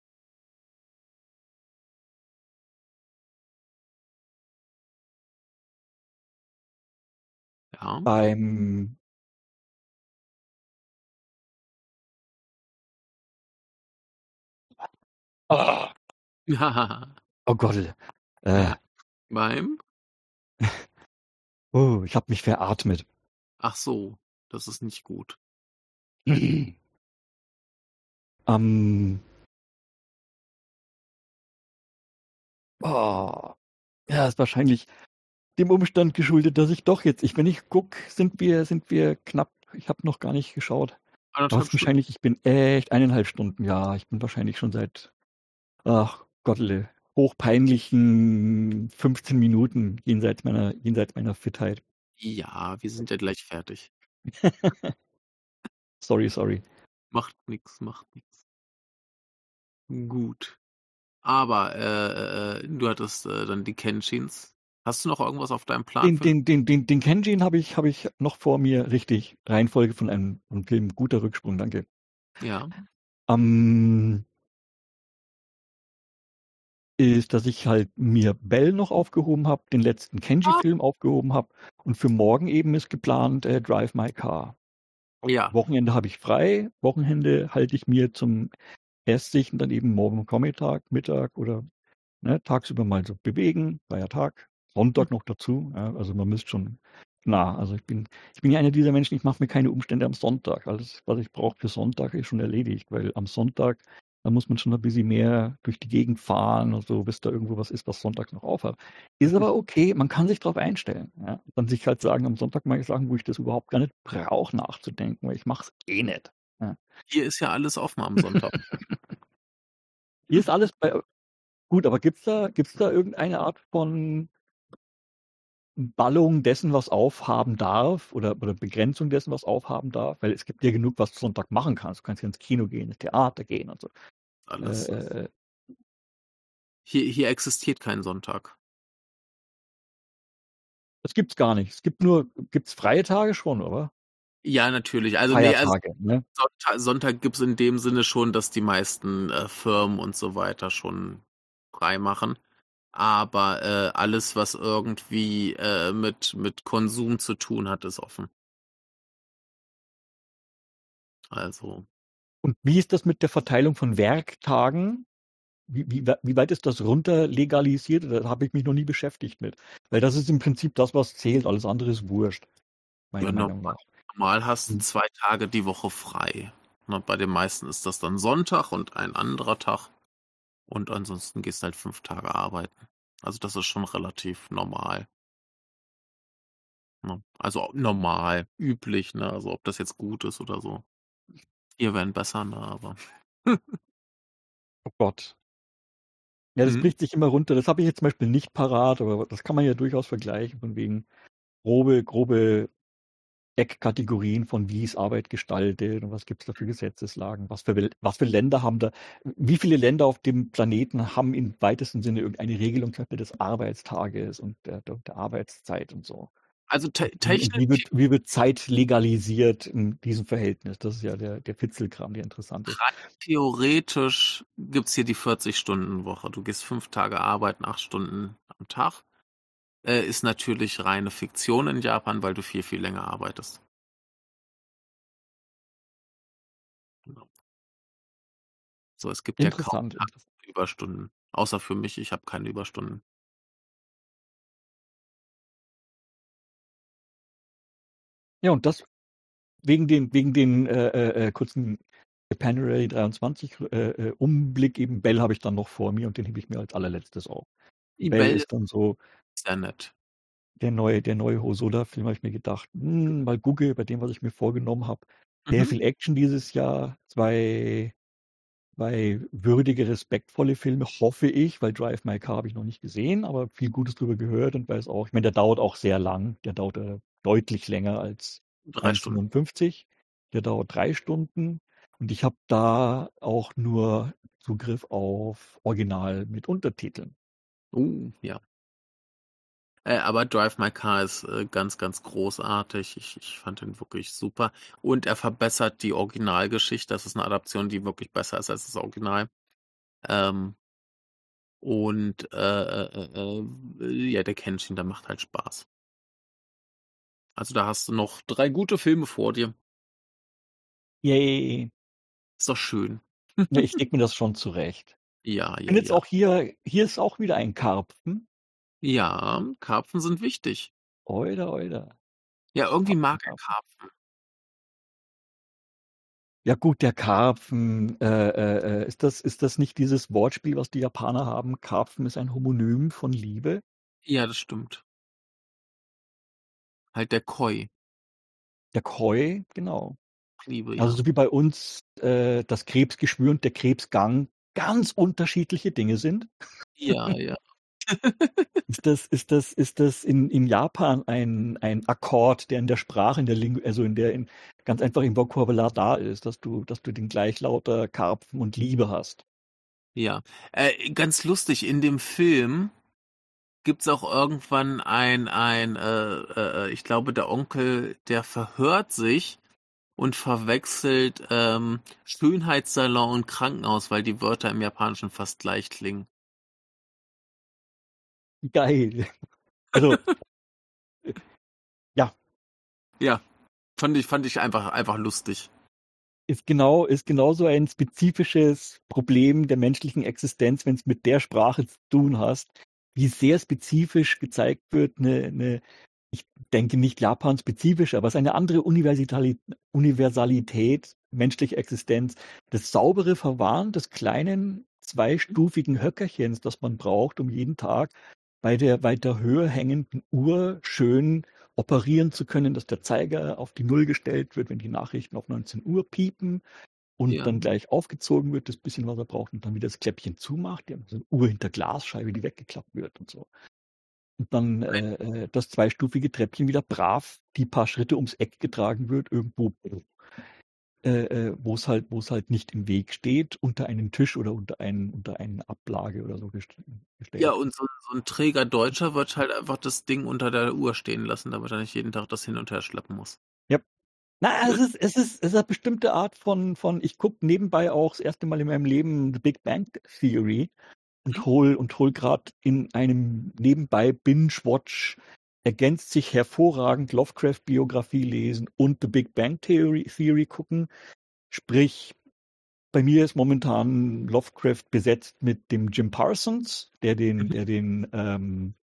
ja. beim Oh, oh Gott. Äh, Beim? oh, ich habe mich veratmet. Ach so, das ist nicht gut. Ähm, oh, ja, ist wahrscheinlich dem Umstand geschuldet, dass ich doch jetzt, ich, wenn ich gucke, sind wir, sind wir knapp, ich habe noch gar nicht geschaut. Wahrscheinlich, ich bin echt eineinhalb Stunden, ja, ich bin wahrscheinlich schon seit ach Gottle, hochpeinlichen 15 Minuten jenseits meiner, jenseits meiner Fitheit. Ja, wir sind ja gleich fertig. sorry, sorry. Macht nix, macht nix. Gut. Aber äh, äh, du hattest äh, dann die Kenshins. Hast du noch irgendwas auf deinem Plan? Den, den, den, den, den Kenjin habe ich, hab ich noch vor mir, richtig. Reihenfolge von einem, einem Film. Guter Rücksprung, danke. Ja. Ähm, ist, dass ich halt mir Bell noch aufgehoben habe, den letzten Kenji-Film ah. aufgehoben habe und für morgen eben ist geplant äh, Drive My Car. Ja. Wochenende habe ich frei, Wochenende halte ich mir zum Erstsichten dann eben morgen Vormittag, Mittag oder ne, tagsüber mal so bewegen, freier Tag, Sonntag noch dazu. Ja, also man müsste schon nah. Also ich bin, ich bin ja einer dieser Menschen, ich mache mir keine Umstände am Sonntag. Alles, was ich brauche für Sonntag, ist schon erledigt, weil am Sonntag da muss man schon ein bisschen mehr durch die Gegend fahren und so, bis da irgendwo was ist, was sonntags noch aufhat. Ist aber okay, man kann sich darauf einstellen. Ja? Dann sich halt sagen, am Sonntag mag ich sagen, wo ich das überhaupt gar nicht brauche, nachzudenken, weil ich mache es eh nicht. Ja. Hier ist ja alles offen am Sonntag. Hier ist alles bei. Gut, aber gibt es da, gibt's da irgendeine Art von Ballung dessen, was aufhaben darf oder, oder Begrenzung dessen, was aufhaben darf? Weil es gibt ja genug, was du Sonntag machen kannst. Du kannst ja ins Kino gehen, ins Theater gehen und so. Alles. Äh, äh, äh, hier, hier existiert kein Sonntag. Das gibt's gar nicht. Es gibt nur, gibt's freie Tage schon, oder? Ja, natürlich. Also, nee, also ne? Sonntag, Sonntag gibt es in dem Sinne schon, dass die meisten äh, Firmen und so weiter schon frei machen. Aber äh, alles, was irgendwie äh, mit, mit Konsum zu tun hat, ist offen. Also. Und wie ist das mit der Verteilung von Werktagen? Wie, wie, wie weit ist das runter legalisiert? Da habe ich mich noch nie beschäftigt mit. Weil das ist im Prinzip das, was zählt. Alles andere ist wurscht. Meiner ja, Meinung nach. normal hast du hm. zwei Tage die Woche frei. Ne, bei den meisten ist das dann Sonntag und ein anderer Tag. Und ansonsten gehst du halt fünf Tage arbeiten. Also das ist schon relativ normal. Ne? Also normal, üblich, ne? Also ob das jetzt gut ist oder so. Ihr wären besser, ne? Aber. oh Gott. Ja, das mhm. bricht sich immer runter. Das habe ich jetzt zum Beispiel nicht parat, aber das kann man ja durchaus vergleichen, von wegen grobe, grobe Eckkategorien von wie ist Arbeit gestaltet und was gibt es da für Gesetzeslagen, was für, was für Länder haben da, wie viele Länder auf dem Planeten haben im weitesten Sinne irgendeine Regelung des Arbeitstages und der, der Arbeitszeit und so. Also te technisch. Wie wird, wie wird, Zeit legalisiert in diesem Verhältnis? Das ist ja der, der Fitzelkram, der interessant ist. Theoretisch gibt es hier die 40-Stunden-Woche. Du gehst fünf Tage arbeiten, acht Stunden am Tag. Äh, ist natürlich reine Fiktion in Japan, weil du viel, viel länger arbeitest. Genau. So, es gibt ja kaum Überstunden. Außer für mich, ich habe keine Überstunden. Ja, und das wegen den, wegen den äh, äh, äh kurzen Japanuary 23 äh, äh, Umblick eben Bell habe ich dann noch vor mir und den hebe ich mir als allerletztes auf. Die Bell, Bell ist dann so sehr nett. Der neue, der neue Hosoda-Film habe ich mir gedacht, hm, mal gucke bei dem, was ich mir vorgenommen habe. Sehr mhm. viel Action dieses Jahr, zwei Zwei würdige, respektvolle Filme, hoffe ich, weil Drive My Car habe ich noch nicht gesehen, aber viel Gutes drüber gehört und weiß auch, ich meine, der dauert auch sehr lang. Der dauert äh, deutlich länger als 3,55. Der dauert drei Stunden und ich habe da auch nur Zugriff auf Original mit Untertiteln. Oh, ja. Äh, aber Drive My Car ist äh, ganz, ganz großartig. Ich, ich fand ihn wirklich super. Und er verbessert die Originalgeschichte. Das ist eine Adaption, die wirklich besser ist als das Original. Ähm, und äh, äh, äh ja, der Kenshin, der macht halt Spaß. Also da hast du noch drei gute Filme vor dir. Yay. Ist doch schön. ja, ich leg mir das schon zurecht. Ja, ja. Und jetzt ja. auch hier, hier ist auch wieder ein Karpfen. Ja, Karpfen sind wichtig. Oida, oida. Ja, irgendwie mag er Karpfen. Ja gut, der Karpfen, äh, äh, äh, ist das, ist das nicht dieses Wortspiel, was die Japaner haben? Karpfen ist ein Homonym von Liebe? Ja, das stimmt. Halt der Koi. Der Koi, genau. Liebe, ja. Also so wie bei uns äh, das Krebsgeschwür und der Krebsgang ganz unterschiedliche Dinge sind. Ja, ja. Ist das, ist das, ist das in, in Japan ein, ein Akkord, der in der Sprache, in der Lingu also in der, in, ganz einfach im Vokabular da ist, dass du, dass du den Gleichlauter Karpfen und Liebe hast? Ja, äh, ganz lustig, in dem Film gibt's auch irgendwann ein, ein, äh, äh, ich glaube, der Onkel, der verhört sich und verwechselt ähm, Schönheitssalon und Krankenhaus, weil die Wörter im Japanischen fast gleich klingen. Geil. Also, ja. Ja, fand ich, fand ich einfach, einfach lustig. Ist genau, ist genauso ein spezifisches Problem der menschlichen Existenz, wenn es mit der Sprache zu tun hast, wie sehr spezifisch gezeigt wird, eine, eine ich denke nicht Japan-spezifisch, aber es ist eine andere Universalität, Universalität menschlicher Existenz. Das saubere Verwahren des kleinen zweistufigen Höckerchens, das man braucht, um jeden Tag bei der weiter höher hängenden Uhr schön operieren zu können, dass der Zeiger auf die Null gestellt wird, wenn die Nachrichten auf 19 Uhr piepen und ja. dann gleich aufgezogen wird, das bisschen, was er braucht, und dann wieder das Kläppchen zumacht. Die haben so eine Uhr hinter Glasscheibe, die weggeklappt wird und so. Und dann äh, äh, das zweistufige Treppchen wieder brav die paar Schritte ums Eck getragen wird, irgendwo äh, äh, wo es halt, wo es halt nicht im Weg steht, unter einen Tisch oder unter einen, unter eine Ablage oder so gestellt. Ja, und so, so ein Träger Deutscher wird halt einfach das Ding unter der Uhr stehen lassen, damit er nicht jeden Tag das hin und her schleppen muss. Ja. Na, es ist, es ist, es ist eine bestimmte Art von, von, ich gucke nebenbei auch das erste Mal in meinem Leben The Big Bang Theory und mhm. hol, und hol gerade in einem nebenbei Binge-Watch ergänzt sich hervorragend Lovecraft-Biografie lesen und The Big Bang Theory, Theory gucken. Sprich, bei mir ist momentan Lovecraft besetzt mit dem Jim Parsons, der den, mhm. der den ähm,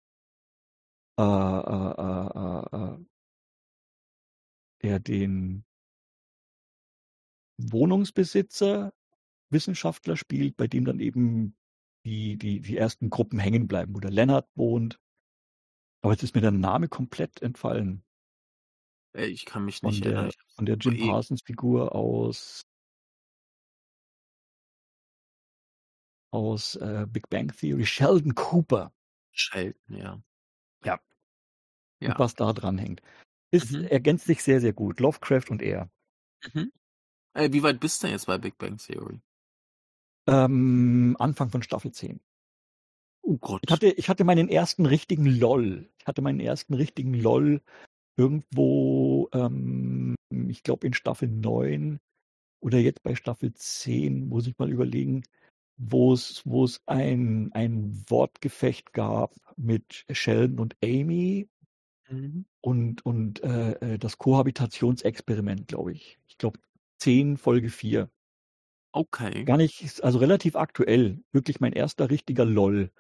äh, äh, äh, äh er den Wohnungsbesitzer, Wissenschaftler spielt, bei dem dann eben die, die, die ersten Gruppen hängen bleiben, wo der Lennart wohnt. Aber jetzt ist mir der Name komplett entfallen. Ich kann mich Von nicht erinnern. der, von der Jim Parsons Figur aus, aus äh, Big Bang Theory, Sheldon Cooper. Sheldon, ja. Ja. Und Ja. was da dran hängt. Ist, Mhm. ergänzt sich sehr, sehr gut. Lovecraft und er. Mhm. Äh, wie weit bist du jetzt bei Big Bang Theory? Ähm, Anfang von Staffel 10. Oh Gott. Ich hatte, ich hatte meinen ersten richtigen LOL. Ich hatte meinen ersten richtigen LOL irgendwo, ähm, ich glaube in Staffel 9 oder jetzt bei Staffel 10, muss ich mal überlegen, wo es, wo es ein, ein Wortgefecht gab mit Sheldon und Amy Mhm. und, und äh, äh, das Kohabitationsexperiment, glaube ich. Ich glaube 10, Folge 4. Okay. Gar nicht, also relativ aktuell. Wirklich mein erster richtiger LOL.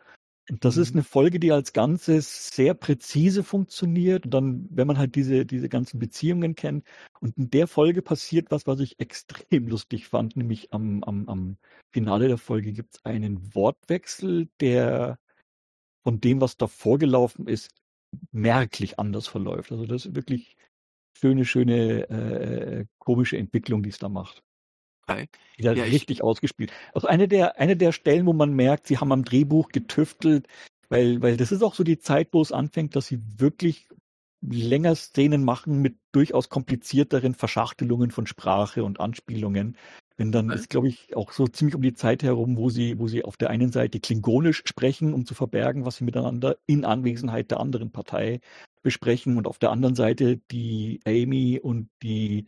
Das ist Mhm. eine Folge, die als Ganzes sehr präzise funktioniert. Und dann, wenn man halt diese, diese ganzen Beziehungen kennt. Und in der Folge passiert was, was ich extrem lustig fand. Nämlich am, am, am Finale der Folge gibt es einen Wortwechsel, der von dem, was davor gelaufen ist, merklich anders verläuft. Also das ist wirklich schöne, schöne, äh, komische Entwicklung, die es da macht. Okay. Wieder Ja, ich- richtig ausgespielt. Also eine der, eine der Stellen, wo man merkt, sie haben am Drehbuch getüftelt, weil, weil das ist auch so die Zeit, wo es anfängt, dass sie wirklich länger Szenen machen mit durchaus komplizierteren Verschachtelungen von Sprache und Anspielungen. Wenn dann ist, glaube ich, auch so ziemlich um die Zeit herum, wo sie, wo sie auf der einen Seite klingonisch sprechen, um zu verbergen, was sie miteinander in Anwesenheit der anderen Partei besprechen und auf der anderen Seite die Amy und die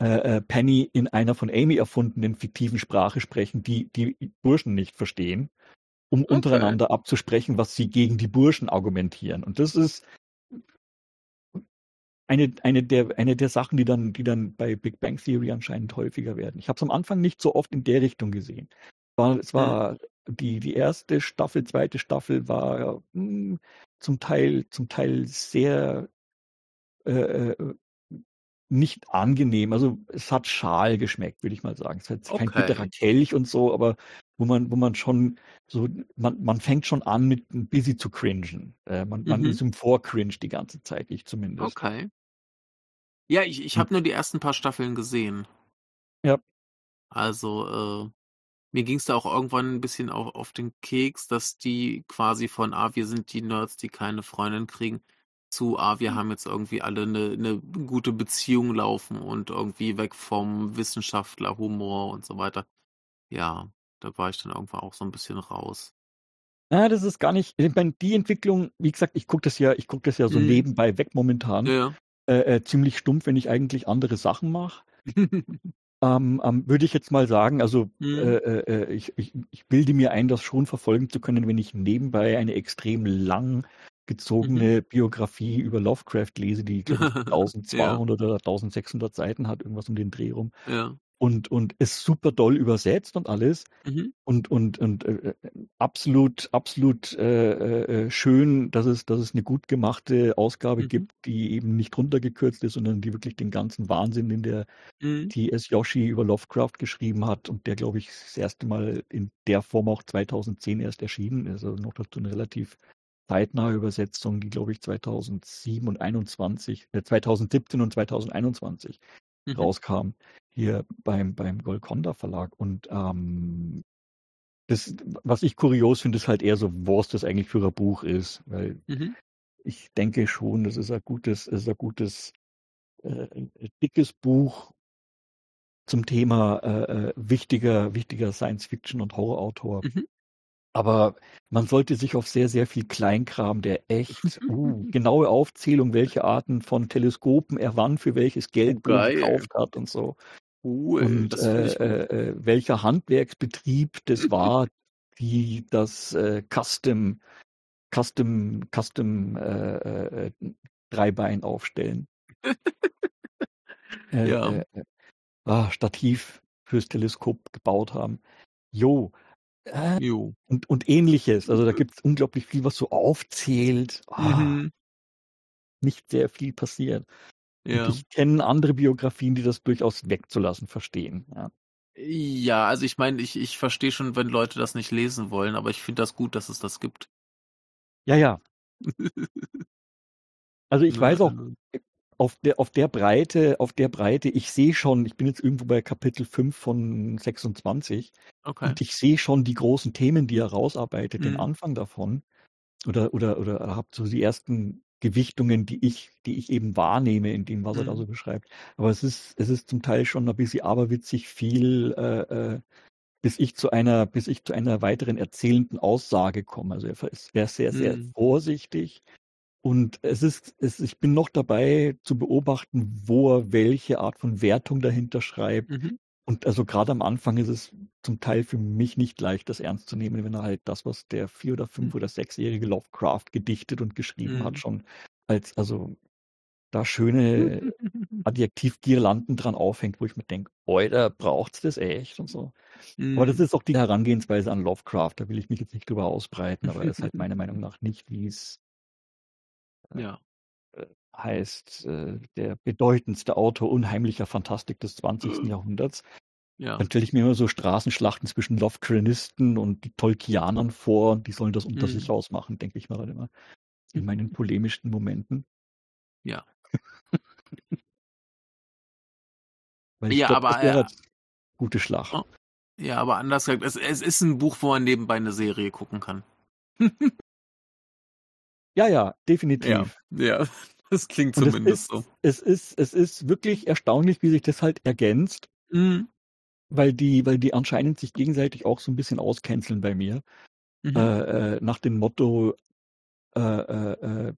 äh, äh, Penny in einer von Amy erfundenen fiktiven Sprache sprechen, die die Burschen nicht verstehen, um Okay. untereinander abzusprechen, was sie gegen die Burschen argumentieren. Und das ist eine, eine, der, eine der Sachen, die dann, die dann bei Big Bang Theory anscheinend häufiger werden. Ich habe es am Anfang nicht so oft in der Richtung gesehen. Es war, es war die, die erste Staffel, zweite Staffel war mh, zum Teil, zum Teil sehr äh, äh, nicht angenehm. Also es hat schal geschmeckt, würde ich mal sagen. Es hat kein Okay. bitterer Kelch und so, aber wo man, wo man schon so, man, man fängt schon an mit ein bisschen zu cringen. Äh, man, man Mhm. ist im Vorcringe die ganze Zeit, ich zumindest. Okay. Ja, ich, ich Hm. habe nur die ersten paar Staffeln gesehen. Ja. Also, äh, mir ging es da auch irgendwann ein bisschen auf, auf den Keks, dass die quasi von, ah, wir sind die Nerds, die keine Freundin kriegen, zu, ah, wir haben jetzt irgendwie alle eine, eine gute Beziehung laufen und irgendwie weg vom Wissenschaftler, Humor und so weiter. Ja, da war ich dann irgendwann auch so ein bisschen raus. Ja, das ist gar nicht, ich meine, die Entwicklung, wie gesagt, ich gucke das ja, ich gucke das ja so Mhm. nebenbei weg momentan. Ja. Äh, äh, ziemlich stumpf, wenn ich eigentlich andere Sachen mache. Ähm, ähm, würde ich jetzt mal sagen, also Mhm. äh, äh, ich, ich, ich bilde mir ein, das schon verfolgen zu können, wenn ich nebenbei eine extrem lang Mhm. gezogene Biografie über Lovecraft lese, die glaube ich 1200 oder 1600 Seiten hat, irgendwas um den Dreh rum ja. und und ist super doll übersetzt und alles Mhm. und und und äh, äh, absolut absolut äh, äh, schön, dass es dass es eine gut gemachte Ausgabe Mhm. gibt, die eben nicht runtergekürzt ist, sondern die wirklich den ganzen Wahnsinn in der Mhm. T.S. Yoshi über Lovecraft geschrieben hat und der, glaube ich, das erste Mal in der Form auch 2010 erst erschienen ist. Also noch dazu eine relativ zeitnahe Übersetzung, die, glaube ich, 2007 und 21, äh, 2017 und 2021 Mhm. rauskam, hier beim, beim Golconda Verlag. Und ähm, das, was ich kurios finde, ist halt eher so, was das eigentlich für ein Buch ist, weil Mhm. ich denke schon, das ist ein gutes, ist ein gutes, äh, dickes Buch zum Thema äh, äh, wichtiger, wichtiger Science-Fiction und Horrorautor. Mhm. Aber man sollte sich auf sehr, sehr viel Kleinkram, der echt uh, genaue Aufzählung, welche Arten von Teleskopen er wann für welches Geld Oh, wo geil. gekauft hat und so. Cool, und äh, äh, äh, welcher Handwerksbetrieb das war, die das äh, Custom, Custom, Custom äh, äh, Dreibein aufstellen. Ja. äh, ah, Stativ fürs Teleskop gebaut haben. Jo. Äh, Jo. und, und ähnliches. Also da gibt es unglaublich viel, was so aufzählt. Ah, Mhm. Nicht sehr viel passiert. Ja. ich kenne andere Biografien, die das durchaus wegzulassen verstehen. Ja. Ja, also ich meine, ich, ich verstehe schon, wenn Leute das nicht lesen wollen, aber ich finde das gut, dass es das gibt. Ja, ja. also ich weiß auch, also auf der, auf der Breite, auf der Breite, ich sehe schon, ich bin jetzt irgendwo bei Kapitel 5 von 26 okay. und ich sehe schon die großen Themen, die er rausarbeitet, mhm. den Anfang davon. Oder, oder, oder habt so die ersten Gewichtungen, die ich, die ich eben wahrnehme in dem, was er da mhm. so beschreibt. Aber es ist, es ist zum Teil schon ein bisschen aberwitzig viel, äh, äh, bis ich zu einer, bis ich zu einer weiteren erzählenden Aussage komme. Also er ist sehr, sehr, sehr mhm. vorsichtig. Und es ist, es, ich bin noch dabei zu beobachten, wo er welche Art von Wertung dahinter schreibt. Mhm. Und also gerade am Anfang ist es zum Teil für mich nicht leicht, das ernst zu nehmen, wenn er halt das, was der vier oder fünf mhm. oder sechsjährige Lovecraft gedichtet und geschrieben mhm. hat, schon als, also da schöne Adjektivgirlanden dran aufhängt, wo ich mir denke, da braucht's das echt und so. Mhm. Aber das mhm. ist auch die Herangehensweise an Lovecraft, da will ich mich jetzt nicht drüber ausbreiten, aber das ist halt meiner Meinung nach nicht, wie es ja. Äh, heißt, äh, der bedeutendste Autor unheimlicher Fantastik des 20. Jahrhunderts. Ja. Dann stelle ich mir immer so Straßenschlachten zwischen Lovecranisten und die Tolkianern vor die sollen das unter mhm. sich ausmachen, denke ich mal dann immer. In meinen polemischsten Momenten. Ja. Ja, glaub, aber ja. gute Schlacht. Oh. Ja, aber anders gesagt, es, es ist ein Buch, wo man nebenbei eine Serie gucken kann. ja, ja, definitiv. Ja, ja. das klingt zumindest es ist, so. Es ist, es ist wirklich erstaunlich, wie sich das halt ergänzt. Mhm. Weil die, weil die anscheinend sich gegenseitig auch so ein bisschen auscanceln bei mir. Mhm. Äh, äh, nach dem Motto, äh, äh, äh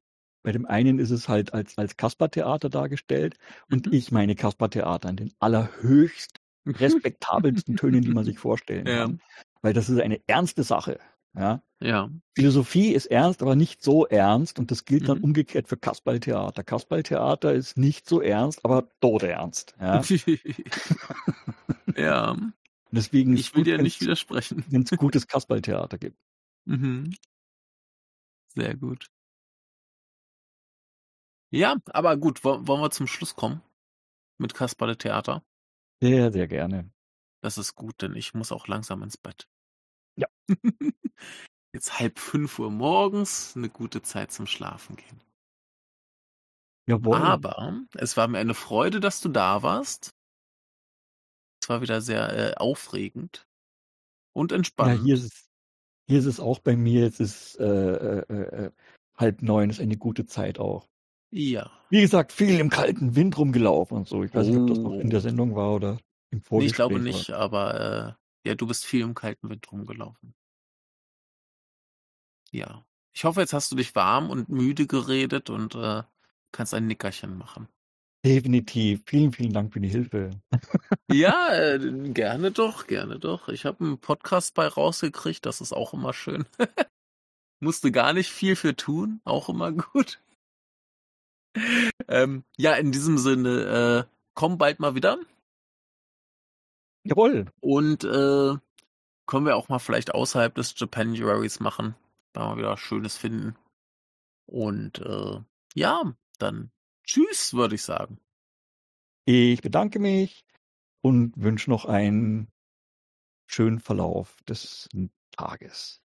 bei dem einen ist es halt als, als Kaspertheater dargestellt und mhm. ich meine Kaspertheater in den allerhöchst respektabelsten Tönen, die man sich vorstellen ja. kann. Weil das ist eine ernste Sache. Ja. ja. Philosophie ist ernst, aber nicht so ernst und das gilt mhm. dann umgekehrt für Kasperltheater. Kasperltheater ist nicht so ernst, aber todernst. Ja. ja. Deswegen ich will gut, dir nicht widersprechen. Wenn es gutes Kasperltheater gibt. Mhm. Sehr gut. Ja, aber gut, wollen wir zum Schluss kommen? Mit Kasperle-Theater? Sehr, sehr gerne. Das ist gut, denn ich muss auch langsam ins Bett. Jetzt halb fünf Uhr morgens, eine gute Zeit zum Schlafen gehen. Jawohl. Aber es war mir eine Freude, dass du da warst. Es war wieder sehr äh, aufregend und entspannend. Ja, hier ist es, hier ist es auch bei mir. Es ist äh, äh, äh halb neun, ist eine gute Zeit auch. Ja. Wie gesagt, viel im kalten Wind rumgelaufen und so. Ich weiß nicht, ob das noch in der oh. Sendung war oder im Vorgespräch. Nee, ich glaube nicht, war. aber äh, ja, du bist viel im kalten Wind rumgelaufen. Ja. Ich hoffe, jetzt hast du dich warm und müde geredet und äh, kannst ein Nickerchen machen. Definitiv. Vielen, vielen Dank für die Hilfe. ja, äh, gerne doch, gerne doch. Ich habe einen Podcast bei rausgekriegt, das ist auch immer schön. Musste gar nicht viel für tun, auch immer gut ähm, ja, in diesem Sinne, äh, komm bald mal wieder. Jawohl. Und äh, können wir auch mal vielleicht außerhalb des Japanuaries machen. Da mal wieder Schönes finden. Und äh, ja, dann tschüss, würde ich sagen. Ich bedanke mich und wünsche noch einen schönen Verlauf des Tages.